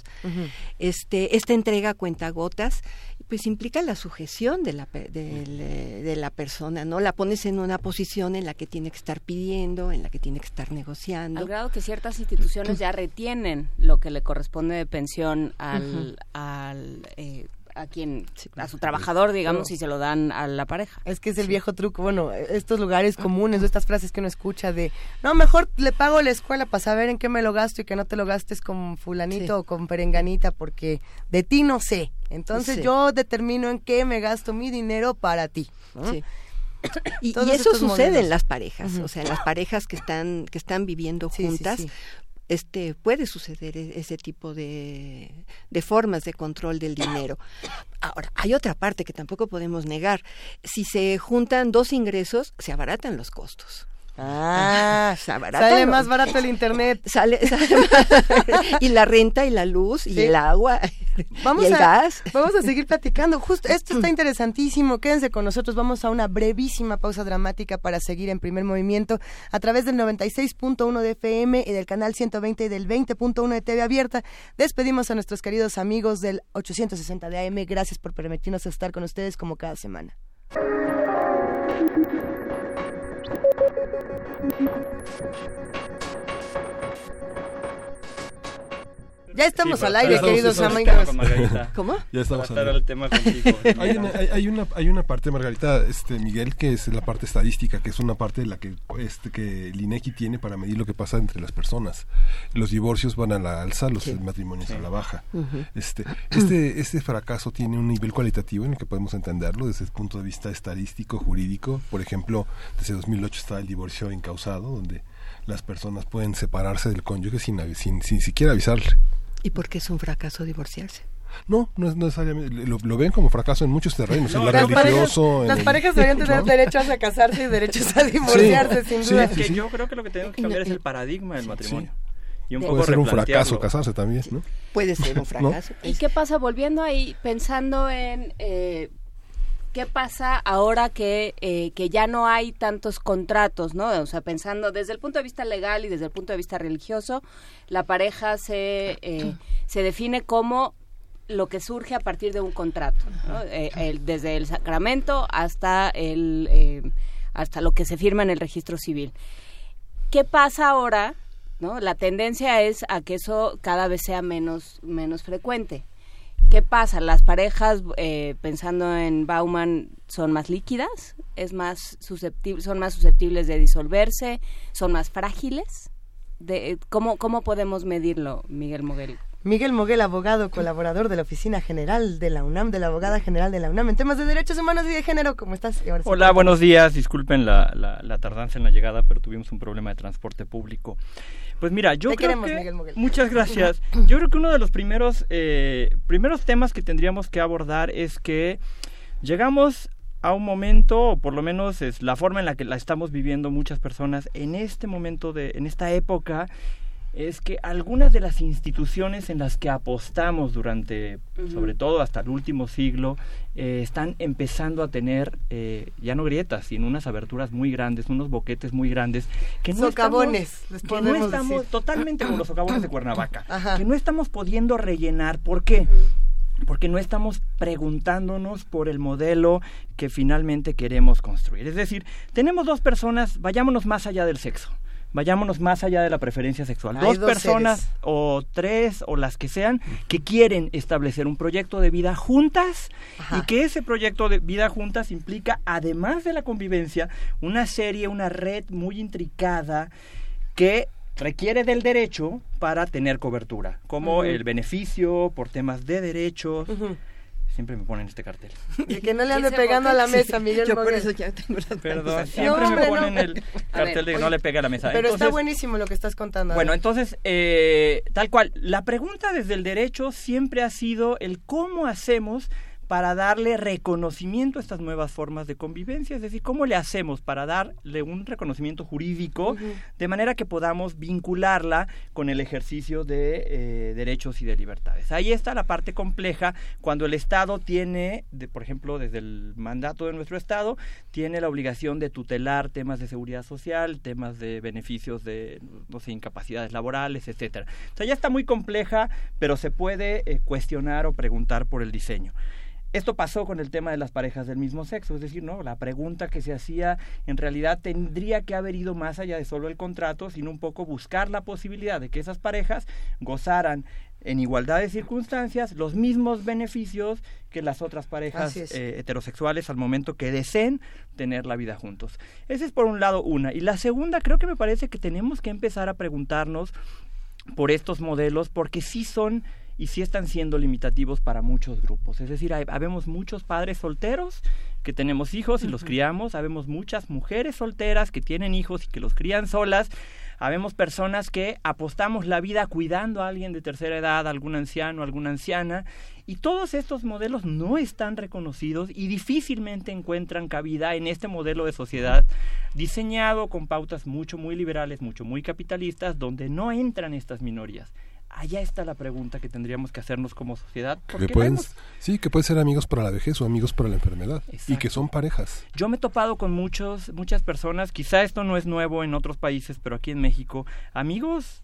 este, esta entrega a cuentagotas pues implica la sujeción de la, pe- del, eh, de la persona, ¿no? La pones en una posición en la que tiene que estar pidiendo, en la que tiene que estar negociando. Al grado que ciertas instituciones ya retienen lo que le corresponde de pensión al, eh, a quien a su trabajador, digamos, y se lo dan a la pareja. Es que es el viejo truco, bueno, estos lugares comunes, o estas frases que uno escucha de, no, mejor le pago la escuela para saber en qué me lo gasto y que no te lo gastes con fulanito Sí. o con perenganita, porque de ti no sé. Entonces Sí. yo determino en qué me gasto mi dinero para ti. ¿no? Sí. Y, eso sucede modelos. en las parejas, o sea, en las parejas que están que están viviendo Sí, sí, juntas. sí. Este puede suceder e- ese tipo de, de formas de control del dinero. Ahora, hay otra parte que tampoco podemos negar. Si se juntan dos ingresos, se abaratan los costos. Ah, se abaratan sale los- más barato el internet. Sale, sale y la renta y la luz y Sí. el agua Vamos y el a, gas. Vamos a seguir platicando. Justo esto está interesantísimo. Quédense con nosotros. Vamos a una brevísima pausa dramática para seguir en primer movimiento a través del 96.1 de FM y del canal 120 y del 20.1 de TV Abierta. Despedimos a nuestros queridos amigos del 860 de AM. Gracias por permitirnos estar con ustedes como cada semana. Ya estamos Sí, al aire, queridos estamos amigos. con Margarita. ¿Cómo? Ya estamos al- al tema contigo. hay, una, hay, hay una, hay una parte, Margarita, este Miguel, que es la parte estadística, que es una parte de la que, este, que el INEGI tiene para medir lo que pasa entre las personas. Los divorcios van a la alza, los matrimonios a la baja. Este, este, este fracaso tiene un nivel cualitativo en el que podemos entenderlo desde el punto de vista estadístico, jurídico. Por ejemplo, desde 2008 está el divorcio encausado, donde las personas pueden separarse del cónyuge sin, sin, sin siquiera avisarle. ¿Y por qué es un fracaso divorciarse? No, no es necesariamente. Lo, lo ven como fracaso en muchos terrenos, en lo las parejas, religioso. en las el- parejas deberían tener ¿no? derechos a casarse y derechos a divorciarse, sin sí, duda. sí, Que sí. yo creo que lo que tenemos que cambiar es el paradigma del matrimonio. Y un Puede poco ser un fracaso casarse también, ¿no? Puede ser un fracaso. ¿Y qué pasa volviendo ahí, pensando en eh, qué pasa ahora que, eh, que ya no hay tantos contratos, ¿no? O sea, pensando desde el punto de vista legal y desde el punto de vista religioso, la pareja se, eh, se define como lo que surge a partir de un contrato, ¿no? Eh, el- desde el sacramento hasta el eh, hasta lo que se firma en el registro civil. ¿Qué pasa ahora? ¿No? La tendencia es a que eso cada vez sea menos, menos frecuente. ¿Qué pasa? Las parejas, eh, pensando en Bauman, son más líquidas, es más susceptible, son más susceptibles de disolverse, son más frágiles. De, ¿cómo, ¿Cómo podemos medirlo, Miguel Moguel? Miguel Moguel, abogado, colaborador de la Oficina General de la UNAM, de la Abogada General de la UNAM, en temas de derechos humanos y de género. ¿Cómo estás? Y ahora sí, Hola, buenos días. Disculpen la, la, la tardanza en la llegada, pero tuvimos un problema de transporte público. Pues mira, yo Te creo queremos, que- Miguel. Muchas gracias. Yo creo que uno de los primeros, eh, primeros temas que tendríamos que abordar es que llegamos a un momento, o por lo menos es la forma en la que la estamos viviendo muchas personas en este momento, de, en esta época, es que algunas de las instituciones en las que apostamos durante, sobre todo hasta el último siglo, eh, están empezando a tener eh, ya no grietas, sino unas aberturas muy grandes, unos boquetes muy grandes, que no Socavones, estamos, les que no estamos decir. totalmente como los socavones de Cuernavaca, Ajá. que no estamos pudiendo rellenar. ¿Por qué? porque no estamos preguntándonos por el modelo que finalmente queremos construir. Es decir, tenemos dos personas, vayámonos más allá del sexo. Vayámonos más allá de la preferencia sexual. Dos, dos personas seres. o tres o las que sean que quieren establecer un proyecto de vida juntas Ajá. y que ese proyecto de vida juntas implica, además de la convivencia, una serie, una red muy intricada que requiere del derecho para tener cobertura, como el beneficio por temas de derechos, Siempre me ponen este cartel. Y que no le ande pegando a la mesa, Miguel Yo por Moguel. eso ya tengo las Perdón, siempre me ponen no. el A cartel ver, de que oye, no le pegue a la mesa. Pero está buenísimo lo que estás contando. Bueno, entonces, eh, tal cual, la pregunta desde el derecho siempre ha sido el cómo hacemos para darle reconocimiento a estas nuevas formas de convivencia, es decir, cómo le hacemos para darle un reconocimiento jurídico de manera que podamos vincularla con el ejercicio de eh, derechos y de libertades. Ahí está la parte compleja cuando el Estado tiene, de, por ejemplo, desde el mandato de nuestro Estado, tiene la obligación de tutelar temas de seguridad social, temas de beneficios de, no sé, incapacidades laborales, etcétera. O sea, ya está muy compleja, pero se puede eh, cuestionar o preguntar por el diseño. Esto pasó con el tema de las parejas del mismo sexo, es decir, no, la pregunta que se hacía en realidad tendría que haber ido más allá de solo el contrato, sino un poco buscar la posibilidad de que esas parejas gozaran en igualdad de circunstancias los mismos beneficios que las otras parejas eh, heterosexuales al momento que deseen tener la vida juntos. Esa es por un lado una. Y la segunda, creo que me parece que tenemos que empezar a preguntarnos por estos modelos porque sí son y sí están siendo limitativos para muchos grupos. Es decir, hay, habemos muchos padres solteros que tenemos hijos y los criamos, habemos muchas mujeres solteras que tienen hijos y que los crían solas, habemos personas que apostamos la vida cuidando a alguien de tercera edad, algún anciano, alguna anciana, y todos estos modelos no están reconocidos y difícilmente encuentran cabida en este modelo de sociedad diseñado con pautas mucho, muy liberales, mucho, muy capitalistas, donde no entran estas minorías. Allá está la pregunta que tendríamos que hacernos como sociedad. Que pueden, sí, que pueden ser amigos para la vejez o amigos para la enfermedad. Y que son parejas. Yo me he topado con muchos, muchas personas, quizá esto no es nuevo en otros países, pero aquí en México, amigos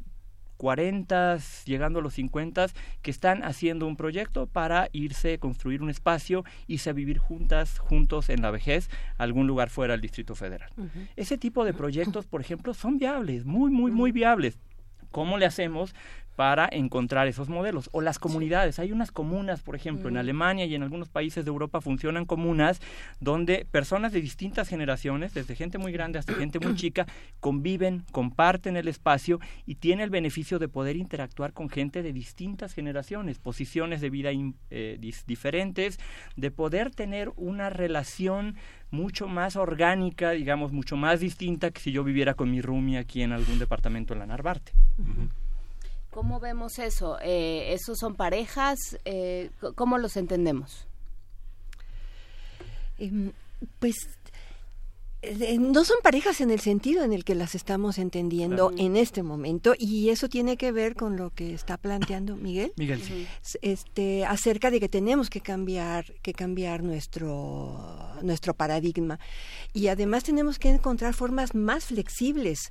40, llegando a los 50, que están haciendo un proyecto para irse, construir un espacio, irse a vivir juntas, juntos en la vejez, a algún lugar fuera del Distrito Federal. Ese tipo de proyectos, por ejemplo, son viables, muy, muy, muy viables. ¿Cómo le hacemos para encontrar esos modelos? O las comunidades. Hay unas comunas, por ejemplo, en Alemania y en algunos países de Europa funcionan comunas donde personas de distintas generaciones, desde gente muy grande hasta gente muy chica, conviven, comparten el espacio y tienen el beneficio de poder interactuar con gente de distintas generaciones, posiciones de vida eh, diferentes, de poder tener una relación mucho más orgánica, digamos, mucho más distinta que si yo viviera con mi roomie aquí en algún departamento en la Narvarte. ¿Cómo vemos eso? Eh, ¿Esos son parejas? Eh, ¿Cómo los entendemos? Em, pues no son parejas en el sentido en el que las estamos entendiendo en este momento y eso tiene que ver con lo que está planteando Miguel. Miguel, sí. Este, acerca de que tenemos que cambiar, que cambiar nuestro, nuestro paradigma. Y además tenemos que encontrar formas más flexibles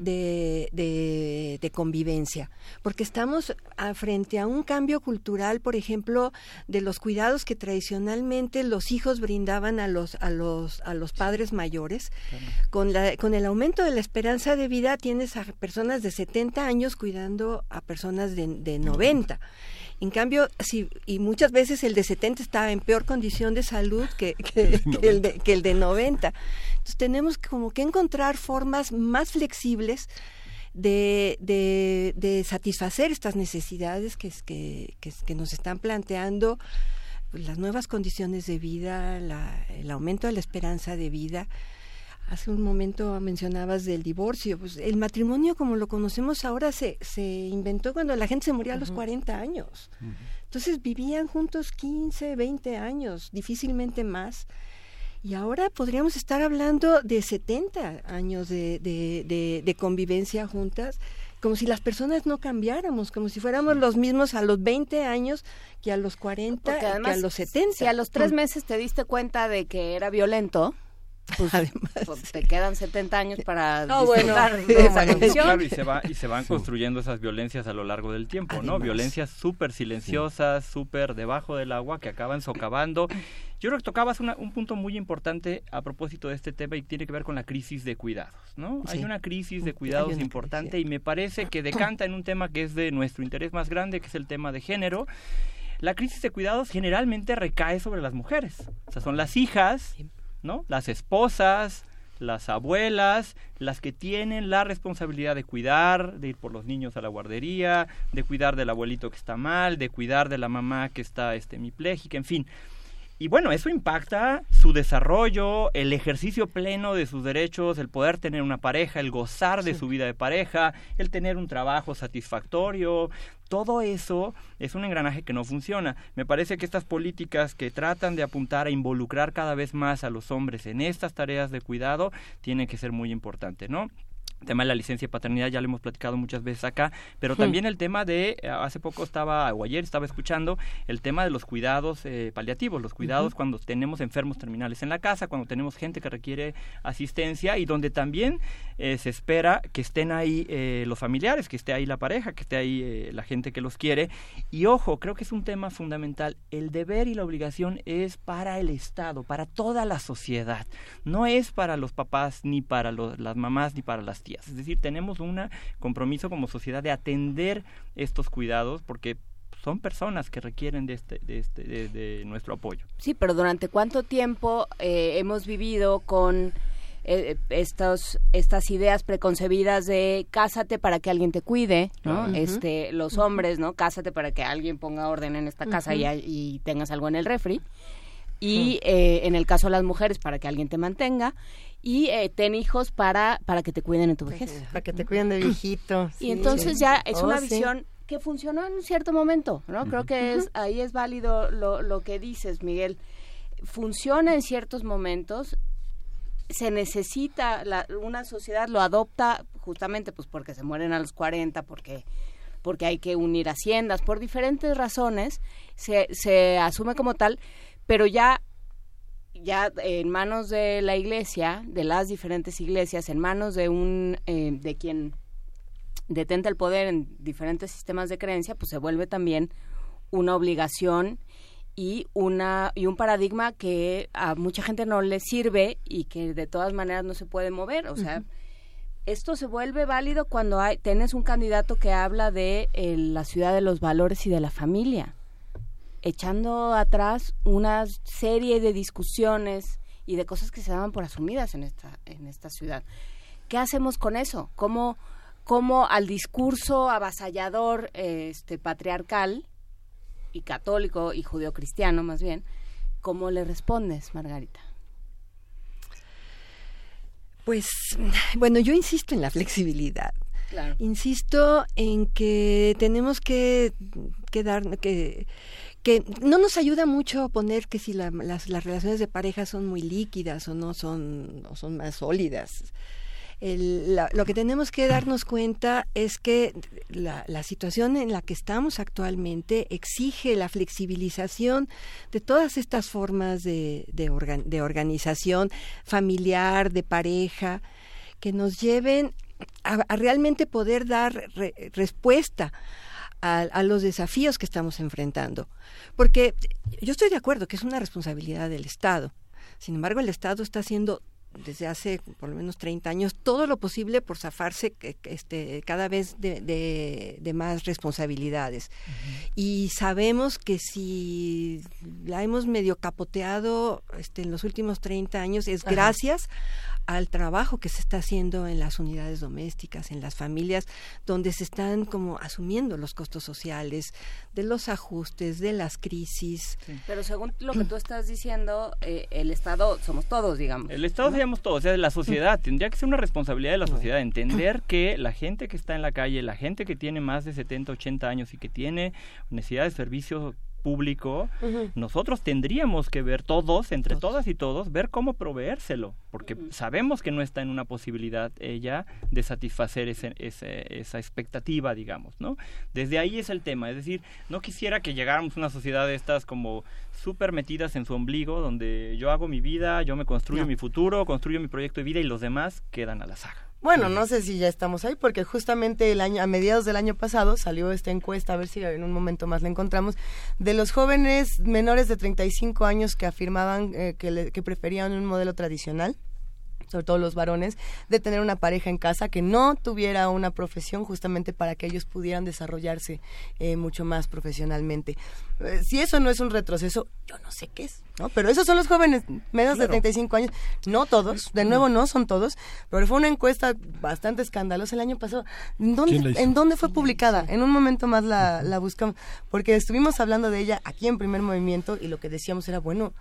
de, de- de convivencia. Porque estamos a- frente a un cambio cultural, por ejemplo, de los cuidados que tradicionalmente los hijos brindaban a los, a los, a los padres mayores. Con, la, con el aumento de la esperanza de vida tienes a personas de 70 años cuidando a personas de, de 90. En cambio, si, y muchas veces el de 70 está en peor condición de salud que, que- que el, de, que el de 90. Entonces tenemos como que encontrar formas más flexibles de, de, de satisfacer estas necesidades que, que, que nos están planteando pues, las nuevas condiciones de vida, la- el aumento de la esperanza de vida. Hace un momento mencionabas del divorcio. Pues el matrimonio como lo conocemos ahora se, se inventó cuando la gente se moría a los 40 años. Entonces vivían juntos 15, 20 años, difícilmente más. Y ahora podríamos estar hablando de 70 años de, de, de- de convivencia juntas, como si las personas no cambiáramos, como si fuéramos los mismos a los 20 años que a los 40, Porque que a los 70. si a los tres meses te diste cuenta de que era violento, pues, pues, te quedan 70 años para Ah, bueno. No, esa bueno, canción. Claro, y se, va, y se van construyendo esas violencias a lo largo del tiempo, ¿no? Además. Violencias súper silenciosas, súper debajo del agua, que acaban socavando. Yo creo que tocabas una- un punto muy importante a propósito de este tema y tiene que ver con la crisis de cuidados, ¿no? Hay una crisis de cuidados importante y me parece que decanta en un tema que es de nuestro interés más grande, que es el tema de género. La crisis de cuidados generalmente recae sobre las mujeres. O sea, son las hijas, ¿no? Las esposas, las abuelas, las que tienen la responsabilidad de cuidar, de ir por los niños a la guardería, de cuidar del abuelito que está mal, de cuidar de la mamá que está este, hemipléjica, en fin. Y bueno, eso impacta su desarrollo, el ejercicio pleno de sus derechos, el poder tener una pareja, el gozar de su vida de pareja, el tener un trabajo satisfactorio. Todo eso es un engranaje que no funciona. Me parece que estas políticas que tratan de apuntar a involucrar cada vez más a los hombres en estas tareas de cuidado tienen que ser muy importantes, ¿no? El tema de la licencia de paternidad ya lo hemos platicado muchas veces acá, pero también el tema de, eh, hace poco estaba, o ayer estaba escuchando, el tema de los cuidados eh, paliativos, los cuidados cuando tenemos enfermos terminales en la casa, cuando tenemos gente que requiere asistencia y donde también eh, se espera que estén ahí eh, los familiares, que esté ahí la pareja, que esté ahí eh, la gente que los quiere. Y ojo, creo que es un tema fundamental. El deber y la obligación es para el Estado, para toda la sociedad. No es para los papás, ni para los- las mamás, ni para las Es decir, tenemos un compromiso como sociedad de atender estos cuidados porque son personas que requieren de, este, de, este, de, de nuestro apoyo. Sí, pero ¿durante cuánto tiempo eh, hemos vivido con eh, estos, estas ideas preconcebidas de cásate para que alguien te cuide, ¿no? Este, los hombres, ¿no? Cásate para que alguien ponga orden en esta casa y, y tengas algo en el refri. Y eh, en el caso de las mujeres, para que alguien te mantenga. Y eh, ten hijos para, para que te cuiden en tu vejez. Para que te cuiden de viejito. Y sí. entonces ya es Oh, una sí. visión que funcionó en un cierto momento, ¿no? Creo que es ahí es válido lo, lo que dices, Miguel. Funciona en ciertos momentos, se necesita, la- una sociedad lo adopta justamente pues porque se mueren a los 40, porque porque hay que unir haciendas, por diferentes razones, se, se asume como tal, pero ya ya en manos de la iglesia, de las diferentes iglesias, en manos de un eh, de quien detenta el poder en diferentes sistemas de creencia, pues se vuelve también una obligación y una y un paradigma que a mucha gente no le sirve y que de todas maneras no se puede mover, o sea, esto se vuelve válido cuando hay tienes un candidato que habla de eh, la ciudad de los valores y de la familia echando atrás una serie de discusiones y de cosas que se daban por asumidas en esta, en esta ciudad. ¿Qué hacemos con eso? ¿Cómo, cómo al discurso avasallador este, patriarcal y católico y judeocristiano más bien, cómo le respondes, Margarita? Pues, bueno, yo insisto en la flexibilidad. Claro. Insisto en que tenemos que, que dar, que, que no nos ayuda mucho poner que si la- las, relaciones de pareja son muy líquidas o no son, o son más sólidas. Lo que tenemos que darnos cuenta es que la, situación en la que estamos actualmente exige la flexibilización de todas estas formas de, de, organ- de organización familiar, de pareja, que nos lleven a, realmente poder dar re- respuesta a, a los desafíos que estamos enfrentando. Porque yo estoy de acuerdo que es una responsabilidad del Estado. Sin embargo, el Estado está haciendo desde hace por lo menos 30 años todo lo posible por zafarse este, cada vez de, de- de más responsabilidades. Y sabemos que si la hemos medio capoteado este, en los últimos 30 años es gracias al trabajo que se está haciendo en las unidades domésticas, en las familias, donde se están como asumiendo los costos sociales, de los ajustes, de las crisis. Pero según lo que tú estás diciendo, eh, el Estado somos todos, digamos. El Estado seríamos todos, o sea, la sociedad. Tendría que ser una responsabilidad de la sociedad entender que la gente que está en la calle, la gente que tiene más de 70, 80 años y que tiene necesidad de servicio público, nosotros tendríamos que ver todos, entre todas y todos, ver cómo proveérselo, porque sabemos que no está en una posibilidad ella de satisfacer ese, ese- esa expectativa, digamos, ¿no? Desde ahí es el tema, es decir, no quisiera que llegáramos a una sociedad de estas como súper metidas en su ombligo, donde yo hago mi vida, yo me construyo No. mi futuro, construyo mi proyecto de vida y los demás quedan a la saga. Bueno, no sé si ya estamos ahí, porque justamente el año, a mediados del año pasado salió esta encuesta, a ver si en un momento más la encontramos, de los jóvenes menores de 35 años que afirmaban eh, que, le- que preferían un modelo tradicional sobre todo los varones, de tener una pareja en casa que no tuviera una profesión justamente para que ellos pudieran desarrollarse eh, mucho más profesionalmente. Eh, si eso no es un retroceso, yo no sé qué es, ¿no? Pero esos son los jóvenes menos de 35 años, no todos, de nuevo no son todos, pero fue una encuesta bastante escandalosa el año pasado. ¿En ¿Quién la dónde? ¿en dónde fue publicada? En un momento más la, la buscamos, porque estuvimos hablando de ella aquí en Primer Movimiento y lo que decíamos era, bueno,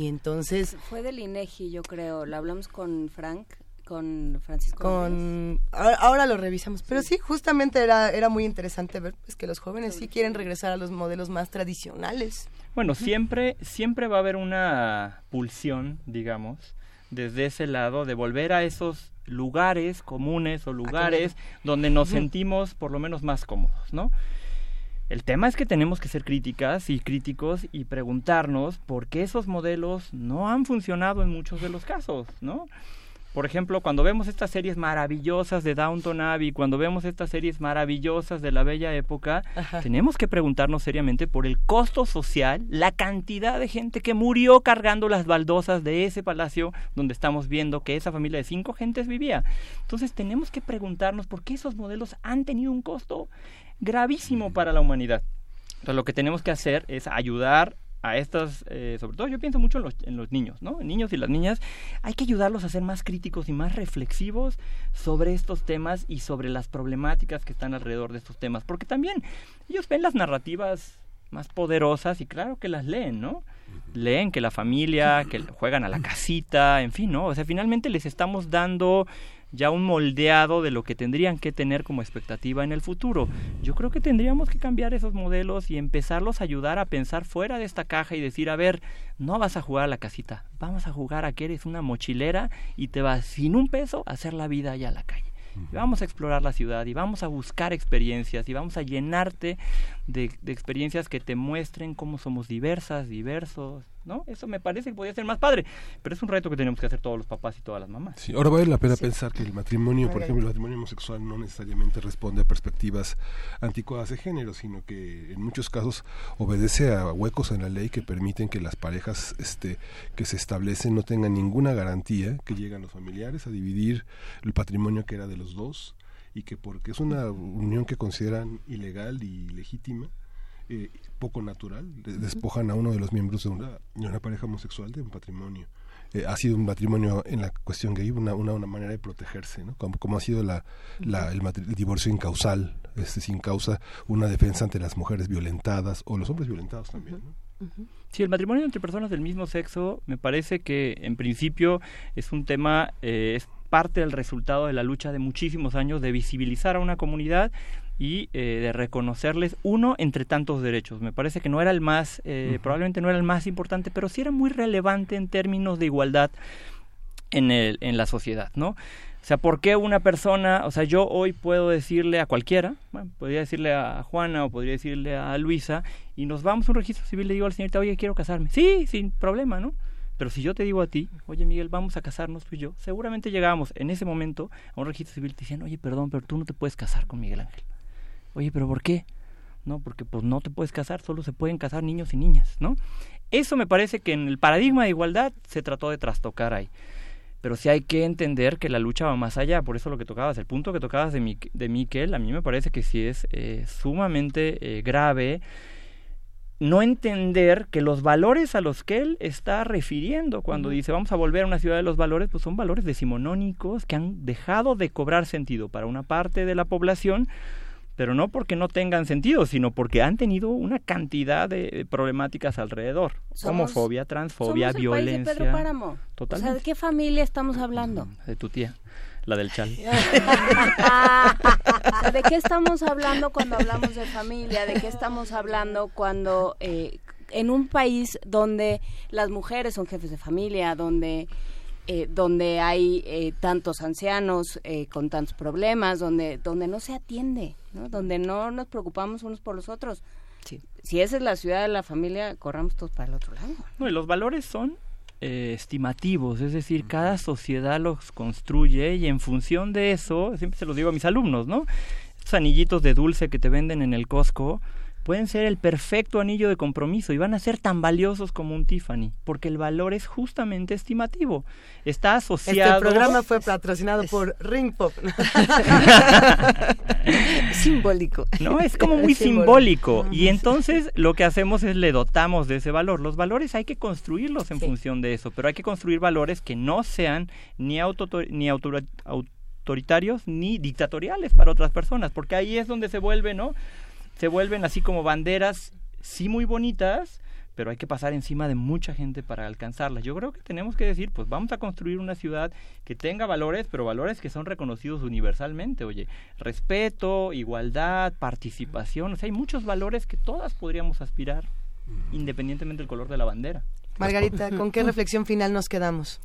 y entonces... Fue del INEGI, yo creo. Lo hablamos con Frank, con Francisco. con ahora, ahora lo revisamos. Pero sí. justamente era era muy interesante ver pues, que los jóvenes sí quieren regresar a los modelos más tradicionales. Bueno, siempre, siempre va a haber una pulsión, digamos, desde ese lado, de volver a esos lugares comunes o lugares donde nos sentimos por lo menos más cómodos, ¿no? El tema es que tenemos que ser críticas y críticos y preguntarnos por qué esos modelos no han funcionado en muchos de los casos, ¿no? Por ejemplo, cuando vemos estas series maravillosas de Downton Abbey, cuando vemos estas series maravillosas de la bella época, Ajá. tenemos que preguntarnos seriamente por el costo social, la cantidad de gente que murió cargando las baldosas de ese palacio donde estamos viendo que esa familia de cinco gentes vivía. Entonces tenemos que preguntarnos por qué esos modelos han tenido un costo gravísimo para la humanidad. Entonces lo que tenemos que hacer es ayudar a estas, eh, sobre todo yo pienso mucho en los, en los niños, ¿no? En niños y las niñas, hay que ayudarlos a ser más críticos y más reflexivos sobre estos temas y sobre las problemáticas que están alrededor de estos temas, porque también ellos ven las narrativas más poderosas y claro que las leen, ¿no? Leen que la familia, que juegan a la casita, en fin, ¿no? O sea, finalmente les estamos dando ya un moldeado de lo que tendrían que tener como expectativa en el futuro. Yo creo que tendríamos que cambiar esos modelos y empezarlos a ayudar a pensar fuera de esta caja y decir, a ver, no vas a jugar a la casita, vamos a jugar a que eres una mochilera y te vas sin un peso a hacer la vida allá a la calle. Y vamos a explorar la ciudad y vamos a buscar experiencias y vamos a llenarte de, de experiencias que te muestren cómo somos diversas, diversos, ¿no? Eso me parece que podría ser más padre, pero es un reto que tenemos que hacer todos los papás y todas las mamás. Sí, ahora vale la pena pensar que el matrimonio, por ejemplo, el matrimonio homosexual no necesariamente responde a perspectivas anticuadas de género, sino que en muchos casos obedece a huecos en la ley que permiten que las parejas este, que se establecen no tengan ninguna garantía, que llegan los familiares a dividir el patrimonio que era de los dos y que porque es una unión que consideran ilegal y legítima, eh, poco natural, de- despojan a uno de los miembros de una, de una pareja homosexual de un patrimonio. Eh, ha sido un matrimonio en la cuestión gay una, una, una manera de protegerse, ¿no? Como, como ha sido la, la- el, matri- el divorcio incausal, este, sin causa, una defensa ante las mujeres violentadas o los hombres violentados también. ¿no? Sí, el matrimonio entre personas del mismo sexo me parece que en principio es un tema, eh, es parte del resultado de la lucha de muchísimos años de visibilizar a una comunidad y eh, de reconocerles uno entre tantos derechos. Me parece que no era el más, eh, probablemente no era el más importante, pero sí era muy relevante en términos de igualdad en, el, en la sociedad, ¿no? O sea, ¿por qué una persona, o sea, yo hoy puedo decirle a cualquiera, bueno, podría decirle a Juana o podría decirle a Luisa, y nos vamos a un registro civil le digo al señorita, oye, quiero casarme. Sí, sin problema, ¿no? Pero si yo te digo a ti, oye Miguel, vamos a casarnos tú y yo, seguramente llegábamos en ese momento a un registro civil y te decían, oye, perdón, pero tú no te puedes casar con Miguel Ángel. Oye, pero ¿por qué? No, porque pues no te puedes casar, solo se pueden casar niños y niñas, ¿no? Eso me parece que en el paradigma de igualdad se trató de trastocar ahí. Pero sí hay que entender que la lucha va más allá, por eso lo que tocabas, el punto que tocabas de, Mi- de Miquel, a mí me parece que sí es eh, sumamente eh, grave no entender que los valores a los que él está refiriendo cuando dice vamos a volver a una ciudad de los valores, pues son valores decimonónicos que han dejado de cobrar sentido para una parte de la población, pero no porque no tengan sentido, sino porque han tenido una cantidad de problemáticas alrededor, Somos- homofobia, transfobia, Somos el país de violencia. Pedro Páramo. O sea. ¿de qué familia estamos hablando? de tu tía, la del chal. ¿De qué estamos hablando cuando hablamos de familia? ¿De qué estamos hablando cuando eh, en un país donde las mujeres son jefes de familia, donde eh, donde hay eh, tantos ancianos eh, con tantos problemas, donde donde no se atiende, ¿no? donde no nos preocupamos unos por los otros? Si esa es la ciudad de la familia, corramos todos para el otro lado. No, y los valores son eh, estimativos, es decir, cada sociedad los construye y en función de eso, siempre se los digo a mis alumnos, ¿no? Estos anillitos de dulce que te venden en el Costco, pueden ser el perfecto anillo de compromiso y van a ser tan valiosos como un Tiffany, porque el valor es justamente estimativo. Está asociado... Este programa fue patrocinado por Ring Pop. simbólico. No, es como muy simbólico. Y entonces lo que hacemos es le dotamos de ese valor. Los valores hay que construirlos en función de eso, pero hay que construir valores que no sean ni, auto, ni autoritarios ni dictatoriales para otras personas, porque ahí es donde se vuelve, ¿no? Se vuelven así como banderas, sí muy bonitas, pero hay que pasar encima de mucha gente para alcanzarlas. Yo creo que tenemos que decir, pues vamos a construir una ciudad que tenga valores, pero valores que son reconocidos universalmente. Oye, respeto, igualdad, participación, o sea, hay muchos valores que todas podríamos aspirar, independientemente del color de la bandera. Margarita, ¿con qué reflexión final nos quedamos?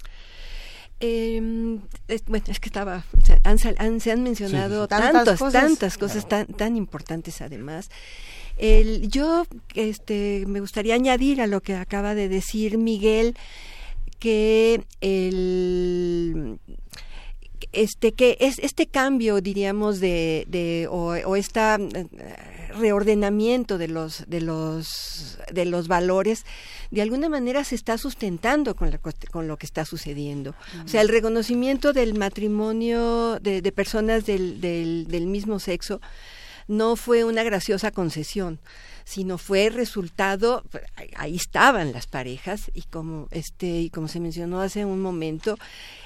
Eh, es, bueno, es que estaba, o sea, han, se han mencionado Sí, tantas tantas, cosas. tantas cosas tan, tan importantes además. El, yo este, me gustaría añadir a lo que acaba de decir Miguel que el este que es este cambio diríamos de, de o, o esta reordenamiento de los de los de los valores de alguna manera se está sustentando con, la con lo que está sucediendo. O sea el reconocimiento del matrimonio de, de personas del, del, del mismo sexo no fue una graciosa concesión sino fue resultado ahí- estaban las parejas y como este y como se mencionó hace un momento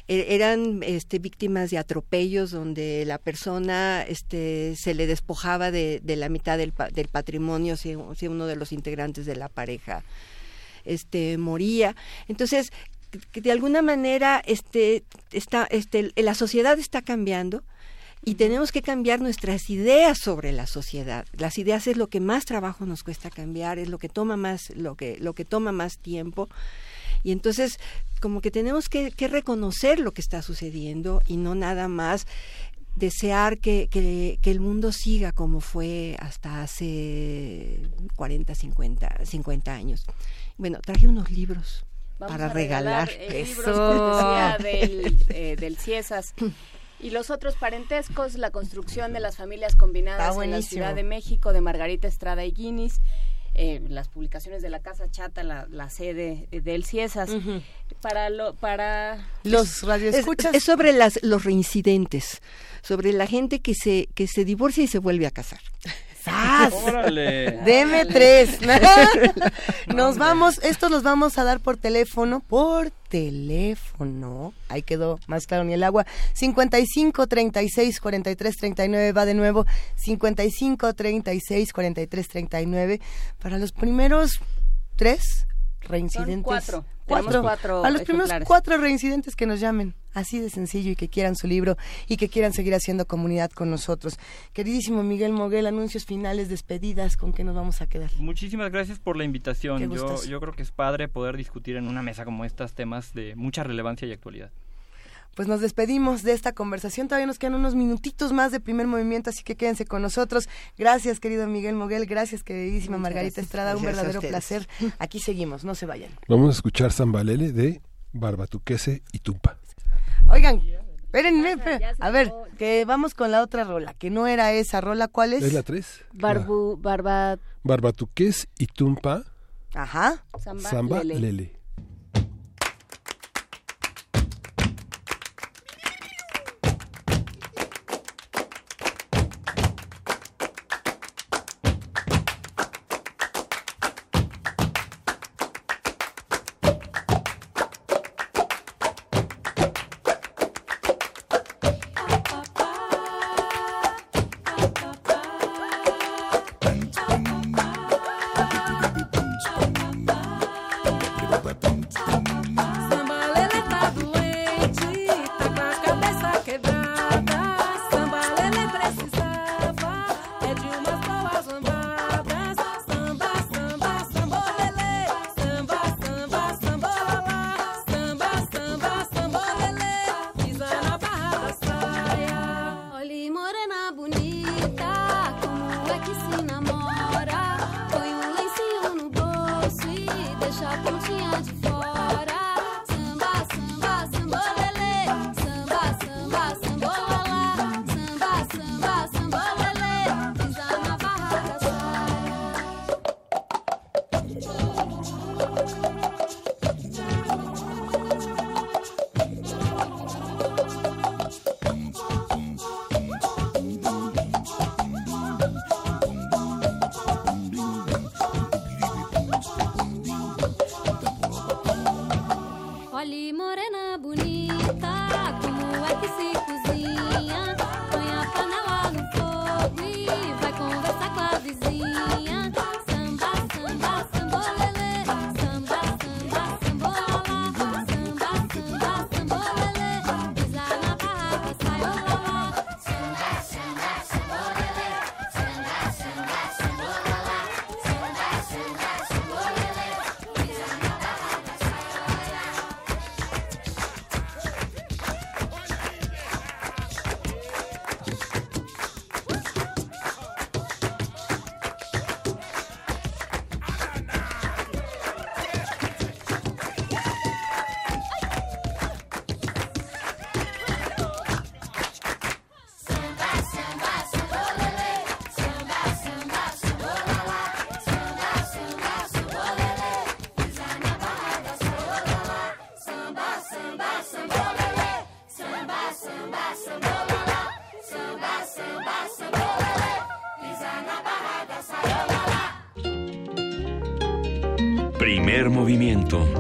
e- eran este víctimas de atropellos donde la persona este se le despojaba de, de la mitad del, del patrimonio si, si uno de los integrantes de la pareja este moría. Entonces de alguna manera este está este la sociedad está cambiando y tenemos que cambiar nuestras ideas sobre la sociedad. Las ideas es lo que más trabajo nos cuesta cambiar, es lo que toma más, lo que, lo que toma más tiempo. Y entonces, como que tenemos que, que reconocer lo que está sucediendo y no nada más desear que, que, que el mundo siga como fue hasta hace 40, 50, 50 años. Bueno, traje unos libros Vamos para a regalar, regalar. libros cortesía del, eh, del CIESAS. Y los otros parentescos, la construcción de las familias combinadas en la. Ciudad de México, de Margarita Estrada y Guinness, eh, las publicaciones de la Casa Chata, la, la sede del CIESAS. Para lo, para Los radioescuchas. Es, es sobre las, los reincidentes, sobre la gente que se, que se divorcia y se vuelve a casar. ¡Sas! ¡Órale! Deme tres. Nos vamos, estos los vamos a dar por teléfono, por teléfono. Ahí quedó más claro ni el agua. 55 36 43 39 va de nuevo. 55 36 43 39 para los primeros tres reincidentes. cuatro. Cuatro A los primeros cuatro reincidentes que nos llamen. Así de sencillo y que quieran su libro y que quieran seguir haciendo comunidad con nosotros. Queridísimo Miguel Moguel, anuncios finales, despedidas, ¿con qué nos vamos a quedar? Muchísimas gracias por la invitación. Yo, yo creo que es padre poder discutir en una mesa como estas temas de mucha relevancia y actualidad. Pues nos despedimos de esta conversación. Todavía nos quedan unos minutitos más de primer movimiento, así que quédense con nosotros. Gracias, querido Miguel Moguel. Gracias, queridísima Muchas Margarita gracias. Estrada. Un Gracias verdadero placer. Aquí seguimos, no se vayan. Vamos a escuchar Zambalele de Barbatuquese y Tumpa. Oigan, espérenme, espérenme. A ver, que vamos con la otra rola, que no era esa rola. ¿Cuál es? ¿Es la 3? Barbu, Barba, Barbatuques y Tumpa, Ajá. Samba, Samba Lele. Lele. Movimiento.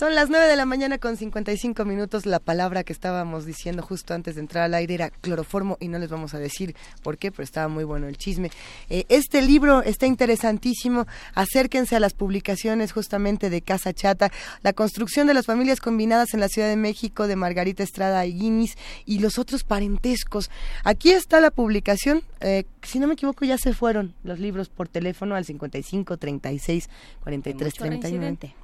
Son las 9 de la mañana con 55 minutos. La palabra que estábamos diciendo justo antes de entrar al aire era cloroformo y no les vamos a decir por qué, pero estaba muy bueno el chisme. Eh, este libro está interesantísimo. Acérquense a las publicaciones justamente de Casa Chata, la construcción de las familias combinadas en la Ciudad de México de Margarita Estrada y Guinness y los otros parentescos. Aquí está la publicación. eh, si no me equivoco, ya se fueron los libros por teléfono al 55 36 43 mucho 39.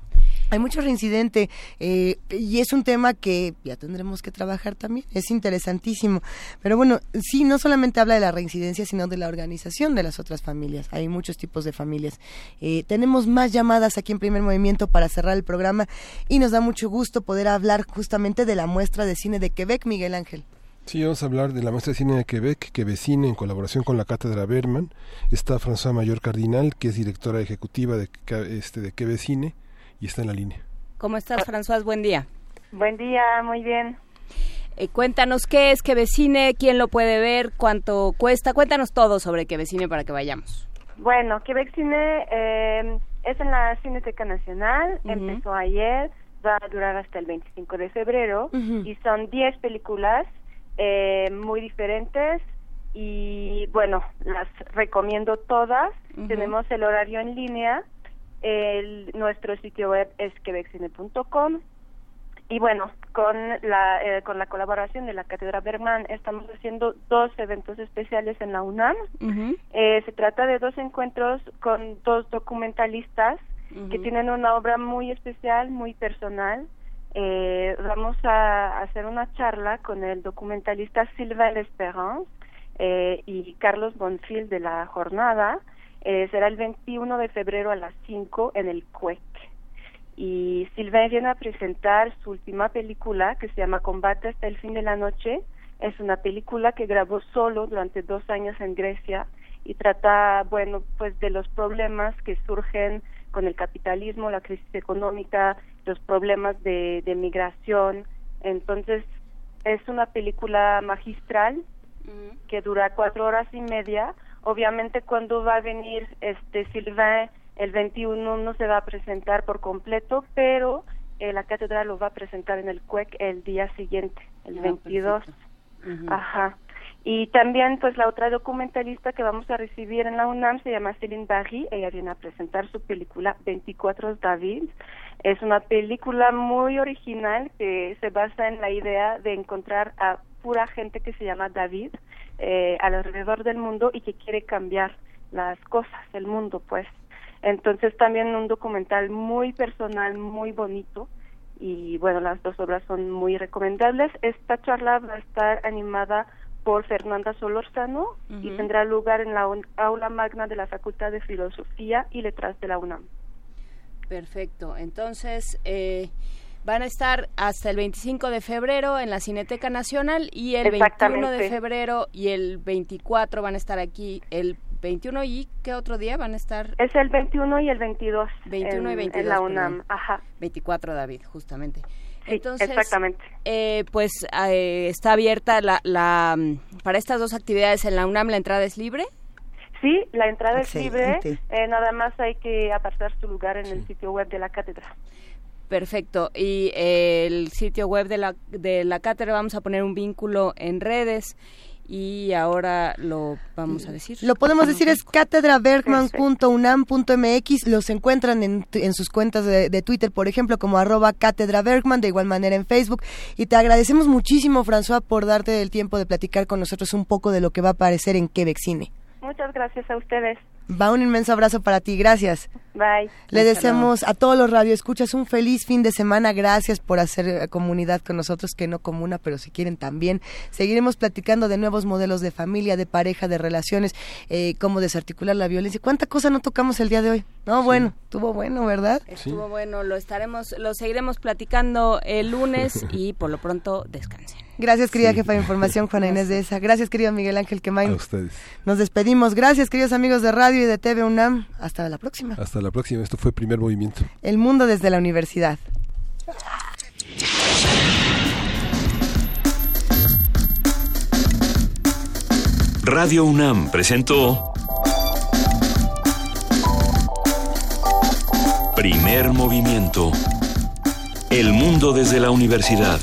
Hay mucho reincidente eh, y es un tema que ya tendremos que trabajar también. Es interesantísimo. Pero bueno, sí, no solamente habla de la reincidencia, sino de la organización de las otras familias. Hay muchos tipos de familias. Eh, tenemos más llamadas aquí en Primer Movimiento para cerrar el programa y nos da mucho gusto poder hablar justamente de la muestra de cine de Quebec, Miguel Ángel. Sí, vamos a hablar de la muestra de cine de Quebec, Quebecine, en colaboración con la Cátedra Berman. Está François Mayor Cardinal, que es directora ejecutiva de, este, de Quebecine, y está en la línea. ¿Cómo estás, François? Buen día. Buen día, muy bien. Eh, cuéntanos qué es Quevecine, quién lo puede ver, cuánto cuesta. Cuéntanos todo sobre Quevecine para que vayamos. Bueno, Quebec Cine eh, es en la Cineteca Nacional, empezó ayer, va a durar hasta el 25 de febrero y son 10 películas eh, muy diferentes y bueno, las recomiendo todas. Tenemos el horario en línea, el, nuestro sitio web es quebeccine.com y bueno, con la, eh, con la colaboración de la Cátedra Bergman estamos haciendo dos eventos especiales en la UNAM. Eh, se trata de dos encuentros con dos documentalistas que tienen una obra muy especial, muy personal. Eh, vamos a hacer una charla con el documentalista Sylvain L'Espérance eh, y Carlos Bonfil de la jornada. Eh, será el 21 de febrero a las 5 en el CUEC. Y Sylvain viene a presentar su última película que se llama Combate hasta el fin de la noche. Es una película que grabó solo durante dos años en Grecia y trata, bueno, pues de los problemas que surgen con el capitalismo, la crisis económica, los problemas de, de migración. Entonces, es una película magistral que dura cuatro horas y media. Obviamente, cuando va a venir este Sylvain el 21 no se va a presentar por completo, pero eh, la cátedra lo va a presentar en el CUEC el día siguiente, el Ah, 22. Ujú. Ajá. Y también, pues, la otra documentalista que vamos a recibir en la UNAM se llama Céline Barry. Ella viene a presentar su película 24 David. Es una película muy original que se basa en la idea de encontrar a pura gente que se llama David eh, alrededor del mundo y que quiere cambiar las cosas, el mundo, pues. Entonces, también un documental muy personal, muy bonito y bueno, las dos obras son muy recomendables. Esta charla va a estar animada por Fernanda Solorzano y Ujú. tendrá lugar en la aula magna de la Facultad de Filosofía y Letras de la UNAM. Perfecto. Entonces, eh, van a estar hasta el 25 de febrero en la Cineteca Nacional y el 21 de febrero y el 24 van a estar aquí. El 21 y ¿qué otro día van a estar? Es el 21 y el 22. 21 y en- 22. En la. UNAM, ajá. 24, David, justamente. Sí, Entonces, exactamente. eh, pues eh, está abierta la, la, mm, para estas dos actividades en la UNAM, ¿la entrada es libre? Sí, la entrada es libre, eh, nada más hay que apartar su lugar en el sitio web de la cátedra. Perfecto. Y eh, el sitio web de la, de la cátedra vamos a poner un vínculo en redes y ahora lo vamos a decir. Lo podemos decir es catedrabergman.unam.mx. Los encuentran en, en sus cuentas de, de Twitter, por ejemplo, como arroba Cátedra Bergman, de igual manera en Facebook. Y te agradecemos muchísimo, François, por darte el tiempo de platicar con nosotros un poco de lo que va a aparecer en Quebec Cine. Muchas gracias a ustedes. Va un inmenso abrazo para ti, gracias. Bye. Le deseamos a todos los radioescuchas un feliz fin de semana. Gracias por hacer eh, comunidad con nosotros, que no comuna, pero si quieren también. Seguiremos platicando de nuevos modelos de familia, de pareja, de relaciones, eh, cómo desarticular la violencia. ¿Cuánta cosa no tocamos el día de hoy? No, bueno, estuvo bueno, ¿verdad? Estuvo bueno, lo estaremos, lo seguiremos platicando el lunes y por lo pronto descansen. Gracias, querida jefa de información, Juana Inés de esa. Gracias, querido Miguel Ángel Quemain. A ustedes. Nos despedimos. Gracias, queridos amigos de radio y de TV UNAM. Hasta la próxima. Hasta la próxima. Esto fue Primer Movimiento. El mundo desde la universidad. Radio UNAM presentó Primer Movimiento. El mundo desde la universidad.